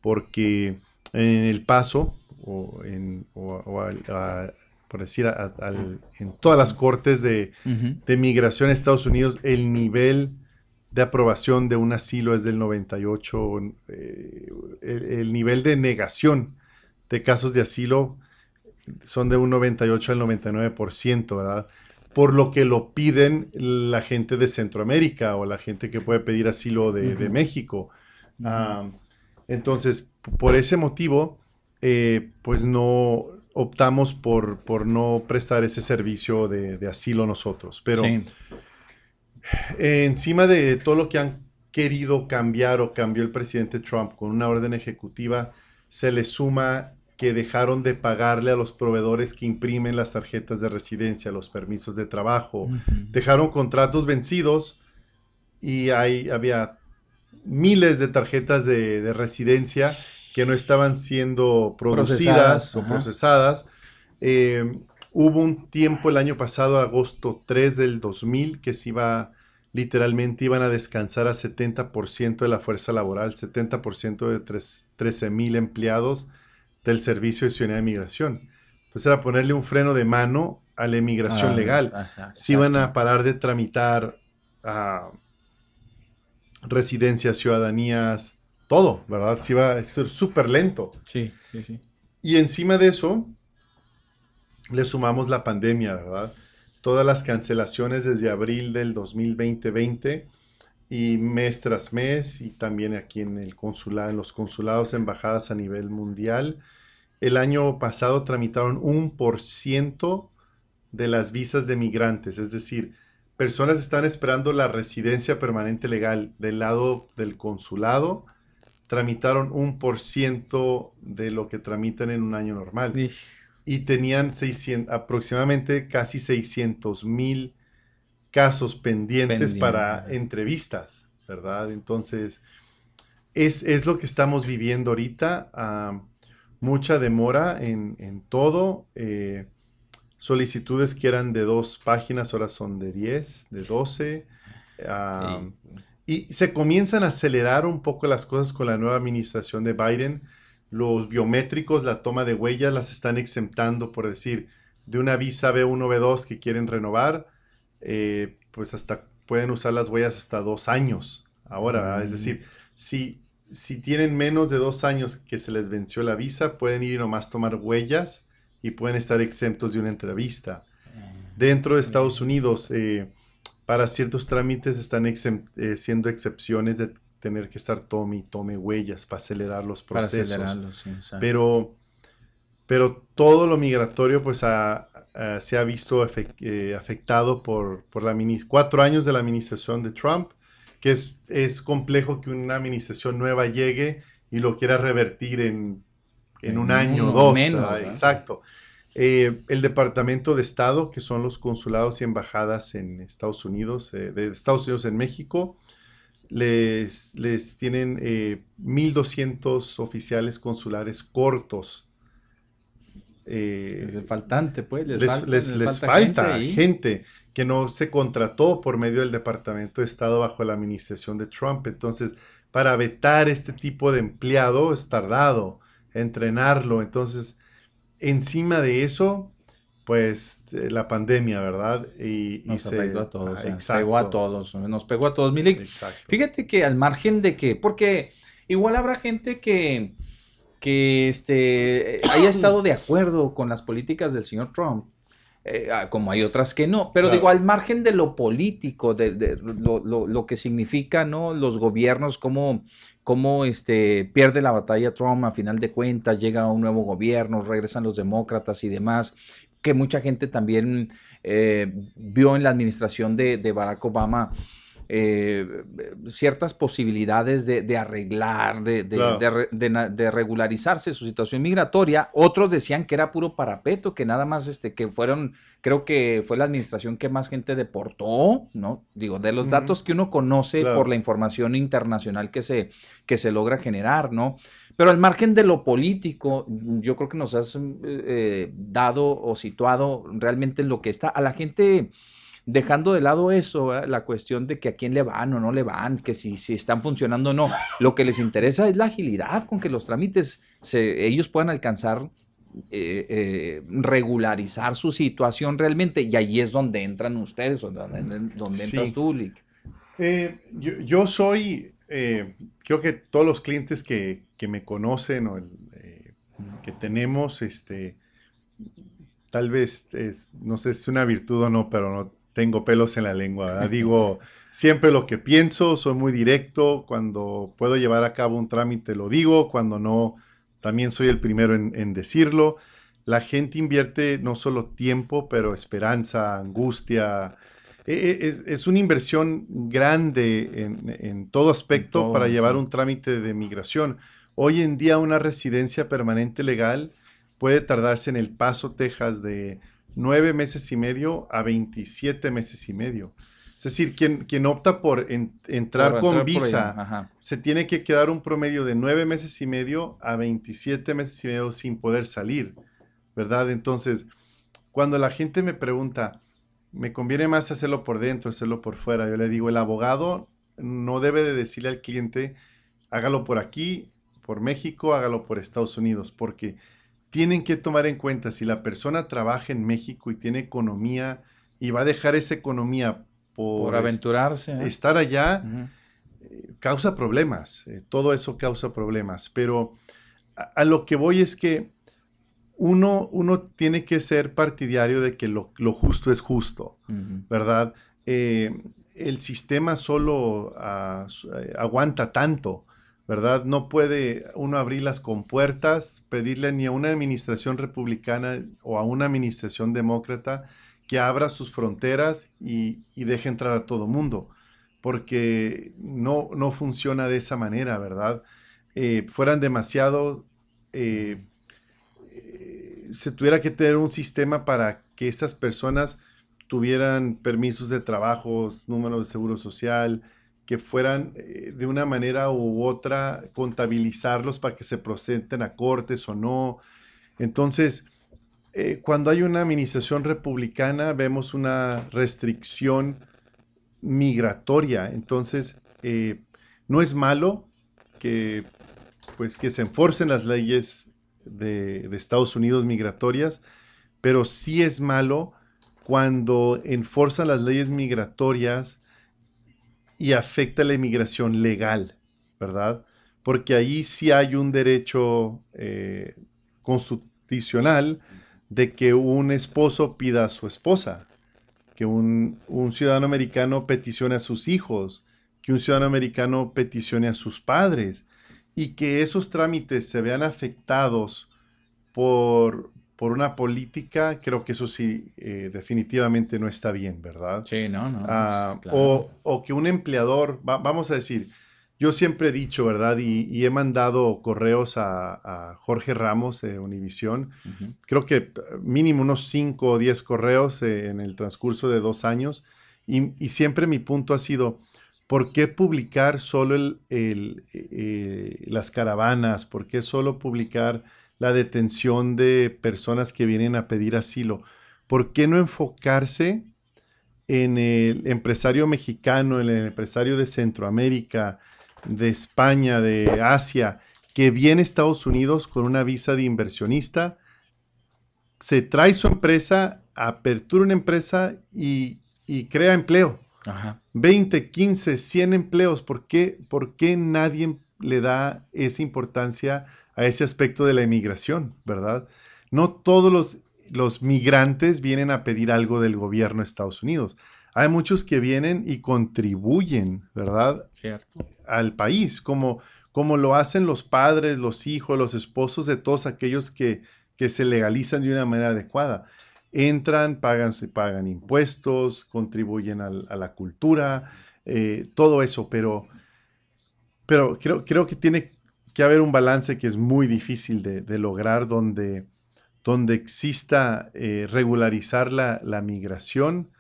Speaker 18: porque en el paso, o, en, o- o al- a- por decir, a- en todas las cortes de, de migración a Estados Unidos, el nivel de aprobación de un asilo es del 98, eh, el, el nivel de negación de casos de asilo son de un 98 al 99%, ¿verdad? Por lo que lo piden la gente de Centroamérica o la gente que puede pedir asilo de. México. Ah, entonces, por ese motivo, eh, pues no optamos por, por no prestar ese servicio de, de asilo nosotros. Pero
Speaker 5: Sí.
Speaker 18: eh, encima de todo lo que han querido cambiar o cambió el presidente Trump con una orden ejecutiva, se le suma que dejaron de pagarle a los proveedores que imprimen las tarjetas de residencia, los permisos de trabajo, dejaron contratos vencidos y ahí había miles de tarjetas de, de residencia que no estaban siendo producidas
Speaker 5: Procesadas,
Speaker 18: o
Speaker 5: ajá.
Speaker 18: procesadas. Eh, hubo un tiempo el año pasado, agosto 3 del 2000, que se iba, literalmente iban a descansar a 70% de la fuerza laboral, 70% de 13 mil empleados del Servicio de Ciudadanía de Migración. Entonces era ponerle un freno de mano a la emigración
Speaker 5: Ah,
Speaker 18: legal.
Speaker 5: ajá,
Speaker 18: Se iban a parar de tramitar ah, residencias, ciudadanías, todo, ¿verdad? Se iba a ser súper lento.
Speaker 5: Sí, sí, sí.
Speaker 18: Y encima de eso, le sumamos la pandemia, ¿verdad? Todas las cancelaciones desde abril del 2020 y mes tras mes y también aquí en el consulado, en los consulados, embajadas a nivel mundial. El año pasado tramitaron un por ciento de las visas de migrantes, es decir, personas están esperando la residencia permanente legal del lado del consulado, tramitaron un por ciento de lo que tramitan en un año normal. Y tenían 600, aproximadamente casi 600 mil casos pendientes para entrevistas, ¿verdad? Entonces, es, es, lo que estamos viviendo ahorita. ah, mucha demora en, en todo. eh, solicitudes que eran de dos páginas, ahora son de 10, de 12. ah, y se comienzan a acelerar un poco las cosas con la nueva administración de Biden. Los biométricos, la toma de huellas, las están exentando, por decir, de una visa B1, B2 que quieren renovar, eh, pues hasta pueden usar las huellas hasta dos años. Ahora, es
Speaker 5: Mm.
Speaker 18: decir, si, si tienen menos de dos años que se les venció la visa, pueden ir y nomás tomar huellas y pueden estar exentos de una entrevista. Dentro de Estados Unidos, eh, para ciertos trámites están exem- eh, siendo excepciones de tener que estar tome y tome huellas para acelerar los
Speaker 5: Para
Speaker 18: procesos.
Speaker 5: acelerarlos, sí, exacto.
Speaker 18: pero, pero todo lo migratorio pues ha- ha- se ha visto eh, afectado por, por la cuatro años de la administración de Trump, que es, es complejo que una administración nueva llegue y lo quiera revertir en, en un año o dos. Exacto. Eh, el Departamento de Estado, que son los consulados y embajadas en Estados Unidos, eh, de Estados Unidos en México, les, les tienen eh, 1.200 oficiales consulares cortos. Eh,
Speaker 5: Es el faltante, pues. Les,
Speaker 18: les,
Speaker 5: falta,
Speaker 18: les-
Speaker 5: les
Speaker 18: les
Speaker 5: falta
Speaker 18: falta
Speaker 5: gente.
Speaker 18: Que no se contrató por medio del Departamento de Estado bajo la administración de Trump. Entonces, para vetar este tipo de empleado es tardado, entrenarlo. Entonces, encima de eso, pues eh, la pandemia, ¿verdad? Y, y
Speaker 5: Nos
Speaker 18: se-
Speaker 5: afectó a todos,
Speaker 18: ah,
Speaker 5: sea,
Speaker 18: exacto.
Speaker 5: pegó a todos, nos pegó a todos. Milik, fíjate que al margen de que, porque igual habrá gente que, que este, haya estado de acuerdo con las políticas del señor Trump, eh, ah, como hay otras que no, pero
Speaker 18: Claro.
Speaker 5: digo, al margen de lo político, de, de lo, lo- lo que significa, ¿no? Los gobiernos, cómo, cómo este, pierde la batalla Trump a final de cuentas, llega un nuevo gobierno, regresan los demócratas y demás, que mucha gente también eh, vio en la administración de, de Barack Obama eh, ciertas posibilidades de, de arreglar, de,
Speaker 18: Claro.
Speaker 5: regularizarse su situación migratoria. Otros decían que era puro parapeto, que nada más este, que fueron, creo que fue la administración que más gente deportó, ¿no? Digo, de los datos que uno conoce
Speaker 18: Claro.
Speaker 5: por la información internacional que se, que se logra generar, ¿no? Pero al margen de lo político, yo creo que nos has eh, dado o situado realmente en lo que está a la gente dejando de lado eso, ¿verdad? la cuestión de que a quién le van o no le van, que si, si están funcionando o no. Lo que les interesa es la agilidad con que los trámites se, ellos puedan alcanzar, eh, eh, regularizar su situación realmente. Y ahí es donde entran ustedes, donde, donde entras
Speaker 18: Sí.
Speaker 5: tú, Lick.
Speaker 18: Eh, yo, yo soy, eh, creo que todos los clientes que, que me conocen o el, eh, que tenemos, este, tal vez, es- no sé si es una virtud o no, pero no tengo pelos en la lengua, ¿verdad? Digo siempre lo que pienso, soy muy directo, cuando puedo llevar a cabo un trámite lo digo, cuando no, también soy el primero en, en decirlo. La gente invierte no solo tiempo, pero esperanza, angustia, e- e- es, una inversión grande en, en todo aspecto
Speaker 5: todo,
Speaker 18: para llevar
Speaker 5: sí.
Speaker 18: un trámite de migración. Hoy en día una residencia permanente legal puede tardarse en El Paso, Texas, de nueve meses y medio a 27 meses y medio. Es decir, quien, quien opta por en- entrar
Speaker 5: Por
Speaker 18: con
Speaker 5: entrar
Speaker 18: visa se tiene que quedar un promedio de nueve meses y medio a 27 meses y medio sin poder salir, ¿verdad? Entonces, cuando la gente me pregunta, ¿me conviene más hacerlo por dentro, hacerlo por fuera? Yo le digo, el abogado no debe de decirle al cliente, hágalo por aquí, por México, hágalo por Estados Unidos, porque tienen que tomar en cuenta si la persona trabaja en México y tiene economía y va a dejar esa economía por,
Speaker 5: Por aventurarse, ¿eh?
Speaker 18: estar allá, eh, causa problemas. eh, todo eso causa problemas. Pero a, a lo que voy es que uno, uno tiene que ser partidario de que lo, lo justo es justo. ¿verdad? el sistema solo ah, aguanta tanto, ¿verdad? No puede uno abrir las compuertas, pedirle ni a una administración republicana o a una administración demócrata que abra sus fronteras y, deje entrar a todo mundo, porque no, no funciona de esa manera, ¿verdad? Eh, fueran demasiado... eh, eh, se tuviera que tener un sistema para que estas personas tuvieran permisos de trabajo, números de seguro social, que fueran eh, de una manera u otra contabilizarlos para que se presenten a cortes o no. Entonces, eh, cuando hay una administración republicana, vemos una restricción migratoria. Entonces, eh, no es malo que, pues, que se enforcen las leyes de, de Estados Unidos migratorias, pero sí es malo cuando enforzan las leyes migratorias y afecta la inmigración legal, ¿verdad? Porque ahí sí hay un derecho eh, constitucional de que un esposo pida a su esposa, que un, un ciudadano americano peticione a sus hijos, que un ciudadano americano peticione a sus padres y que esos trámites se vean afectados por, por una política, creo que eso sí eh, definitivamente no está bien, ¿verdad?
Speaker 5: Sí, no, no.
Speaker 18: Ah,
Speaker 5: claro.
Speaker 18: o, o que un empleador, va- vamos a decir, yo siempre he dicho, ¿verdad? Y, y he mandado correos a, a Jorge Ramos de Univisión. Creo que eh, mínimo unos 5 o 10 correos eh, en el transcurso de dos años. Y, y siempre mi punto ha sido, ¿por qué publicar solo el- el, eh, las caravanas? ¿Por qué solo publicar la detención de personas que vienen a pedir asilo? ¿Por qué no enfocarse en el empresario mexicano, en el empresario de Centroamérica, de España, de Asia, que viene a Estados Unidos con una visa de inversionista, se trae su empresa, apertura una empresa y, y crea empleo.
Speaker 5: Ajá.
Speaker 18: 20, 15, 100 empleos. ¿Por qué, ¿Por qué nadie le da esa importancia a ese aspecto de la inmigración, verdad? No todos los, los migrantes vienen a pedir algo del gobierno de Estados Unidos. Hay muchos que vienen y contribuyen, ¿verdad?
Speaker 5: Cierto.
Speaker 18: Al país, como, como lo hacen los padres, los hijos, los esposos de todos aquellos que, que se legalizan de una manera adecuada. Entran, pagan, pagan impuestos, contribuyen al- a la cultura, eh, todo eso, pero, pero creo, creo que tiene que haber un balance que es muy difícil de, de lograr donde, donde exista eh, regularizar la, la migración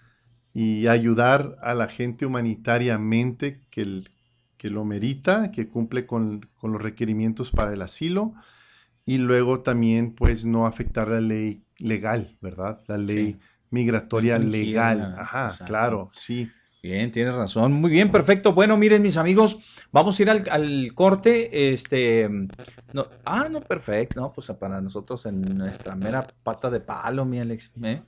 Speaker 18: y ayudar a la gente humanitariamente que, el- que lo merita, que cumple con, con los requerimientos para el asilo y luego también pues no afectar la ley legal, ¿verdad? La ley migratoria legal. Ajá,
Speaker 5: exacto.
Speaker 18: claro, sí.
Speaker 5: Bien, tienes razón. Muy bien, perfecto. Bueno, miren, mis amigos, vamos a ir al, al corte. Este, no, ah, no, perfecto. No, pues para nosotros en nuestra mera pata de palo, mi Alex. ¿eh?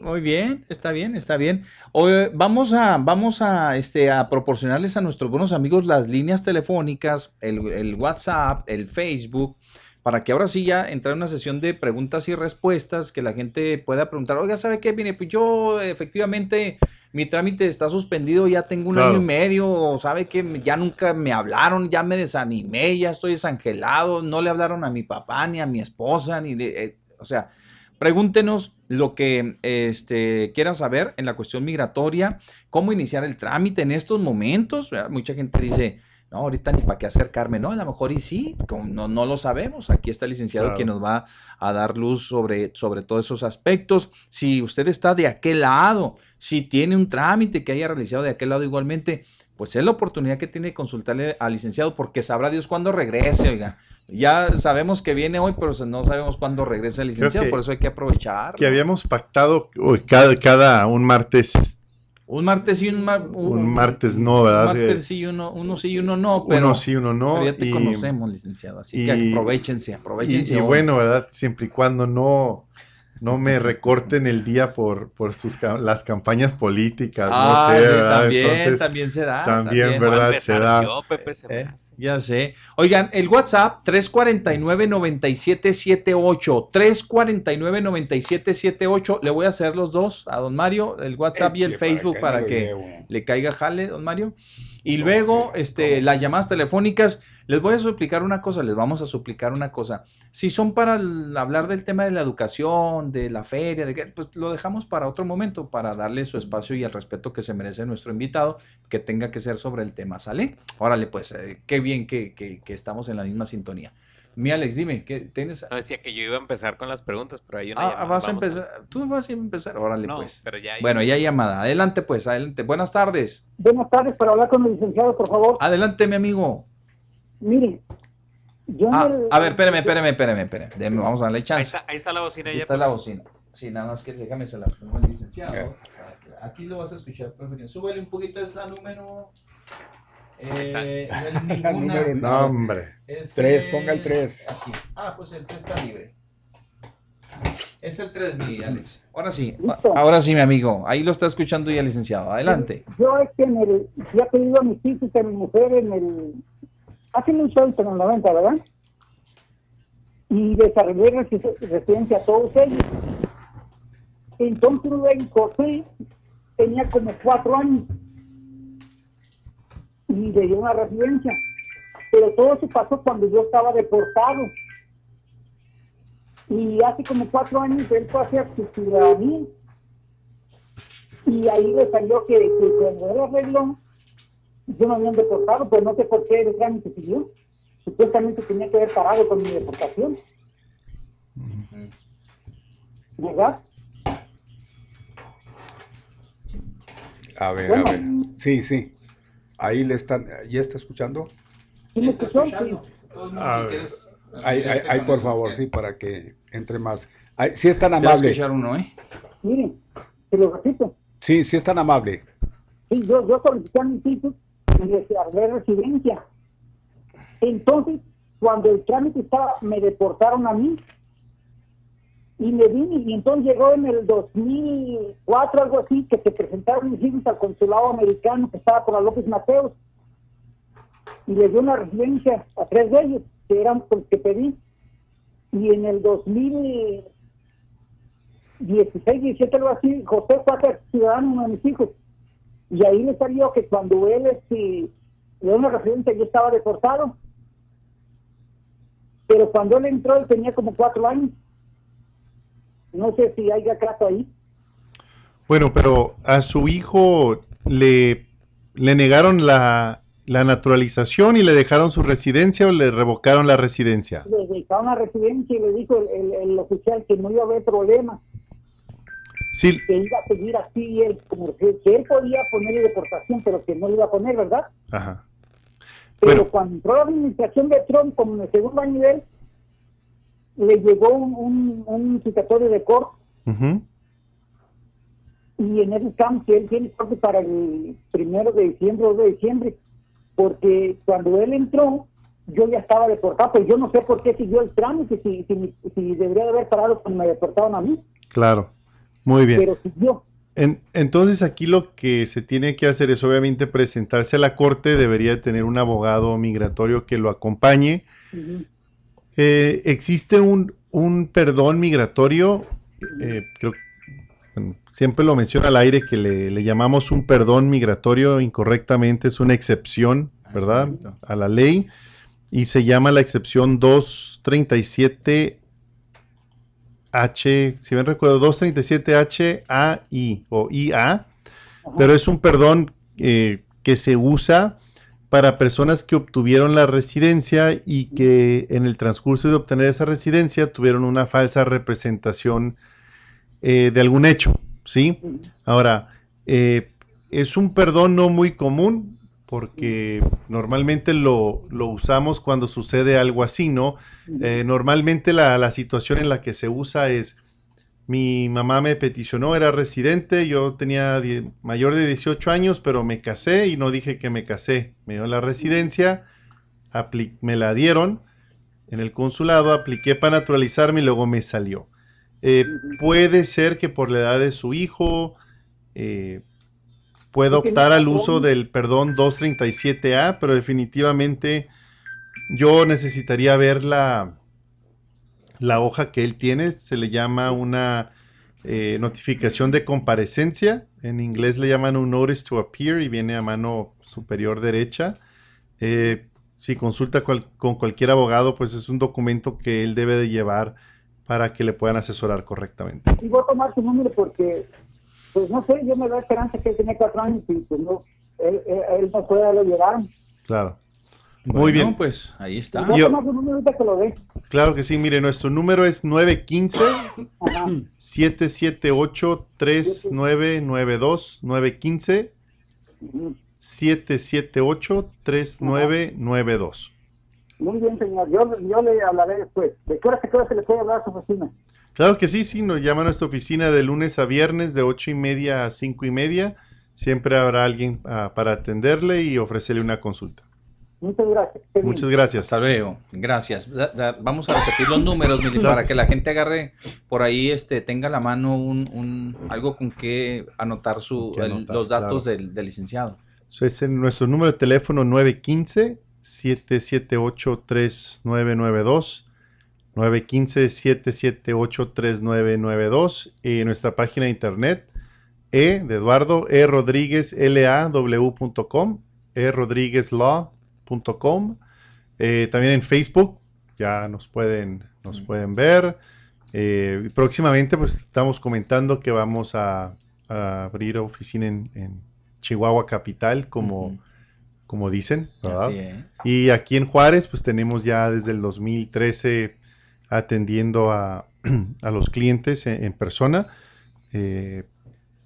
Speaker 5: Muy bien, está bien, está bien. Oye, vamos a, vamos a, este, a proporcionarles a nuestros buenos amigos las líneas telefónicas, el, el WhatsApp, el Facebook, para que ahora sí ya entrar en una sesión de preguntas y respuestas, que la gente pueda preguntar, oiga, ¿sabe qué? Mire, pues yo efectivamente mi trámite está suspendido, ya tengo un
Speaker 18: Claro.
Speaker 5: año y medio, o sabe que ya nunca me hablaron, ya me desanimé, ya estoy desangelado, no le hablaron a mi papá, ni a mi esposa, ni de, eh, o sea, pregúntenos lo que este, quieran saber en la cuestión migratoria, cómo iniciar el trámite en estos momentos. Mucha gente dice, no, ahorita ni para qué acercarme, no, a lo mejor y sí, no, no lo sabemos. Aquí está el licenciado
Speaker 18: Claro.
Speaker 5: que nos va a dar luz sobre, sobre todos esos aspectos. Si usted está de aquel lado, si tiene un trámite que haya realizado de aquel lado igualmente, pues es la oportunidad que tiene de consultarle al licenciado porque sabrá Dios cuándo regrese, oiga. Ya sabemos que viene hoy, pero no sabemos cuándo regresa el licenciado, por eso hay que aprovechar.
Speaker 18: Que habíamos pactado cada, cada un martes,
Speaker 5: Un martes y un, mar-
Speaker 18: un martes no, ¿verdad?
Speaker 5: Un martes sí y uno, uno sí y uno no, pero,
Speaker 18: uno sí, uno no.
Speaker 5: pero ya te
Speaker 18: y-
Speaker 5: conocemos, licenciado, así que
Speaker 18: y-
Speaker 5: aprovechense, aprovechense.
Speaker 18: Y, y bueno, ¿verdad? Siempre y cuando no, no me [laughs] recorten el día por, por sus ca- las campañas políticas,
Speaker 5: Ah,
Speaker 18: no sé,
Speaker 5: sí,
Speaker 18: ¿verdad?
Speaker 5: también,
Speaker 18: Entonces,
Speaker 5: también se da.
Speaker 18: También, ¿verdad? Se da.
Speaker 5: Eh, ya sé. Oigan, el WhatsApp 349-9778. 349-9778. Le voy a hacer los dos a don Mario, el WhatsApp y el
Speaker 1: para
Speaker 5: Facebook
Speaker 1: que
Speaker 5: para que,
Speaker 1: llevo.
Speaker 5: le caiga jale, don Mario. Y luego, este, las llamadas telefónicas. Les voy a suplicar una cosa, les vamos a suplicar una cosa. Si son para hablar del tema de la educación, de la feria, de que, pues lo dejamos para otro momento, para darle su espacio y el respeto que se merece nuestro invitado, que tenga que ser sobre el tema, ¿sale? Órale, pues, eh, qué bien que, que- que estamos en la misma sintonía. Mi Alex, dime, ¿qué tienes?
Speaker 2: No decía que yo iba a empezar con las preguntas, pero hay una
Speaker 5: Ah,
Speaker 2: llamada.
Speaker 5: vas a empezar. Tú vas a empezar. Órale,
Speaker 2: No,
Speaker 5: pues.
Speaker 2: pero ya hay-
Speaker 5: Bueno, ya hay llamada. Adelante, pues, adelante. Buenas tardes.
Speaker 20: Buenas tardes, para hablar con el licenciado, por favor.
Speaker 5: Adelante, mi amigo.
Speaker 20: Mire, yo
Speaker 5: Ah,
Speaker 20: el-
Speaker 5: a ver, espérame, espérame, espérame, espérame. Deme, vamos a darle
Speaker 2: Ahí
Speaker 5: chance.
Speaker 2: está, ahí está la bocina.
Speaker 5: Aquí
Speaker 2: ya,
Speaker 5: está
Speaker 2: por
Speaker 5: la bocina. Sí, nada más que déjame se la pongo al licenciado. Aquí lo vas a escuchar perfecto. Súbele un poquito, es la número. Eh, [laughs] no.
Speaker 1: Número no, hombre.
Speaker 5: Es
Speaker 1: Tres, ponga el tres.
Speaker 5: Aquí. Ah, pues el 3 está libre. Es el 3, mi Alex. Ahora sí, ahora sí, mi amigo. Ahí lo está escuchando ya el licenciado. Adelante.
Speaker 20: Yo es que en el, ya he pedido a mis hijos y a mi mujer en el, hace mucho años, en el 90, ¿verdad? Y desarrollé resi- residencia a todos ellos. Entonces en José tenía como cuatro años y le dio una residencia. Pero todo eso pasó cuando yo estaba deportado. Y hace como cuatro años él fue a hacer su ciudadanía. Y ahí le salió que, que cuando él arregló, yo me habían deportado, pero no sé por qué el trámite siguió. Supuestamente tenía que haber parado con mi deportación. ¿Verdad?
Speaker 1: A ver,
Speaker 20: Bueno.
Speaker 1: a ver. Sí, sí. Ahí le están. ¿Ya está escuchando?
Speaker 20: ¿Sí me escuchó? Sí.
Speaker 1: A ver. Ahí, ahí, ahí, por favor, sí, para que entre más. Ahí, sí es tan amable.
Speaker 5: escuchar uno, ¿eh?
Speaker 20: Miren, te lo repito.
Speaker 1: Sí, sí es tan amable.
Speaker 20: Sí, yo, yo solicité a mis hijos y les arreglé residencia. Entonces, cuando el trámite estaba, me deportaron a mí. Y me vine, y entonces llegó en el 2004, algo así, que se presentaron mis hijos al consulado americano que estaba por la López Mateos. Y les dio una residencia a tres de ellos, que eran los que pedí. Y en el 2016, 17, algo así, José fue a ser ciudadano uno de mis hijos. Y ahí le salió que cuando él este, le dio una residencia, yo estaba deportado. Pero cuando él entró, él tenía como cuatro años. No sé si haya trato ahí.
Speaker 18: Bueno, pero a su hijo le, le negaron la, la naturalización y le dejaron su residencia o le revocaron la residencia.
Speaker 20: Le dejaron una residencia y le dijo el, el- el oficial que no iba a haber problema,
Speaker 18: Sí,
Speaker 20: que iba a seguir así él, como que, que él podía ponerle deportación, pero que no le iba a poner, ¿verdad?
Speaker 18: ajá.
Speaker 20: Pero cuando entró la administración de Trump, como en el segundo él, le llegó un, un, un citatorio de corte y en ese campo él tiene corte para el primero de diciembre o de diciembre, porque cuando él entró, yo ya estaba deportado, pues yo no sé por qué siguió el trámite, si, si, si debería de haber parado cuando me deportaron a mí,
Speaker 18: Claro. Muy bien.
Speaker 20: pero siguió.
Speaker 18: En- entonces aquí lo que se tiene que hacer es obviamente presentarse a la corte, debería tener un abogado migratorio que lo acompañe. Eh, existe un, un perdón migratorio, eh, creo bueno, siempre lo menciona al aire que le, le llamamos un perdón migratorio incorrectamente, es una excepción, ¿verdad? A la ley y se llama la excepción 237 H, si bien recuerdo, 237H A I o IA, pero es un perdón eh, que se usa para personas que obtuvieron la residencia y que en el transcurso de obtener esa residencia tuvieron una falsa representación eh, de algún hecho, ¿sí? Ahora, eh, es un perdón no muy común porque normalmente lo, usamos cuando sucede algo así, ¿no? Eh, normalmente la situación en la que se usa es, mi mamá me peticionó, era residente, yo tenía mayor de 18 años, pero me casé y no dije que me casé. Me dio la residencia, me la dieron en el consulado, apliqué para naturalizarme y luego me salió. Eh, puede ser que por la edad de su hijo eh, pueda optar al uso del perdón 237A, pero definitivamente yo necesitaría ver la, la hoja que él tiene. Se le llama una eh, notificación de comparecencia. En inglés le llaman un notice to appear y viene a mano superior derecha. Eh, si consulta cual- con cualquier abogado, pues es un documento que él debe de llevar para que le puedan asesorar correctamente.
Speaker 20: Y voy a tomar su número porque, pues no sé, yo me da esperanza que él tiene cuatro años y pues no, él, él, él no puede lo llevar.
Speaker 18: Claro.
Speaker 5: Muy
Speaker 18: Muy bien.
Speaker 5: pues ahí está.
Speaker 18: Yo-. Claro que sí, mire, nuestro número es 915
Speaker 20: Ajá.
Speaker 18: 778 3992 915 778 3992.
Speaker 20: Muy bien, señor. Yo, yo le hablaré después. ¿De qué hora a qué hora se le puede hablar a su oficina?
Speaker 18: Claro que sí, sí, nos llama a nuestra oficina de lunes a viernes de ocho y media a cinco y media. Siempre habrá alguien ah, para atenderle y ofrecerle una consulta.
Speaker 20: Muchas gracias. Qué bien.
Speaker 18: Muchas gracias.
Speaker 5: Hasta luego. Gracias. Vamos a repetir los números, Mili, para
Speaker 18: que
Speaker 5: la gente agarre por ahí, este, tenga a la mano un, un- algo con que anotar su,
Speaker 18: Que
Speaker 5: el-
Speaker 18: anotar,
Speaker 5: los datos
Speaker 18: claro.
Speaker 5: del, del licenciado.
Speaker 18: So, es en nuestro número de teléfono 915-778-3992. 915-778-3992. Y nuestra página de internet e de Eduardo e Rodríguez law.com e Eh, también en Facebook ya nos pueden nos pueden ver. Eh, próximamente pues estamos comentando que vamos a, a abrir oficina en, en Chihuahua capital como como dicen ¿verdad?
Speaker 5: Así es.
Speaker 18: y aquí en Juárez pues tenemos ya desde el 2013 atendiendo a, [clears throat] a los clientes en, en persona. Eh,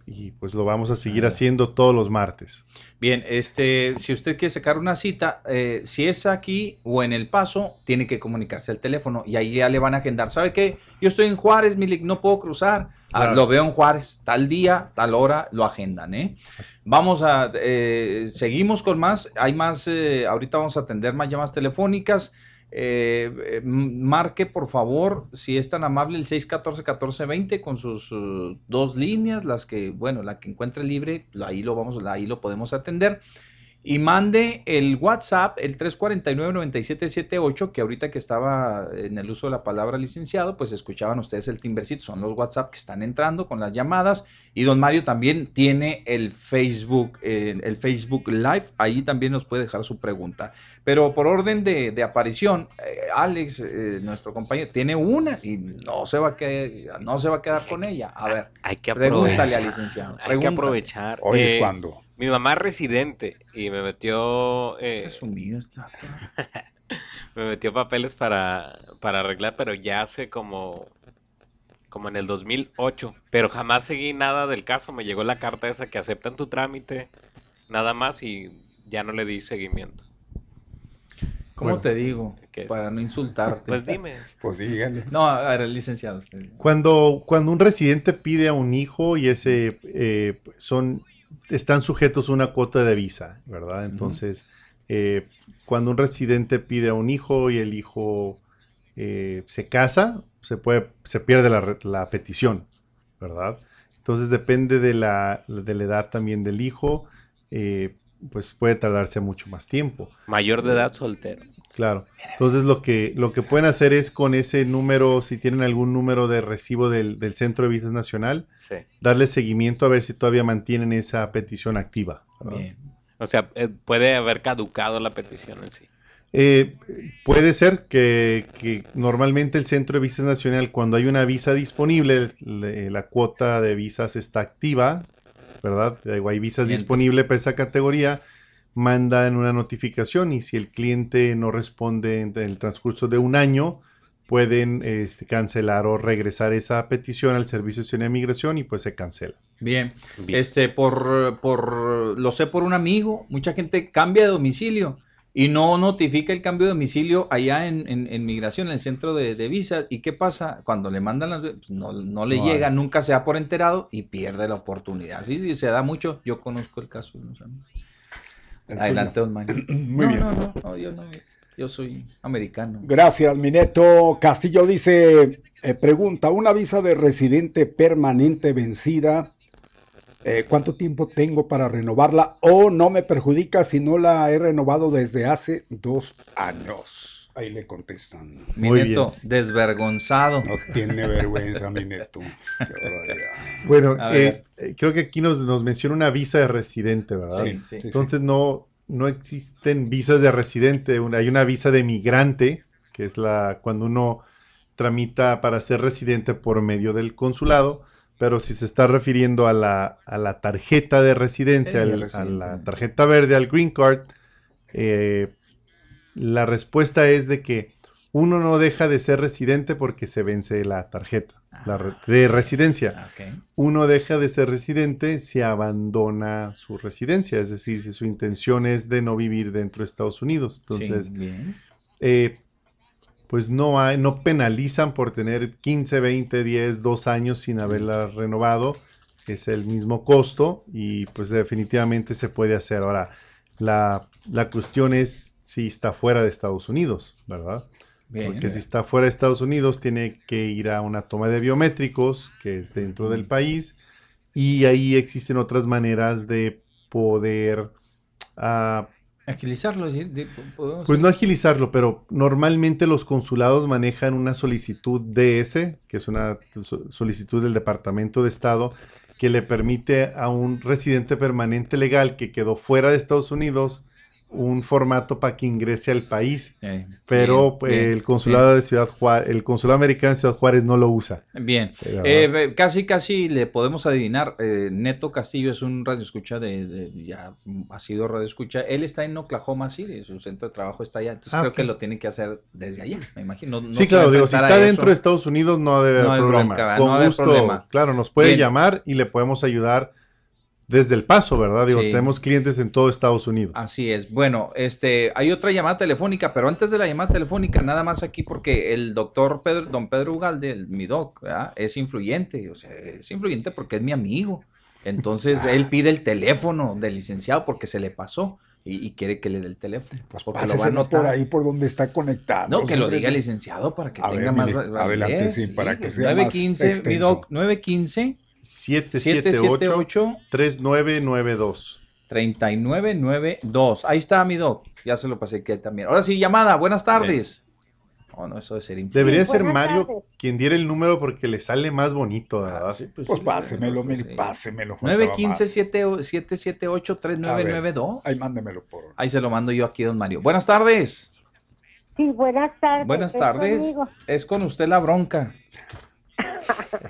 Speaker 18: y pues lo vamos a seguir haciendo todos los martes.
Speaker 5: Bien, este, si usted quiere sacar una cita, eh, si es aquí o en El Paso, tiene que comunicarse al teléfono y ahí ya le van a agendar. ¿Sabe qué? Yo estoy en Juárez, Milik, no puedo cruzar. Ah, lo veo en Juárez, tal día, tal hora, lo agendan, ¿eh? Vamos a, eh, seguimos con más, hay más, eh, ahorita vamos a atender más llamadas telefónicas. Eh, eh, marque por favor, si es tan amable, el 614-1420 con sus uh, dos líneas, las que, bueno, la que encuentre libre, ahí lo vamos, ahí lo podemos atender. Y mande el WhatsApp, el 349-9778, que ahorita que estaba en el uso de la palabra licenciado, pues escuchaban ustedes el timbercito, son los WhatsApp que están entrando con las llamadas. Y don Mario también tiene el Facebook, eh, el Facebook Live, ahí también nos puede dejar su pregunta. Pero por orden de, de aparición, eh, Alex, eh, nuestro compañero, tiene una y no se va a quedar, no se va a quedar con ella. A ver,
Speaker 2: Hay que
Speaker 5: pregúntale
Speaker 2: aprovechar.
Speaker 5: al licenciado.
Speaker 2: Hay que
Speaker 5: pregúntale.
Speaker 2: aprovechar.
Speaker 1: Hoy es
Speaker 2: Eh,
Speaker 1: cuando.
Speaker 2: Mi mamá es residente y me metió. eh, [laughs] me metió papeles para, para arreglar, pero ya hace como. Como en el 2008. Pero jamás seguí nada del caso. Me llegó la carta esa que aceptan tu trámite. Nada más y ya no le di seguimiento.
Speaker 5: ¿Cómo
Speaker 18: Bueno.
Speaker 5: te digo? Para no insultarte.
Speaker 2: Pues dime.
Speaker 1: Pues dígale.
Speaker 5: No, a ver, licenciado usted.
Speaker 18: Cuando, cuando un residente pide a un hijo y ese eh, son están sujetos a una cuota de visa, ¿verdad? Entonces, eh, cuando un residente pide a un hijo y el hijo eh, se casa, se puede, se pierde la, la petición, ¿verdad? Entonces depende de la, de la edad también del hijo, eh, pues puede tardarse mucho más tiempo.
Speaker 2: Mayor de edad soltero.
Speaker 18: Claro. Entonces lo que, lo que pueden hacer es con ese número, si tienen algún número de recibo del, del Centro de Visas Nacional,
Speaker 2: Sí.
Speaker 18: darle seguimiento a ver si todavía mantienen esa petición activa.
Speaker 2: O sea, eh, puede haber caducado la petición en sí.
Speaker 18: Eh, puede ser que, que normalmente el Centro de Visas Nacional, cuando hay una visa disponible, le- la cuota de visas está activa, ¿verdad? Hay visas
Speaker 5: Bien.
Speaker 18: disponibles para esa categoría, mandan una notificación y si el cliente no responde en el transcurso de un año, pueden este, cancelar o regresar esa petición al Servicio de Migración y pues se cancela.
Speaker 5: Bien. Este, por, por, lo sé por un amigo, mucha gente cambia de domicilio y no notifica el cambio de domicilio allá en, en, en migración, en el centro de, de visas. ¿Y qué pasa? Cuando le mandan las, pues, no, no le
Speaker 18: No
Speaker 5: llega, nunca se da por enterado y pierde la oportunidad. Sí, se da mucho. Yo conozco el caso.
Speaker 1: El
Speaker 5: Adelante, don Mario. [clears throat]
Speaker 1: Muy
Speaker 5: No,
Speaker 1: bien.
Speaker 5: no, no, no, yo no. Yo soy americano.
Speaker 1: Gracias, Mineto. Castillo dice, eh, pregunta, una visa de residente permanente vencida, eh, ¿cuánto tiempo tengo para renovarla? O no me perjudica si no la he renovado desde hace dos años. Ahí le contestan.
Speaker 5: Mi neto, desvergonzado.
Speaker 1: No tiene vergüenza, mi neto.
Speaker 18: Bueno, eh, eh, creo que aquí nos, nos menciona una visa de residente, ¿verdad?
Speaker 5: Sí, sí, sí.
Speaker 18: Entonces no, no existen visas de residente, una- hay una visa de migrante, que es la cuando uno tramita para ser residente por medio del consulado, pero si se está refiriendo a la, a la tarjeta de residencia, a la tarjeta verde, al green card, eh, la respuesta es de que uno no deja de ser residente porque se vence la tarjeta la re- de residencia. Uno deja de ser residente si abandona su residencia, es decir, si su intención es de no vivir dentro de Estados Unidos. Entonces,
Speaker 5: Sí, bien.
Speaker 18: eh, pues no hay, no penalizan por tener 15, 20, 10, 2 años sin haberla renovado. Es el mismo costo y pues definitivamente se puede hacer. Ahora, la, la cuestión es si está fuera de Estados Unidos, ¿verdad?
Speaker 5: Bien.
Speaker 18: Porque si está fuera de Estados Unidos tiene que ir a una toma de biométricos, que es dentro del país, y ahí existen otras maneras de poder... ah,
Speaker 5: Agilizarlo, es decir,
Speaker 18: pues no agilizarlo, pero normalmente los consulados manejan una solicitud DS, que es una so- solicitud del Departamento de Estado, que le permite a un residente permanente legal que quedó fuera de Estados Unidos un formato para que ingrese al país.
Speaker 5: Eh,
Speaker 18: Pero
Speaker 5: bien, bien,
Speaker 18: el consulado de Ciudad Juárez, el consulado americano de Ciudad Juárez no lo usa.
Speaker 5: Bien. Eh, ve- casi casi le podemos adivinar. eh, Neto Castillo es un radioescucha de, de- ya ha sido radioescucha. Él está en Oklahoma City, su centro de trabajo está allá. Entonces
Speaker 18: Ah,
Speaker 5: creo que lo tiene que hacer desde allá, me imagino. No- no
Speaker 18: sí, claro, digo, si está dentro de Estados Unidos no debe haber
Speaker 5: No
Speaker 18: problema. Con gusto,
Speaker 5: problema.
Speaker 18: claro, nos puede llamar y le podemos ayudar desde el paso, ¿verdad? Digo,
Speaker 5: Sí.
Speaker 18: tenemos clientes en todo Estados Unidos.
Speaker 5: Así es. Bueno, este, hay otra llamada telefónica, pero antes de la llamada telefónica, nada más aquí porque el doctor Pedro, don Pedro Ugalde, el, mi doc, ¿verdad? es influyente, o sea, es influyente porque es mi amigo. Entonces, él pide el teléfono del licenciado porque se le pasó y, y quiere que le dé el teléfono. Pues porque lo va a anotar.
Speaker 1: por ahí por donde está conectado.
Speaker 5: No, que lo diga el licenciado para que
Speaker 1: A
Speaker 5: tenga
Speaker 1: ver,
Speaker 5: más
Speaker 1: adelante, sí, para que
Speaker 5: pues,
Speaker 1: sea más
Speaker 5: 915, mi
Speaker 1: extenso.
Speaker 5: doc, 915
Speaker 18: 778 3992.
Speaker 5: 3992. Ahí está mi doc. Ya se lo pasé que también. Ahora sí, llamada. Buenas tardes. Oh, no, eso de ser infeliz.
Speaker 18: Debería ser Mario quien diera el número porque le sale más bonito, ¿verdad?
Speaker 5: pues
Speaker 1: Pues
Speaker 5: sí,
Speaker 1: pásemelo,
Speaker 5: pues sí.
Speaker 1: pásemelo. faltaba más.
Speaker 5: 915-778-3992.
Speaker 1: A ver, Ahí mándemelo por.
Speaker 5: Ahí se lo mando yo aquí, don Mario. Buenas tardes.
Speaker 4: Sí, buenas tardes.
Speaker 5: Buenas
Speaker 4: ¿es
Speaker 5: tardes. Es con usted la bronca.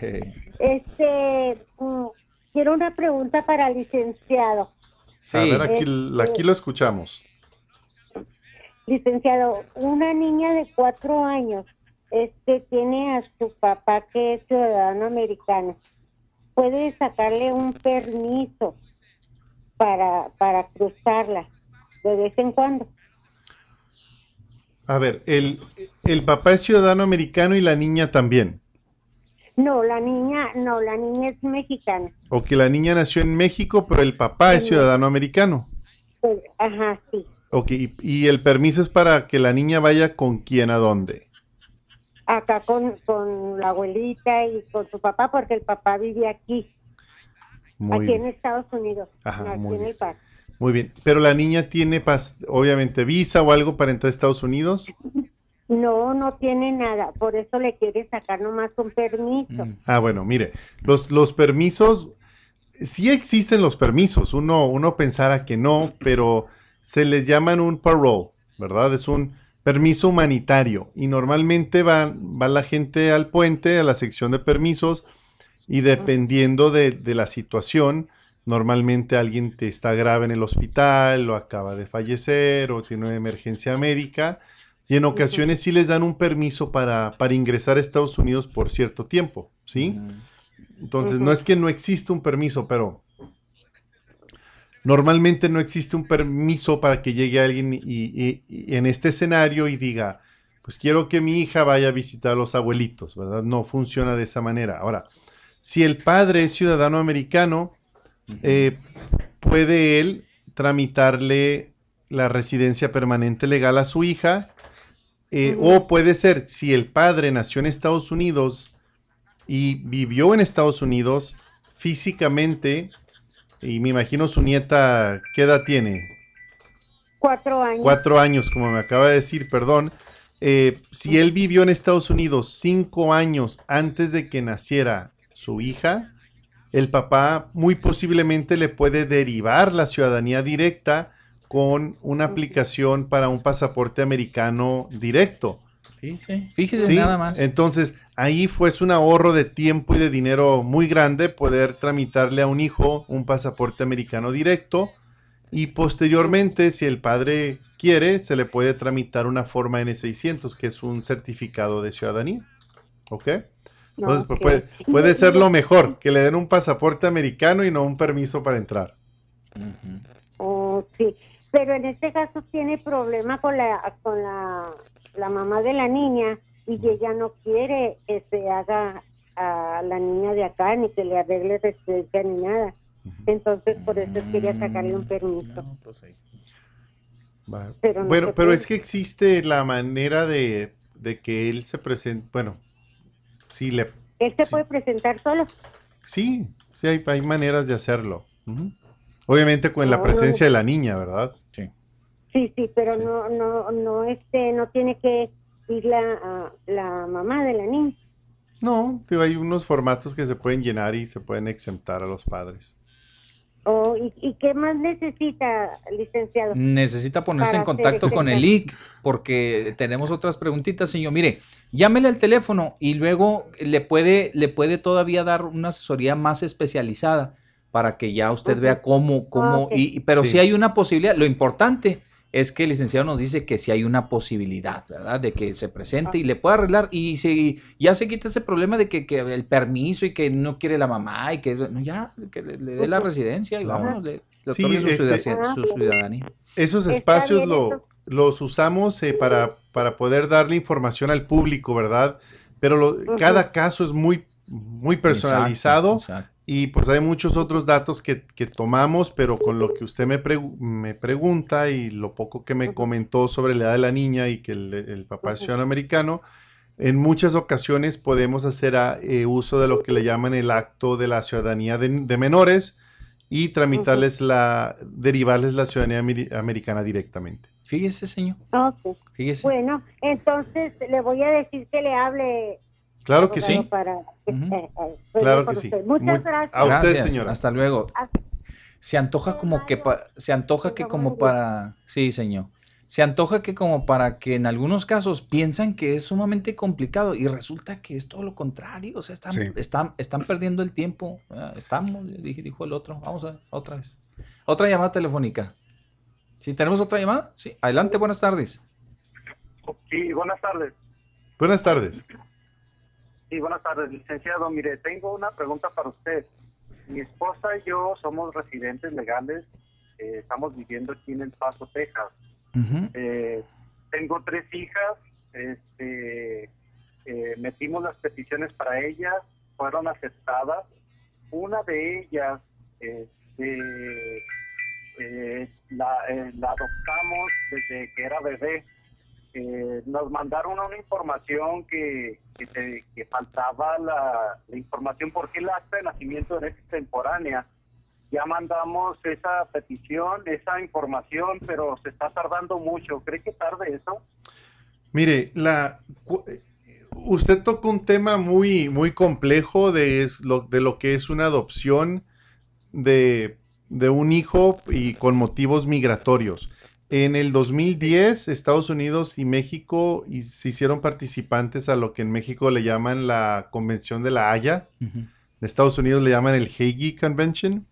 Speaker 5: [laughs]
Speaker 4: Este, mm, quiero una pregunta para el licenciado.
Speaker 18: A ver, aquí,
Speaker 4: Este,
Speaker 18: aquí lo escuchamos.
Speaker 4: Licenciado, una niña de cuatro años, este, tiene a su papá que es ciudadano americano. Puede sacarle un permiso para, para cruzarla de vez en cuando.
Speaker 18: A ver, el, el papá es ciudadano americano y la niña también.
Speaker 4: No, la niña, no, la niña es mexicana.
Speaker 18: O que la niña nació en México, pero el papá es ciudadano americano.
Speaker 4: Pues, ajá, sí.
Speaker 18: Ok, y, y el permiso es para que la niña vaya con quién a dónde.
Speaker 4: Acá con, con la abuelita y con su papá, porque el papá vive aquí,
Speaker 18: Muy
Speaker 4: aquí
Speaker 18: bien.
Speaker 4: en Estados Unidos,
Speaker 18: Ajá,
Speaker 4: aquí
Speaker 18: muy
Speaker 4: en. El Paso.
Speaker 18: Muy bien. Pero la niña tiene, pas- obviamente, visa o algo para entrar a Estados Unidos. [laughs]
Speaker 4: No, no tiene nada, por eso le quiere sacar nomás un permiso.
Speaker 18: Ah, bueno, mire, los, los permisos, sí existen los permisos. Uno, uno pensara que no, pero se les llaman un parole, ¿verdad? Es un permiso humanitario. Y normalmente va, va la gente al puente, a la sección de permisos, y dependiendo de, de la situación, normalmente alguien te está grave en el hospital, o acaba de fallecer, o tiene una emergencia médica. Y en ocasiones sí les dan un permiso para, para ingresar a Estados Unidos por cierto tiempo, ¿sí? Entonces, no es que no exista un permiso, pero normalmente no existe un permiso para que llegue alguien y, y- y en este escenario y diga, pues quiero que mi hija vaya a visitar a los abuelitos, ¿verdad? No funciona de esa manera. Ahora, si el padre es ciudadano americano, eh, puede él tramitarle la residencia permanente legal a su hija Eh, o puede ser, si el padre nació en Estados Unidos y vivió en Estados Unidos físicamente, y me imagino su nieta, ¿qué edad tiene?
Speaker 21: Cuatro años.
Speaker 18: Cuatro años, como me acaba de decir, perdón. Eh, si él vivió en Estados Unidos cinco años antes de que naciera su hija, el papá muy posiblemente le puede derivar la ciudadanía directa con una aplicación para un pasaporte americano directo.
Speaker 5: Fíjese, fíjese
Speaker 18: Sí,
Speaker 5: nada más.
Speaker 18: Entonces, ahí fue un ahorro de tiempo y de dinero muy grande poder tramitarle a un hijo un pasaporte americano directo y posteriormente, si el padre quiere, se le puede tramitar una forma N600, que es un certificado de ciudadanía. ¿Ok? Entonces, pues, puede, puede ser lo mejor, que le den un pasaporte americano y no un permiso para entrar.
Speaker 21: Oh, sí. Pero en este caso tiene problema con la con la, la mamá de la niña y ella no quiere que se haga a la niña de acá ni que le arregle residencia ni nada. Entonces por eso quería sacarle un permiso.
Speaker 18: Va.
Speaker 21: Pero no
Speaker 18: bueno, pero es que existe la manera de, de que él se presente, bueno, sí, le,
Speaker 21: Él se puede presentar solo.
Speaker 18: sí, sí hay, hay maneras de hacerlo. Obviamente con la presencia de la niña, ¿verdad?
Speaker 5: Sí.
Speaker 21: Sí, sí, pero no no no este no tiene que ir la ah, la mamá de la niña.
Speaker 18: No, digo, hay unos formatos que se pueden llenar y se pueden exentar a los padres.
Speaker 21: Oh, ¿y, ¿Y qué más necesita, licenciado?
Speaker 5: Necesita ponerse en contacto con el? IC porque tenemos otras preguntitas, señor. Mire, llámele al teléfono y luego le puede, le puede todavía dar una asesoría más especializada para que ya usted vea cómo, cómo,
Speaker 21: Ok.
Speaker 5: y, pero
Speaker 18: Sí.
Speaker 5: si hay una posibilidad, lo importante es que el licenciado nos dice que si hay una posibilidad, ¿verdad? De que se presente y le pueda arreglar y si ya se quita ese problema de que, que el permiso y que no quiere la mamá y que no, ya, que le, le dé la residencia y
Speaker 18: Claro.
Speaker 5: vámonos, le, le
Speaker 18: Sí,
Speaker 5: su,
Speaker 18: este-
Speaker 5: ciudadanía- su ciudadanía.
Speaker 18: Esos espacios lo- los usamos eh, para, para poder darle información al público, ¿verdad? Pero lo- cada caso es muy, muy personalizado
Speaker 5: exacto.
Speaker 18: Y pues hay muchos otros datos que, que tomamos, pero con lo que usted me, pregu- me pregunta y lo poco que me comentó sobre la edad de la niña y que el, el papá es ciudadano americano, en muchas ocasiones podemos hacer ah, eh, uso de lo que le llaman el acto de la ciudadanía de, de menores y tramitarles la, derivarles la ciudadanía ameri- americana directamente.
Speaker 5: Fíjese, señor.
Speaker 21: Ok.
Speaker 5: Fíjese.
Speaker 21: Bueno, entonces le voy a decir que le hable.
Speaker 18: Claro que sí.
Speaker 21: Para eh, eh, estoy
Speaker 18: Claro que sí.
Speaker 21: Muchas
Speaker 18: Muy-
Speaker 21: gracias.
Speaker 18: a usted,
Speaker 5: Gracias,
Speaker 18: señora.
Speaker 5: Hasta luego. Se antoja como que pa- se antoja que como para sí, señor. Se antoja que como para que en algunos casos piensan que es sumamente complicado y resulta que es todo lo contrario, o sea, están,
Speaker 1: Sí.
Speaker 5: están, están perdiendo el tiempo. Ah, Estamos, dijo el otro. Vamos a otra vez. Otra llamada telefónica. ¿Sí tenemos otra llamada? Sí. Adelante, buenas tardes.
Speaker 19: Sí, buenas tardes.
Speaker 18: Buenas tardes.
Speaker 19: Sí, buenas tardes, licenciado. Mire, tengo una pregunta para usted. Mi esposa y yo somos residentes legales. eh, estamos viviendo aquí en El Paso, Texas. Eh, tengo tres hijas. Este, eh, metimos las peticiones para ellas, fueron aceptadas. Una de ellas, este, la, la adoptamos desde que era bebé. Eh, nos mandaron una información que, que, que faltaba la, la información porque el acta de nacimiento era extemporánea. Ya mandamos esa petición, esa información, pero se está tardando mucho. ¿Cree que tarde eso?
Speaker 18: Mire, la, eh, usted tocó un tema muy, muy complejo de, es lo, de lo que es una adopción de, de un hijo y con motivos migratorios. En el 2010, Estados Unidos y México y- se hicieron participantes a lo que en México le llaman la Convención de la Haya. En Estados Unidos le llaman el Hague Convention.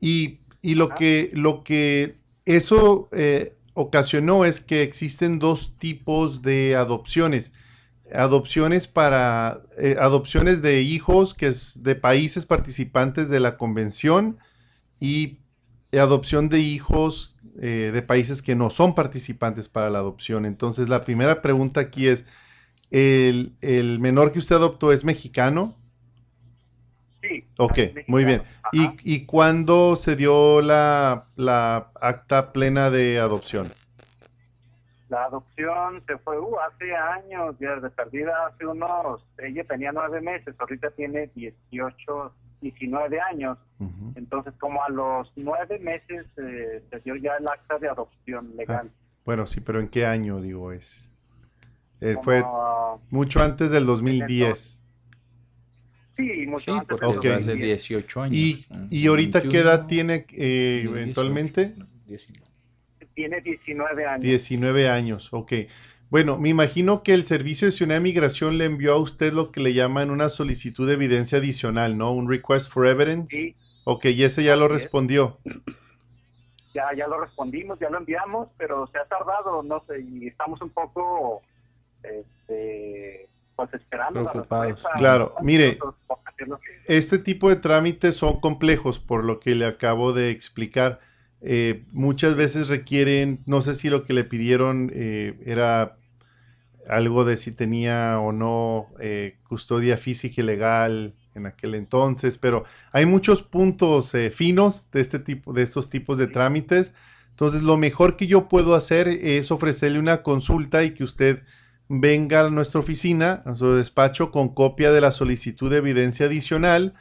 Speaker 18: Y, y lo, que, lo que eso eh, ocasionó es que existen dos tipos de adopciones. Adopciones para eh, adopciones de hijos que es de países participantes de la convención y adopción de hijos eh, de países que no son participantes para la adopción. Entonces, la primera pregunta aquí es, ¿el, el menor que usted adoptó es mexicano?
Speaker 19: Sí.
Speaker 18: Ok, muy bien. ¿Y, y cuándo se dio la, la acta plena de adopción?
Speaker 19: La adopción se fue uh, hace años, ya de perdida hace unos, ella tenía nueve meses, ahorita tiene 18, 19 años. Entonces, como a los nueve meses eh, se dio ya el acta de adopción legal.
Speaker 18: Bueno, sí, pero ¿en qué año, digo, es? Eh,
Speaker 19: Como,
Speaker 18: fue
Speaker 19: ah,
Speaker 18: mucho antes del 2010.
Speaker 19: Sí, mucho
Speaker 5: Sí,
Speaker 19: antes.
Speaker 5: porque
Speaker 19: del
Speaker 5: hace
Speaker 19: 2010.
Speaker 5: 18 años.
Speaker 18: ¿Y, y ahorita qué
Speaker 5: 21,
Speaker 18: edad tiene eh, eventualmente?
Speaker 19: Tiene 19 años.
Speaker 18: 19 años, ok. Bueno, me imagino que el Servicio de Ciudadanía y Migración le envió a usted lo que le llaman una solicitud de evidencia adicional, ¿no? Un request for evidence.
Speaker 19: Sí.
Speaker 18: Ok, y ese ya lo respondió. [clears throat]
Speaker 19: Ya, ya lo respondimos, ya lo enviamos, pero se ha tardado, no sé, y estamos un poco, este, pues esperando la
Speaker 5: Preocupados.
Speaker 19: respuesta.
Speaker 18: Claro, mire, este tipo de trámites son complejos, por lo que le acabo de explicar. Eh, muchas veces requieren, no sé si lo que le pidieron eh, era algo de si tenía o no eh, custodia física y legal en aquel entonces, pero hay muchos puntos eh, finos de este tipo, de estos tipos de trámites. Entonces, lo mejor que yo puedo hacer es ofrecerle una consulta y que usted venga a nuestra oficina, a su despacho, con copia de la solicitud de evidencia adicional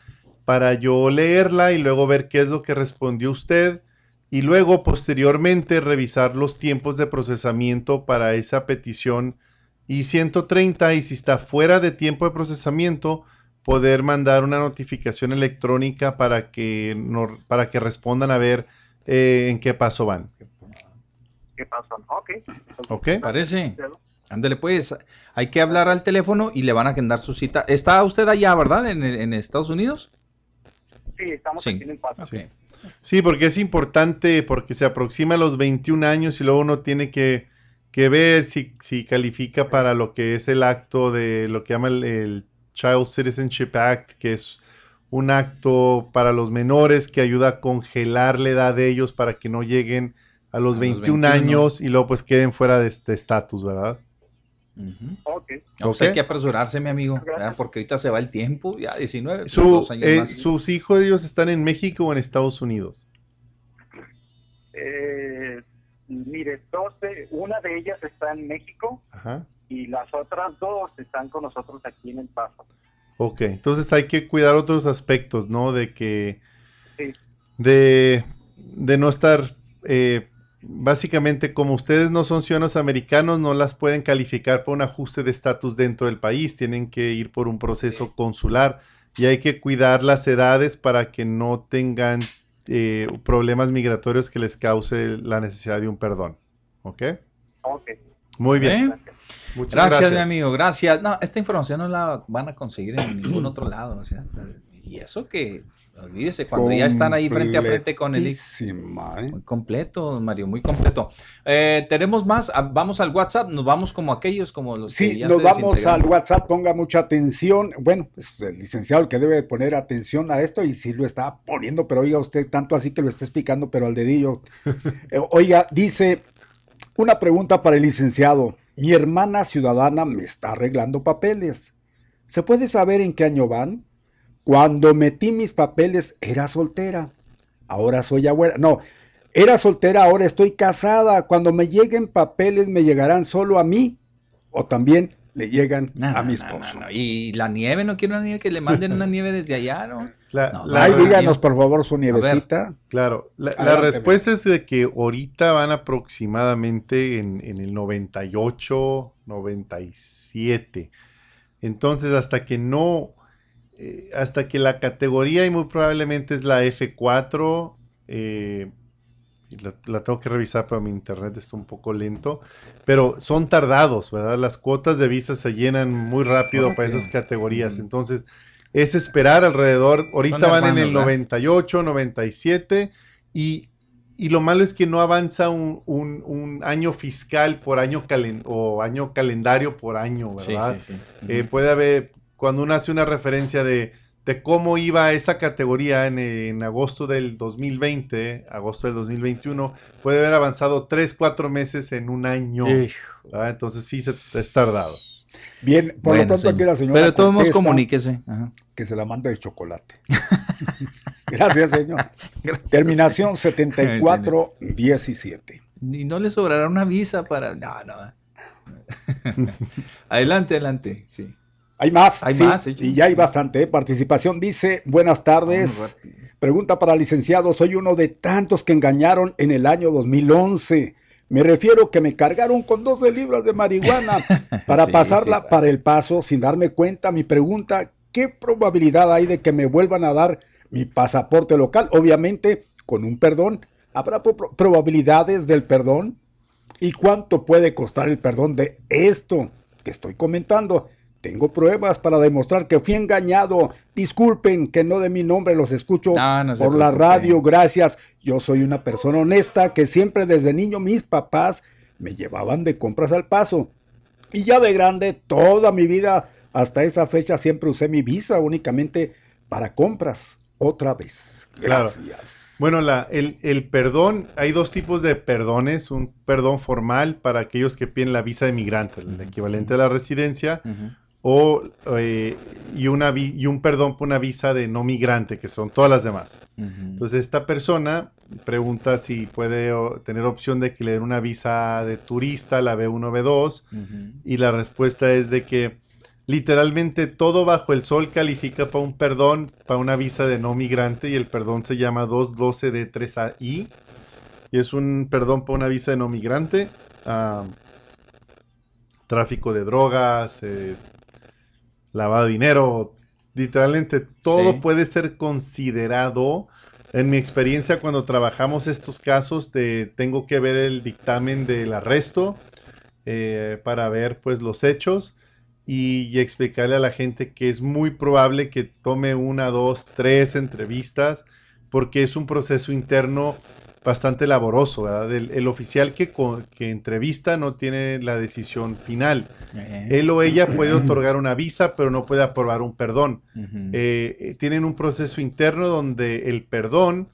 Speaker 18: para yo leerla y luego ver qué es lo que respondió usted y luego posteriormente revisar los tiempos de procesamiento para esa petición y 130 y si está fuera de tiempo de procesamiento poder mandar una notificación electrónica para que no- para que respondan a ver eh, en qué paso van.
Speaker 19: ¿Qué pasó? Ok.
Speaker 18: ¿Ok?
Speaker 5: Parece. Ándale, pues, hay que hablar al teléfono y le van a agendar su cita. ¿Está usted allá, verdad? ¿En, en Estados Unidos?
Speaker 19: Sí, estamos
Speaker 5: Sí.
Speaker 19: aquí en el paso.
Speaker 18: Sí, porque es importante, porque se aproxima a los 21 años y luego uno tiene que, que ver si, si califica para lo que es el acto de lo que llama el, el Child Citizenship Act, que es un acto para los menores que ayuda a congelar la edad de ellos para que no lleguen a los, 21,
Speaker 5: 21.
Speaker 18: años y luego pues queden fuera de este estatus, ¿verdad?
Speaker 19: Ok.
Speaker 5: No, pues
Speaker 18: Ok.
Speaker 5: hay que apresurarse, mi amigo, porque ahorita se va el tiempo, ya 19, pues,
Speaker 18: Su-
Speaker 5: dos años
Speaker 18: eh,
Speaker 5: más.
Speaker 18: ¿Sus hijos ellos están en México o en Estados Unidos?
Speaker 19: Eh, mire, 12, una de ellas está en México
Speaker 18: Ajá.
Speaker 19: y las otras dos están con nosotros aquí en el paso.
Speaker 18: Ok, entonces hay que cuidar otros aspectos, ¿no? De que,
Speaker 19: Sí.
Speaker 18: de, de no estar, eh, básicamente como ustedes no son ciudadanos americanos, no las pueden calificar por un ajuste de estatus dentro del país, tienen que ir por un proceso consular y hay que cuidar las edades para que no tengan eh, problemas migratorios que les cause la necesidad de un perdón. ¿Ok?
Speaker 19: Ok.
Speaker 18: Muy bien.
Speaker 5: ¿Eh?
Speaker 18: Muchas
Speaker 5: gracias,
Speaker 18: gracias.
Speaker 5: mi amigo, gracias. No, esta información no la van a conseguir en ningún otro lado. o sea, y eso que, olvídese, cuando ya están ahí frente a frente con el...
Speaker 1: ¿eh?
Speaker 5: Muy completo, Mario, muy completo. Eh, tenemos más, Ah, vamos al WhatsApp, nos vamos como aquellos, como los que
Speaker 1: Sí,
Speaker 5: ya
Speaker 1: nos vamos al WhatsApp, ponga mucha atención. Bueno, es el licenciado el que debe poner atención a esto y sí lo está poniendo, pero oiga usted, tanto así que lo está explicando, pero al dedillo. [laughs] Eh, oiga, dice, una pregunta para el licenciado. Mi hermana ciudadana me está arreglando papeles. ¿Se puede saber en qué año van? Cuando metí mis papeles era soltera. Ahora soy abuela. No, era soltera, ahora estoy casada. Cuando me lleguen papeles, ¿me llegarán solo a mí? ¿O también le llegan a mi esposo?
Speaker 5: Y la nieve, no quiero una nieve que le manden una [laughs] nieve desde allá, ¿no?
Speaker 18: La-
Speaker 5: No,
Speaker 18: la-
Speaker 1: Ay,
Speaker 5: no,
Speaker 1: díganos por favor su nievecita.
Speaker 18: Claro, la, respuesta es de que ahorita van aproximadamente en, en el 98, 97. Entonces, hasta que no, eh, hasta que la categoría y muy probablemente es la F4, eh, la, la tengo que revisar, pero mi internet está un poco lento, pero son tardados, ¿verdad? Las cuotas de visa se llenan muy rápido para esas categorías. Entonces, es esperar alrededor, ahorita van en el
Speaker 5: ¿verdad?
Speaker 18: 98, 97 y, y lo malo es que no avanza un, un- un año fiscal por año calen- o año calendario por año,
Speaker 5: Sí,
Speaker 18: ¿verdad?
Speaker 5: sí, sí.
Speaker 18: Eh, puede haber, cuando uno hace una referencia de, de cómo iba esa categoría en, en agosto del 2020, agosto del 2021, puede haber avanzado 3, 4 meses en un año. Entonces sí, se, es tardado.
Speaker 1: Bien, por
Speaker 5: Bueno,
Speaker 1: lo pronto aquí
Speaker 5: señor.
Speaker 1: la señora.
Speaker 5: Pero de todos modos, comuníquese. Ajá.
Speaker 1: Que se la manda de chocolate. [laughs] Gracias, señor. [laughs]
Speaker 5: Gracias,
Speaker 1: Terminación [laughs]
Speaker 5: señor.
Speaker 1: 7417.
Speaker 5: Y no le sobrará una visa para... No, no. adelante, adelante, sí.
Speaker 1: Hay más,
Speaker 5: Hay
Speaker 1: sí,
Speaker 5: más,
Speaker 1: y ya hay bastante ¿eh? participación. Dice, buenas tardes. Pregunta para licenciado, soy uno de tantos que engañaron en el año 2011. Me refiero que me cargaron con 12 libras de marihuana [laughs] para
Speaker 5: Sí,
Speaker 1: pasarla para el paso sin darme cuenta. Mi pregunta, ¿qué probabilidad hay de que me vuelvan a dar mi pasaporte local? Obviamente, con un perdón. ¿Habrá pro- probabilidades del perdón? ¿Y cuánto puede costar el perdón de esto que estoy comentando? Tengo pruebas para demostrar que fui engañado. Disculpen que no de mi nombre los escucho
Speaker 5: No, no se
Speaker 1: por la radio. Gracias. Yo soy una persona honesta que siempre desde niño mis papás me llevaban de compras al paso. Y ya de grande, toda mi vida, hasta esa fecha, siempre usé mi visa únicamente para compras. Otra vez.
Speaker 18: Claro.
Speaker 1: Gracias.
Speaker 18: Bueno, la, el, el perdón, hay dos tipos de perdones. Un perdón formal para aquellos que piden la visa de migrante, el equivalente a la residencia, o, eh, y, una, vi- y un perdón por una visa de no migrante, que son todas las demás. Entonces esta persona pregunta si puede o, tener opción de que le den una visa de turista, la B1, B2, y la respuesta es de que literalmente todo bajo el sol califica para un perdón, para una visa de no migrante, y el perdón se llama 212D3AI, y es un perdón para una visa de no migrante. ah, tráfico de drogas, eh, lavado de dinero, literalmente todo
Speaker 5: Sí.
Speaker 18: puede ser considerado. En mi experiencia, cuando trabajamos estos casos, de, tengo que ver el dictamen del arresto eh, para ver pues los hechos y, y explicarle a la gente que es muy probable que tome una, dos, tres entrevistas porque es un proceso interno bastante laboroso. ¿verdad? El, el oficial que, entrevista no tiene la decisión final. Él o ella puede [clears throat] otorgar una visa, pero no puede aprobar un perdón. Eh, eh, tienen un proceso interno donde el perdón,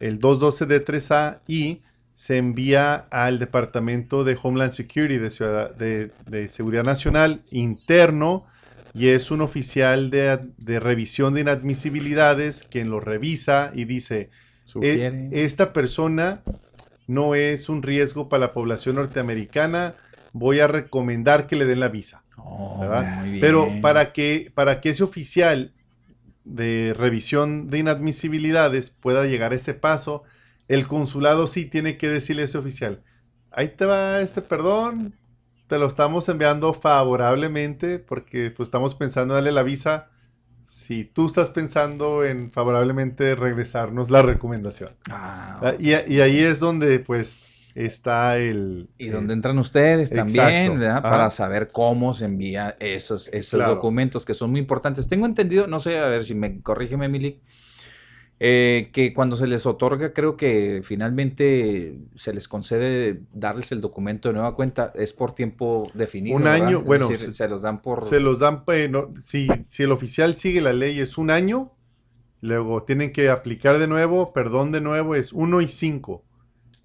Speaker 18: el 212D3AI, se envía al Departamento de Homeland Security de, Ciudad- de- de Seguridad Nacional interno y es un oficial de, de revisión de inadmisibilidades quien lo revisa y dice,
Speaker 5: Sugiere.
Speaker 18: "E- esta persona no es un riesgo para la población norteamericana, voy a recomendar que le den la visa. Pero para que, para que ese oficial de revisión de inadmisibilidades pueda llegar a ese paso, el consulado sí tiene que decirle a ese oficial, ahí te va este perdón, te lo estamos enviando favorablemente porque pues estamos pensando en darle la visa. Si tú estás pensando en favorablemente regresarnos la recomendación. Ah, y, y ahí es donde pues está el...
Speaker 5: Y
Speaker 18: el-
Speaker 5: donde entran ustedes también. ¿verdad? Para saber cómo se envía esos, esos
Speaker 18: Claro.
Speaker 5: documentos que son muy importantes. Tengo entendido, no sé, a ver si me corrígeme, Emily, eh, que cuando se les otorga, creo que finalmente se les concede darles el documento de nueva cuenta, es por tiempo definido.
Speaker 18: Un año, bueno,
Speaker 5: decir, se los dan por...
Speaker 18: Se los dan, pues, no, si, si el oficial sigue la ley es un año, luego tienen que aplicar de nuevo, perdón de nuevo, es uno y cinco.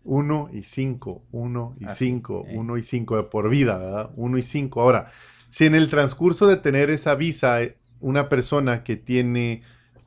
Speaker 18: Uno y cinco, uno y
Speaker 5: Así,
Speaker 18: cinco, uno y cinco de por vida, ¿verdad? Uno y cinco. Ahora, si en el transcurso de tener esa visa, eh, una persona que tiene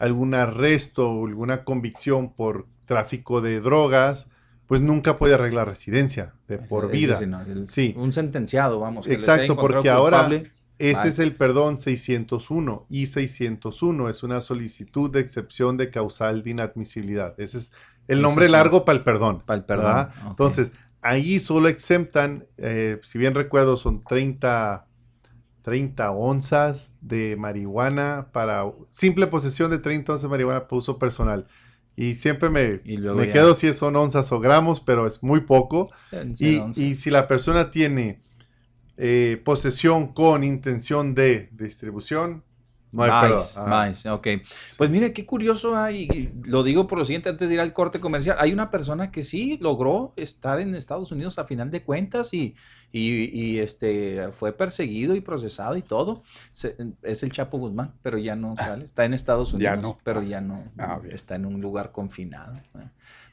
Speaker 18: algún arresto o alguna convicción por tráfico de drogas, pues nunca puede arreglar residencia de por vida.
Speaker 5: sí, no, el-
Speaker 18: Sí.
Speaker 5: Un sentenciado, vamos. que
Speaker 18: Exacto, porque ahora
Speaker 5: culpable,
Speaker 18: ese es el perdón 601 y 601 es una solicitud de excepción de causal de inadmisibilidad. Ese es el nombre
Speaker 5: sí, sí.
Speaker 18: largo para el perdón.
Speaker 5: Para el perdón.
Speaker 18: Entonces, ahí solo exentan, eh, si bien recuerdo, son 30, 30 onzas de marihuana para simple posesión de 30 onzas de marihuana para uso personal. Y siempre me, me quedo si son onzas o gramos, pero es muy poco. Y, y si la persona tiene eh, posesión con intención de distribución, no hay
Speaker 5: ok. Pues mire, qué curioso hay, y lo digo por lo siguiente antes de ir al corte comercial, hay una persona que sí logró estar en Estados Unidos a final de cuentas y, y, y, este, fue perseguido y procesado y todo. Se- es el Chapo Guzmán, pero ya no sale, está en Estados
Speaker 1: Ya
Speaker 5: Unidos,
Speaker 1: no.
Speaker 5: pero ya no,
Speaker 1: Ah,
Speaker 5: está en un lugar confinado.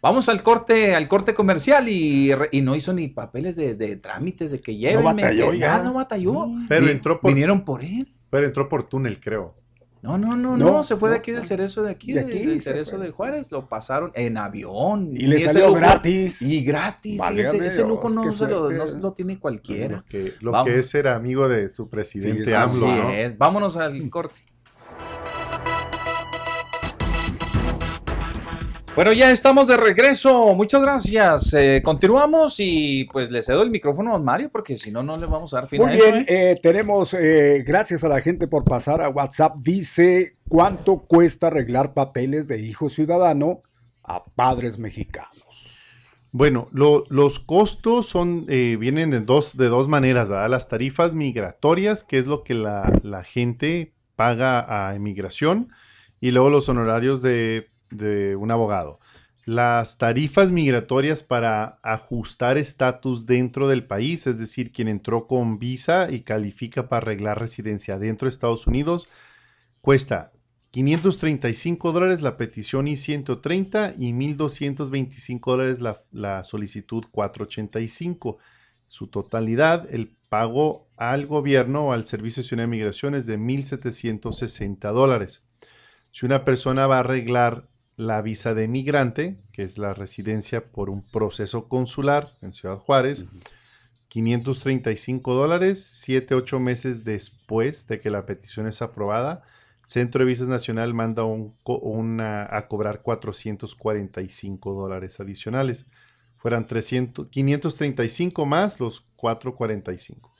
Speaker 5: Vamos al corte, al corte comercial y, y no hizo ni papeles de, de trámites de que llévenme,
Speaker 18: batalló
Speaker 5: que
Speaker 18: ya.
Speaker 5: nada, no batalló.
Speaker 18: Pero entró por,
Speaker 5: Vinieron por él.
Speaker 18: Pero entró por túnel, creo.
Speaker 5: No, no, no, no, se fue de aquí del cerezo de aquí,
Speaker 1: De aquí
Speaker 5: del cerezo
Speaker 1: fue.
Speaker 5: de Juárez, lo pasaron en avión.
Speaker 1: Y le salió
Speaker 5: lujo-
Speaker 1: gratis.
Speaker 5: Y gratis,
Speaker 1: Válgame
Speaker 5: ese, ese lujo no se, lo, no tiene cualquiera.
Speaker 18: Lo que, lo que es ser amigo de su presidente
Speaker 5: Sí, así
Speaker 18: AMLO, ¿no?
Speaker 5: es. Vámonos al corte. Bueno, ya estamos de regreso. Muchas gracias. Eh, continuamos y pues le cedo el micrófono a Mario porque si no, no le vamos a dar fin
Speaker 1: Muy bien,
Speaker 5: ¿eh?
Speaker 1: eh, tenemos, eh, gracias a la gente por pasar a WhatsApp, dice cuánto cuesta arreglar papeles de hijo ciudadano a padres mexicanos.
Speaker 18: Bueno, lo- los costos son, eh, vienen de dos, de dos maneras, ¿verdad? Las tarifas migratorias, que es lo que la, la gente paga a inmigración, y luego los honorarios de, de un abogado. Las tarifas migratorias para ajustar estatus dentro del país, es decir, quien entró con visa y califica para arreglar residencia dentro de Estados Unidos, cuesta 535 dólares la petición I-130 y 1.225 dólares la, la solicitud 485. Su totalidad, el pago al gobierno o al Servicio Nacional de Migración es de 1.760 dólares. Si una persona va a arreglar la visa de migrante, que es la residencia por un proceso consular en Ciudad Juárez, 535 dólares, 7, 8 meses después de que la petición es aprobada, Centro de Visas Nacional manda un una- a cobrar 445 dólares adicionales. Fueran 300, 535 más los 445.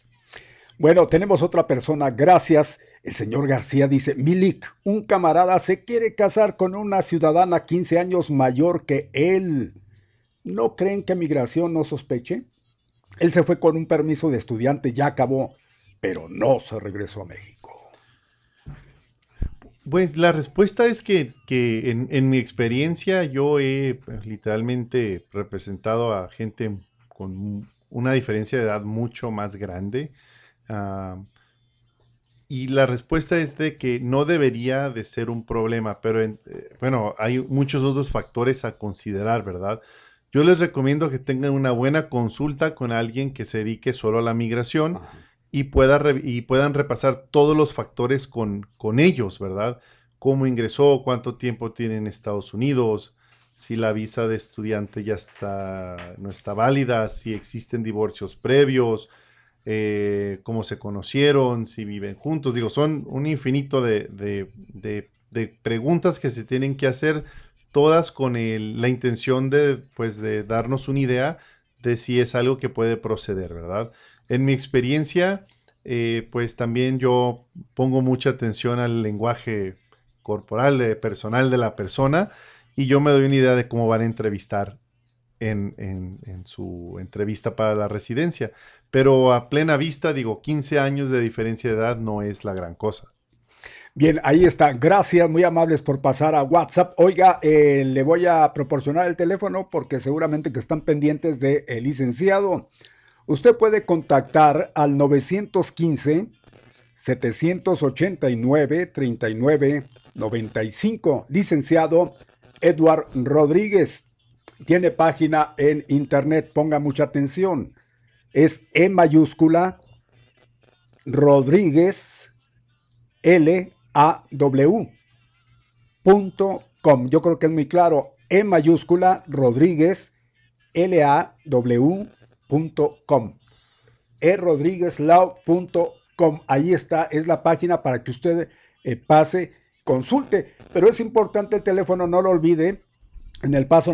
Speaker 1: Bueno, tenemos otra persona, gracias. El señor García dice, Milik, un camarada se quiere casar con una ciudadana 15 años mayor que él. ¿No creen que migración no sospeche? Él se fue con un permiso de estudiante, ya acabó, pero no se regresó a México.
Speaker 18: Pues la respuesta es que, que en, mi experiencia yo he pues, literalmente representado a gente con una diferencia de edad mucho más grande. ah, y la respuesta es de que no debería de ser un problema, pero en- eh, bueno, hay muchos otros factores a considerar, ¿verdad? Yo les recomiendo que tengan una buena consulta con alguien que se dedique solo a la migración y, pueda y puedan repasar todos los factores con, con ellos, ¿verdad? Cómo ingresó, cuánto tiempo tiene en Estados Unidos, si la visa de estudiante ya está, no está válida, si existen divorcios previos, eh, cómo se conocieron, si viven juntos. Digo, son un infinito de, preguntas que se tienen que hacer, todas con la intención de, pues, de darnos una idea de si es algo que puede proceder, ¿verdad? En mi experiencia, eh, pues también yo pongo mucha atención al lenguaje corporal, eh, personal de la persona, y yo me doy una idea de cómo van a entrevistar en, en- en su entrevista para la residencia. Pero a plena vista, digo, 15 años de diferencia de edad no es la gran cosa.
Speaker 1: Bien, ahí está. Gracias, muy amables por pasar a WhatsApp. Oiga, eh, le voy a proporcionar el teléfono porque seguramente que están pendientes del licenciado. Usted puede contactar al 915 789 39 95. Licenciado Edward Rodríguez. Tiene página en internet, ponga mucha atención. Es E mayúscula Rodríguez L A W punto com. Yo creo que es muy claro. E mayúscula Rodríguez L A W punto com. E Rodríguez Lau punto com. Ahí está, es la página para que usted eh, pase, consulte. Pero es importante el teléfono, no lo olvide. En el paso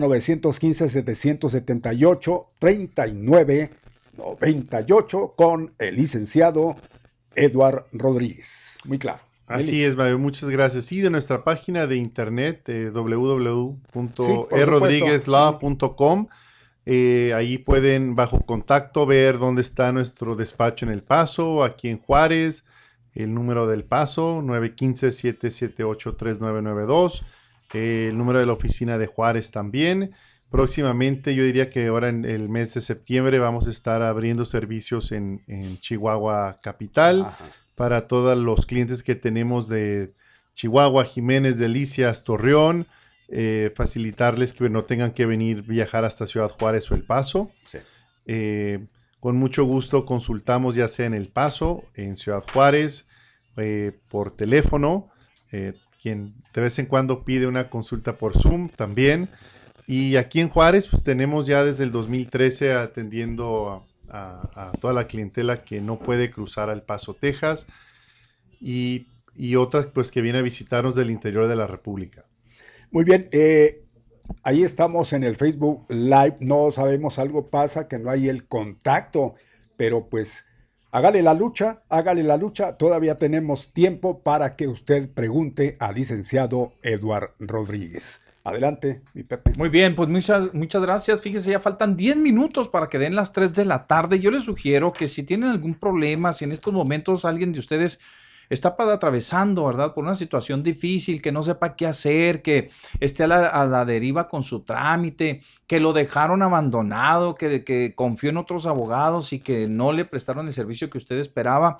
Speaker 1: 915-778-3998 con el licenciado Edward Rodríguez. Muy claro.
Speaker 18: Así es, Mario, muchas gracias. Sí, de nuestra página de internet, eh. Eh, ahí pueden, bajo contacto, ver dónde está nuestro despacho en El Paso, aquí en Juárez, el número del Paso, 915-778-3992, eh, el número de la oficina de Juárez también. Próximamente, yo diría que ahora en el mes de septiembre vamos a estar abriendo servicios en, en Chihuahua Capital para todos los clientes que tenemos de Chihuahua, Jiménez, Delicias, Torreón, eh, facilitarles que no tengan que venir viajar hasta Ciudad Juárez o El Paso. Eh, con mucho gusto consultamos ya sea en El Paso, en Ciudad Juárez, eh, por teléfono quien de vez en cuando pide una consulta por Zoom también. Y aquí en Juárez pues, tenemos ya desde el 2013 atendiendo a, a toda la clientela que no puede cruzar al Paso, Texas. Y, y otras pues que viene a visitarnos del interior de la República.
Speaker 1: Muy bien, eh, ahí estamos en el Facebook Live, no sabemos algo pasa, que no hay el contacto, pero pues hágale la lucha, hágale la lucha, todavía tenemos tiempo para que usted pregunte al licenciado Eduard Rodríguez. Adelante, mi Pepe.
Speaker 5: Muy bien, pues muchas, muchas gracias. Fíjese, ya faltan 10 minutos para que den las 3 de la tarde. Yo les sugiero que si tienen algún problema, si en estos momentos alguien de ustedes está atravesando, ¿verdad? Por una situación difícil, que no sepa qué hacer, que esté a la, deriva con su trámite, que lo dejaron abandonado, que confió en otros abogados y que no le prestaron el servicio que usted esperaba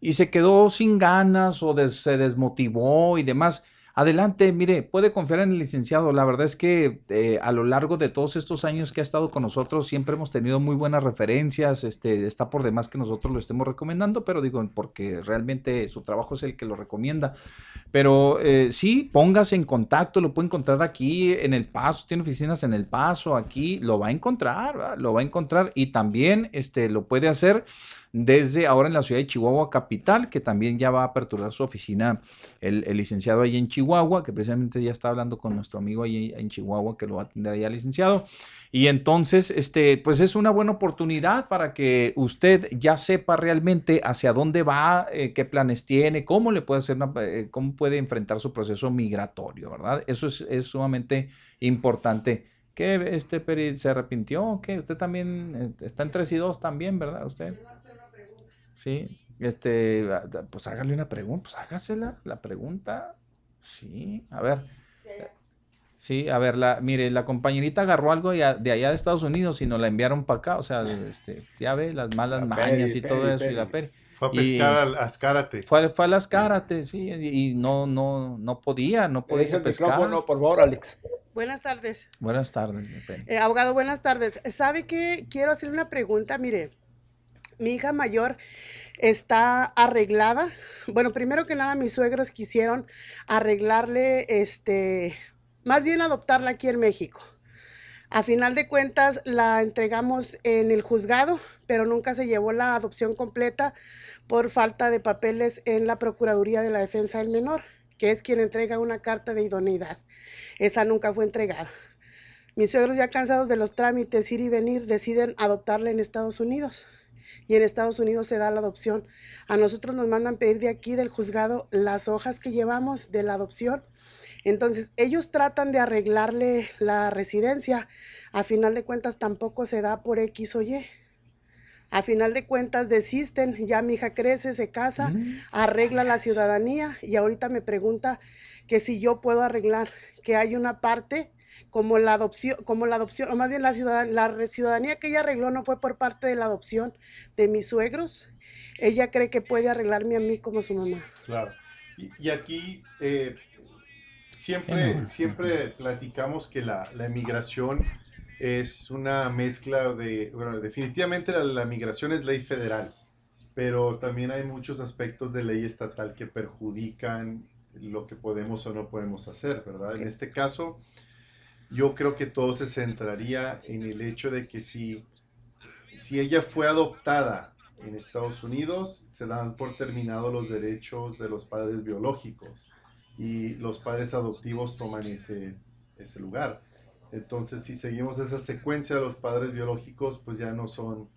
Speaker 5: y se quedó sin ganas o se desmotivó y demás. Adelante, mire, puede confiar en el licenciado. La verdad es que eh, a lo largo de todos estos años que ha estado con nosotros siempre hemos tenido muy buenas referencias. Este, está por demás que nosotros lo estemos recomendando, pero digo, porque realmente su trabajo es el que lo recomienda. Pero eh, sí, póngase en contacto, lo puede encontrar aquí en El Paso, tiene oficinas en El Paso, aquí, lo va a encontrar, lo va a encontrar y también este, lo puede hacer desde ahora en la ciudad de Chihuahua Capital, que también ya va a aperturar su oficina el, licenciado ahí en Chihuahua, que precisamente ya está hablando con nuestro amigo ahí en Chihuahua, que lo va a atender allá licenciado. Y entonces, este, pues es una buena oportunidad para que usted ya sepa realmente hacia dónde va, eh, qué planes tiene, cómo le puede hacer, eh, cómo puede enfrentar su proceso migratorio, ¿verdad? Eso es, sumamente importante. ¿Qué, este Peri se arrepintió? ¿Qué? Usted también eh, está en 3 y 2 también, ¿verdad? Usted. Sí, este, pues hágale una pregunta, pues hágasela, la pregunta. Sí, a ver. Sí, a ver, la, mire, la compañerita agarró algo de allá de Estados Unidos y nos la enviaron para acá, o sea, [laughs] este, ya ve, las malas mañas y todo eso, y la peri.
Speaker 18: Fue a pescar al Ascárate.
Speaker 5: Fue, fue al Ascárate, sí, y, no, no, no podía, no podía pescar.
Speaker 1: por favor, Alex.
Speaker 22: Buenas tardes.
Speaker 5: Buenas tardes,
Speaker 22: eh, abogado, buenas tardes. ¿Sabe qué? Quiero hacerle una pregunta, mire, mi hija mayor está arreglada. Bueno, primero que nada, mis suegros quisieron arreglarle este más bien adoptarla aquí en México. A final de cuentas la entregamos en el juzgado, pero nunca se llevó la adopción completa por falta de papeles en la Procuraduría de la Defensa del Menor, que es quien entrega una carta de idoneidad. Esa nunca fue entregada. Mis suegros ya cansados de los trámites ir y venir deciden adoptarla en Estados Unidos. Y en Estados Unidos se da la adopción. A nosotros nos mandan pedir de aquí del juzgado las hojas que llevamos de la adopción entonces, ellos tratan de arreglarle la residencia. A final de cuentas, tampoco se da por X o Y. A final de cuentas, desisten. Ya mi hija crece, se casa, mm. arregla la ciudadanía y ahorita me pregunta que si yo puedo arreglar, que hay una parte como la adopción, como la adopción, o más bien la ciudadanía, la ciudadanía que ella arregló no fue por parte de la adopción de mis suegros. Ella cree que puede arreglarme a mí como su mamá.
Speaker 18: Claro. Y, aquí eh, Siempre, siempre platicamos que la, la, emigración es una mezcla de, bueno, definitivamente la, la, migración es ley federal, pero también hay muchos aspectos de ley estatal que perjudican lo que podemos o no podemos hacer, ¿verdad? En este caso, yo creo que todo se centraría en el hecho de que si, si ella fue adoptada en Estados Unidos, se dan por terminados los derechos de los padres biológicos y los padres adoptivos toman ese, ese lugar. Entonces, si seguimos esa secuencia, los padres biológicos pues ya no son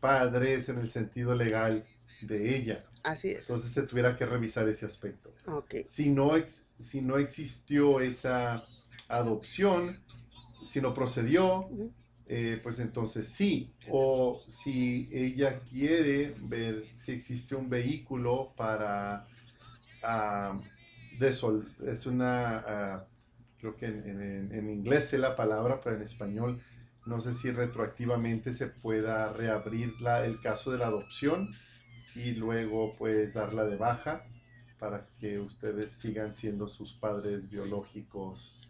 Speaker 18: padres en el sentido legal de ella.
Speaker 22: Así es.
Speaker 18: Entonces se tuviera que revisar ese aspecto.
Speaker 22: Okay.
Speaker 18: Si, no si no existió esa adopción, si no procedió, eh, pues entonces sí. O si ella quiere ver si existe un vehículo para ah, de sol. Es una, ah, creo que en, inglés es la palabra, pero en español no sé si retroactivamente se pueda reabrir la, el caso de la adopción y luego pues darla de baja para que ustedes sigan siendo sus padres biológicos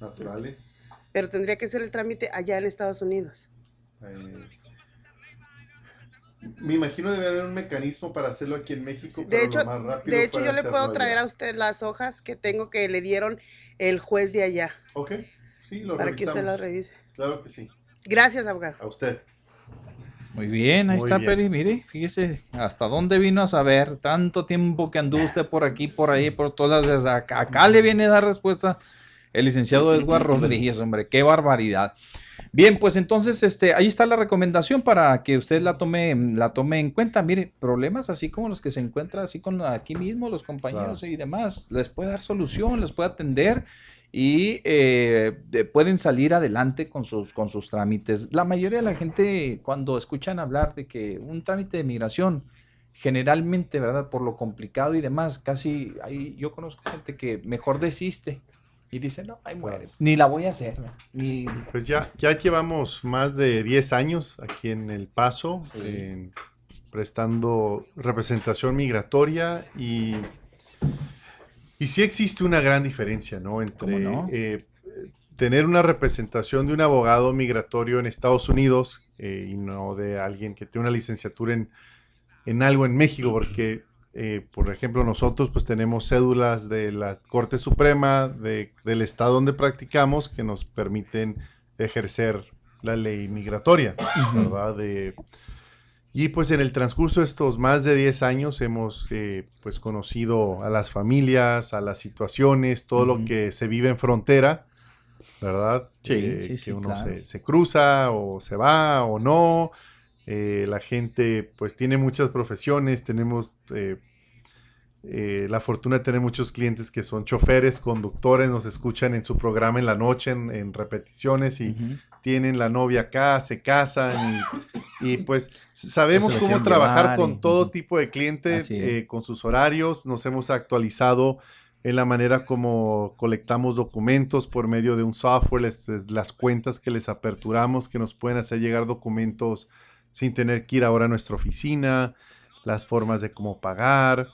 Speaker 18: naturales.
Speaker 22: Pero tendría que ser el trámite allá en Estados Unidos.
Speaker 18: Eh, me imagino debe haber un mecanismo para hacerlo aquí en México.
Speaker 22: De
Speaker 18: pero
Speaker 22: hecho,
Speaker 18: lo más rápido
Speaker 22: de hecho yo le puedo
Speaker 18: allá.
Speaker 22: traer a usted las hojas que tengo que le dieron el juez de allá.
Speaker 18: Ok, sí, lo
Speaker 22: Para que usted
Speaker 18: revisamos.
Speaker 22: las revise.
Speaker 18: Claro que sí.
Speaker 22: Gracias, abogado.
Speaker 18: A usted.
Speaker 5: Muy bien, ahí
Speaker 18: Muy
Speaker 5: está,
Speaker 18: bien.
Speaker 5: Peri. Mire, fíjese hasta dónde vino a saber. Tanto tiempo que anduvo usted por aquí, por ahí, por todas las. Acá, acá le viene a dar respuesta el licenciado Edward Rodríguez, hombre. Qué barbaridad. Bien, pues entonces, este, ahí está la recomendación para que usted la tome, la tome en cuenta. Mire, problemas así como los que se encuentra así con aquí mismo, los compañeros
Speaker 18: Claro.
Speaker 5: y demás, les puede dar solución, les puede atender y eh, de- pueden salir adelante con sus, con sus trámites. La mayoría de la gente cuando escuchan hablar de que un trámite de migración, generalmente, ¿verdad? Por lo complicado y demás, casi hay, yo conozco gente que mejor desiste y dice, no, ahí muere, ni la voy a hacer, ni...
Speaker 18: Pues ya, ya llevamos más de 10 años aquí en El Paso, en- prestando representación migratoria y, y sí existe una gran diferencia, ¿no? Entre
Speaker 5: no?
Speaker 18: eh, tener una representación de un abogado migratorio en Estados Unidos eh, y no de alguien que tiene una licenciatura en, en algo en México, porque, eh, por ejemplo, nosotros pues tenemos cédulas de la Corte Suprema de- del estado donde practicamos que nos permiten ejercer la ley migratoria. ¿verdad? De- y pues en el transcurso de estos más de 10 años hemos eh, pues conocido a las familias, a las situaciones, todo lo que se vive en frontera, ¿verdad?
Speaker 5: Sí,
Speaker 18: Eh,
Speaker 5: sí, sí,
Speaker 18: que uno
Speaker 5: claro.
Speaker 18: se, se cruza o se va o no. Eh, la gente pues tiene muchas profesiones, tenemos eh, eh, la fortuna de tener muchos clientes que son choferes, conductores, nos escuchan en su programa en la noche, en, en repeticiones y tienen la novia acá, se casan y, y, pues sabemos cómo trabajar con
Speaker 5: y-
Speaker 18: todo tipo de clientes, eh, con sus horarios, nos hemos actualizado en la manera como colectamos documentos por medio de un software, les- las cuentas que les aperturamos, que nos pueden hacer llegar documentos sin tener que ir ahora a nuestra oficina, las formas de cómo pagar.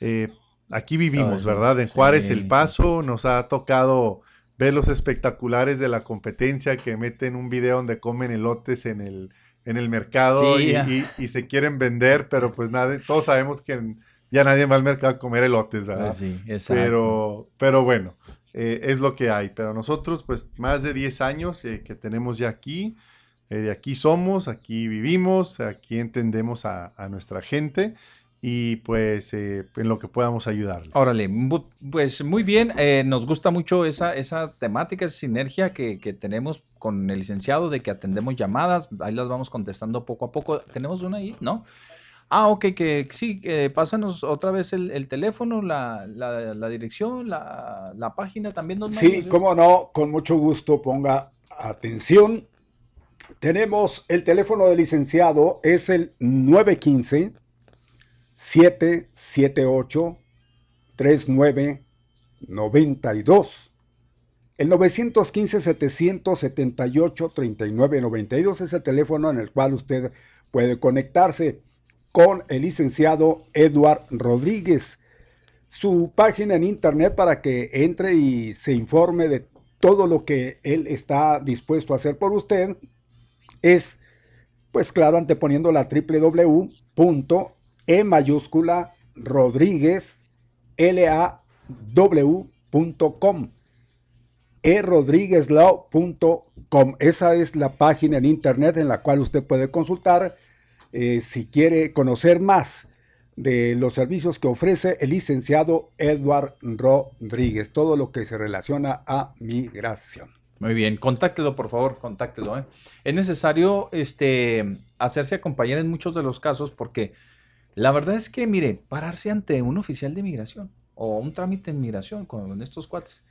Speaker 18: Eh, aquí vivimos, ¿verdad? En Juárez,
Speaker 5: sí,
Speaker 18: El. Paso, nos ha tocado ver los espectaculares de la competencia que meten un video donde comen elotes en el, en el mercado
Speaker 5: Sí,
Speaker 18: y,
Speaker 5: ya.
Speaker 18: y- y se quieren vender, pero pues nadie, todos sabemos que ya nadie va al mercado a comer elotes, ¿verdad?
Speaker 5: Pues sí, exacto.
Speaker 18: pero, pero bueno, eh, es lo que hay. Pero nosotros, pues más de 10 años eh, que tenemos ya aquí, eh, de aquí somos, aquí vivimos, aquí entendemos a, a nuestra gente y pues eh, en lo que podamos ayudarles.
Speaker 5: Órale, pues muy bien, eh, nos gusta mucho esa, esa temática, esa sinergia que, que tenemos con el licenciado de que atendemos llamadas, ahí las vamos contestando poco a poco. ¿Tenemos una ahí? ¿No? Ah, ok, que sí, eh, pásanos otra vez el, el teléfono, la, la- la dirección, la, la página también.
Speaker 1: Sí, cómo no, con mucho gusto ponga atención. Tenemos el teléfono del licenciado, es el 915 778 3992. El 915-778-3992 es el teléfono en el cual usted puede conectarse con el licenciado Edward Rodríguez. Su página en internet para que entre y se informe de todo lo que él está dispuesto a hacer por usted es, pues claro, anteponiendo la www.e mayúscula Rodríguez law.com erodriguezlaw.com Esa es la página en internet en la cual usted puede consultar eh, si quiere conocer más de los servicios que ofrece el licenciado Edward Rodríguez, todo lo que se relaciona a migración.
Speaker 5: Muy bien, contáctelo, por favor, contáctelo. ¿eh? Es necesario este, hacerse acompañar en muchos de los casos porque la verdad es que, mire, pararse ante un oficial de migración o un trámite en migración con estos cuates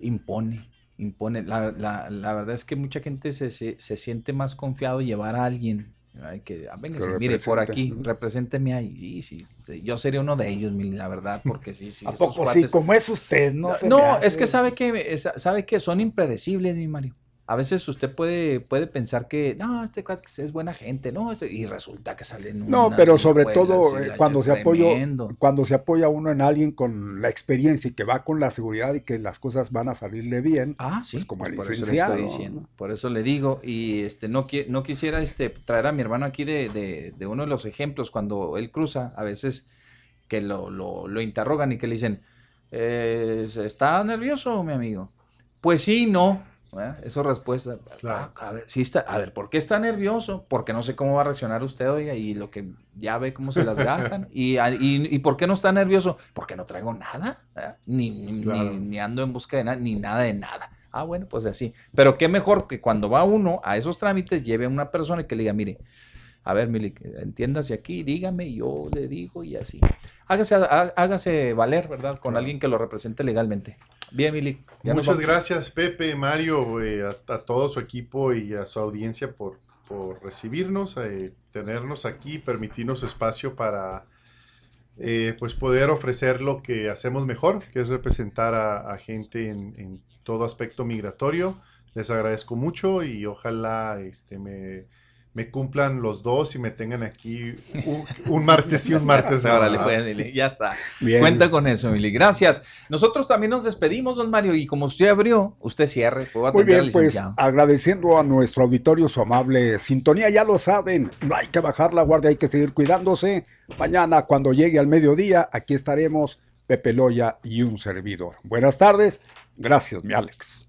Speaker 5: impone, impone. La, la- la verdad es que mucha gente se, se, se siente más confiado llevar a alguien. Ay, que, ah, véngase,
Speaker 1: Que
Speaker 5: mire, por aquí, represénteme ahí. Sí, sí, sí, yo sería uno de ellos, la verdad, porque sí, sí. [laughs]
Speaker 1: ¿A poco sí?
Speaker 5: cuates-
Speaker 1: Como es usted, no se
Speaker 5: no,
Speaker 1: hace.
Speaker 5: es que sabe que sabe que son impredecibles, mi Mario. A veces usted puede, puede pensar que, no, este es buena gente, no, este- y resulta que sale en
Speaker 1: No,
Speaker 5: una
Speaker 1: pero sobre todo eh, cuando se
Speaker 5: tremendo.
Speaker 1: cuando se apoya uno en alguien con la experiencia y que va con la seguridad y que las cosas van a salirle bien.
Speaker 5: Ah, sí.
Speaker 1: Pues como el
Speaker 5: Por eso le
Speaker 1: licenciado.
Speaker 5: estoy diciendo. Por eso le digo. Y este no, qui- no quisiera este, traer a mi hermano aquí de, de- de uno de los ejemplos cuando él cruza, a veces que lo, lo, lo interrogan y que le dicen, eh, ¿está nervioso, mi amigo? Pues sí, no. ¿Verdad? Eso es respuesta. Ah, a, ver, sí está, a ver, ¿por qué está nervioso? Porque no sé cómo va a reaccionar usted, oiga, y lo que ya ve cómo se las gastan. [laughs] y, a- y, y por qué no está nervioso? Porque no traigo nada, ni, ni,
Speaker 18: Claro.
Speaker 5: ni- ni ando en busca de nada, ni nada de nada. Ah, bueno, pues así. Pero qué mejor que cuando va uno a esos trámites lleve a una persona y que le diga, mire, a ver, Milik, entiéndase aquí, dígame, yo le digo y así. Hágase, há- hágase valer, ¿verdad? Con alguien que lo represente legalmente. Bien, Milik.
Speaker 18: Muchas gracias, Pepe, Mario, eh, a, a todo su equipo y a su audiencia por, por recibirnos, eh, tenernos aquí, permitirnos espacio para eh, pues poder ofrecer lo que hacemos mejor, que es representar a, a gente en, en todo aspecto migratorio. Les agradezco mucho y ojalá este, me, me cumplan los dos y me tengan aquí un, un martes y un martes. [laughs] Más.
Speaker 5: pues, Mili, ya está.
Speaker 18: Bien.
Speaker 5: Cuenta con eso, Mili. Gracias. Nosotros también nos despedimos, don Mario, y como usted abrió, usted cierre. Puedo
Speaker 1: Muy
Speaker 5: atender
Speaker 1: bien, pues agradeciendo a nuestro auditorio su amable sintonía, ya lo saben, no hay que bajar la guardia, hay que seguir cuidándose. Mañana cuando llegue al mediodía, aquí estaremos Pepe Loya y un servidor. Buenas tardes, gracias mi Alex.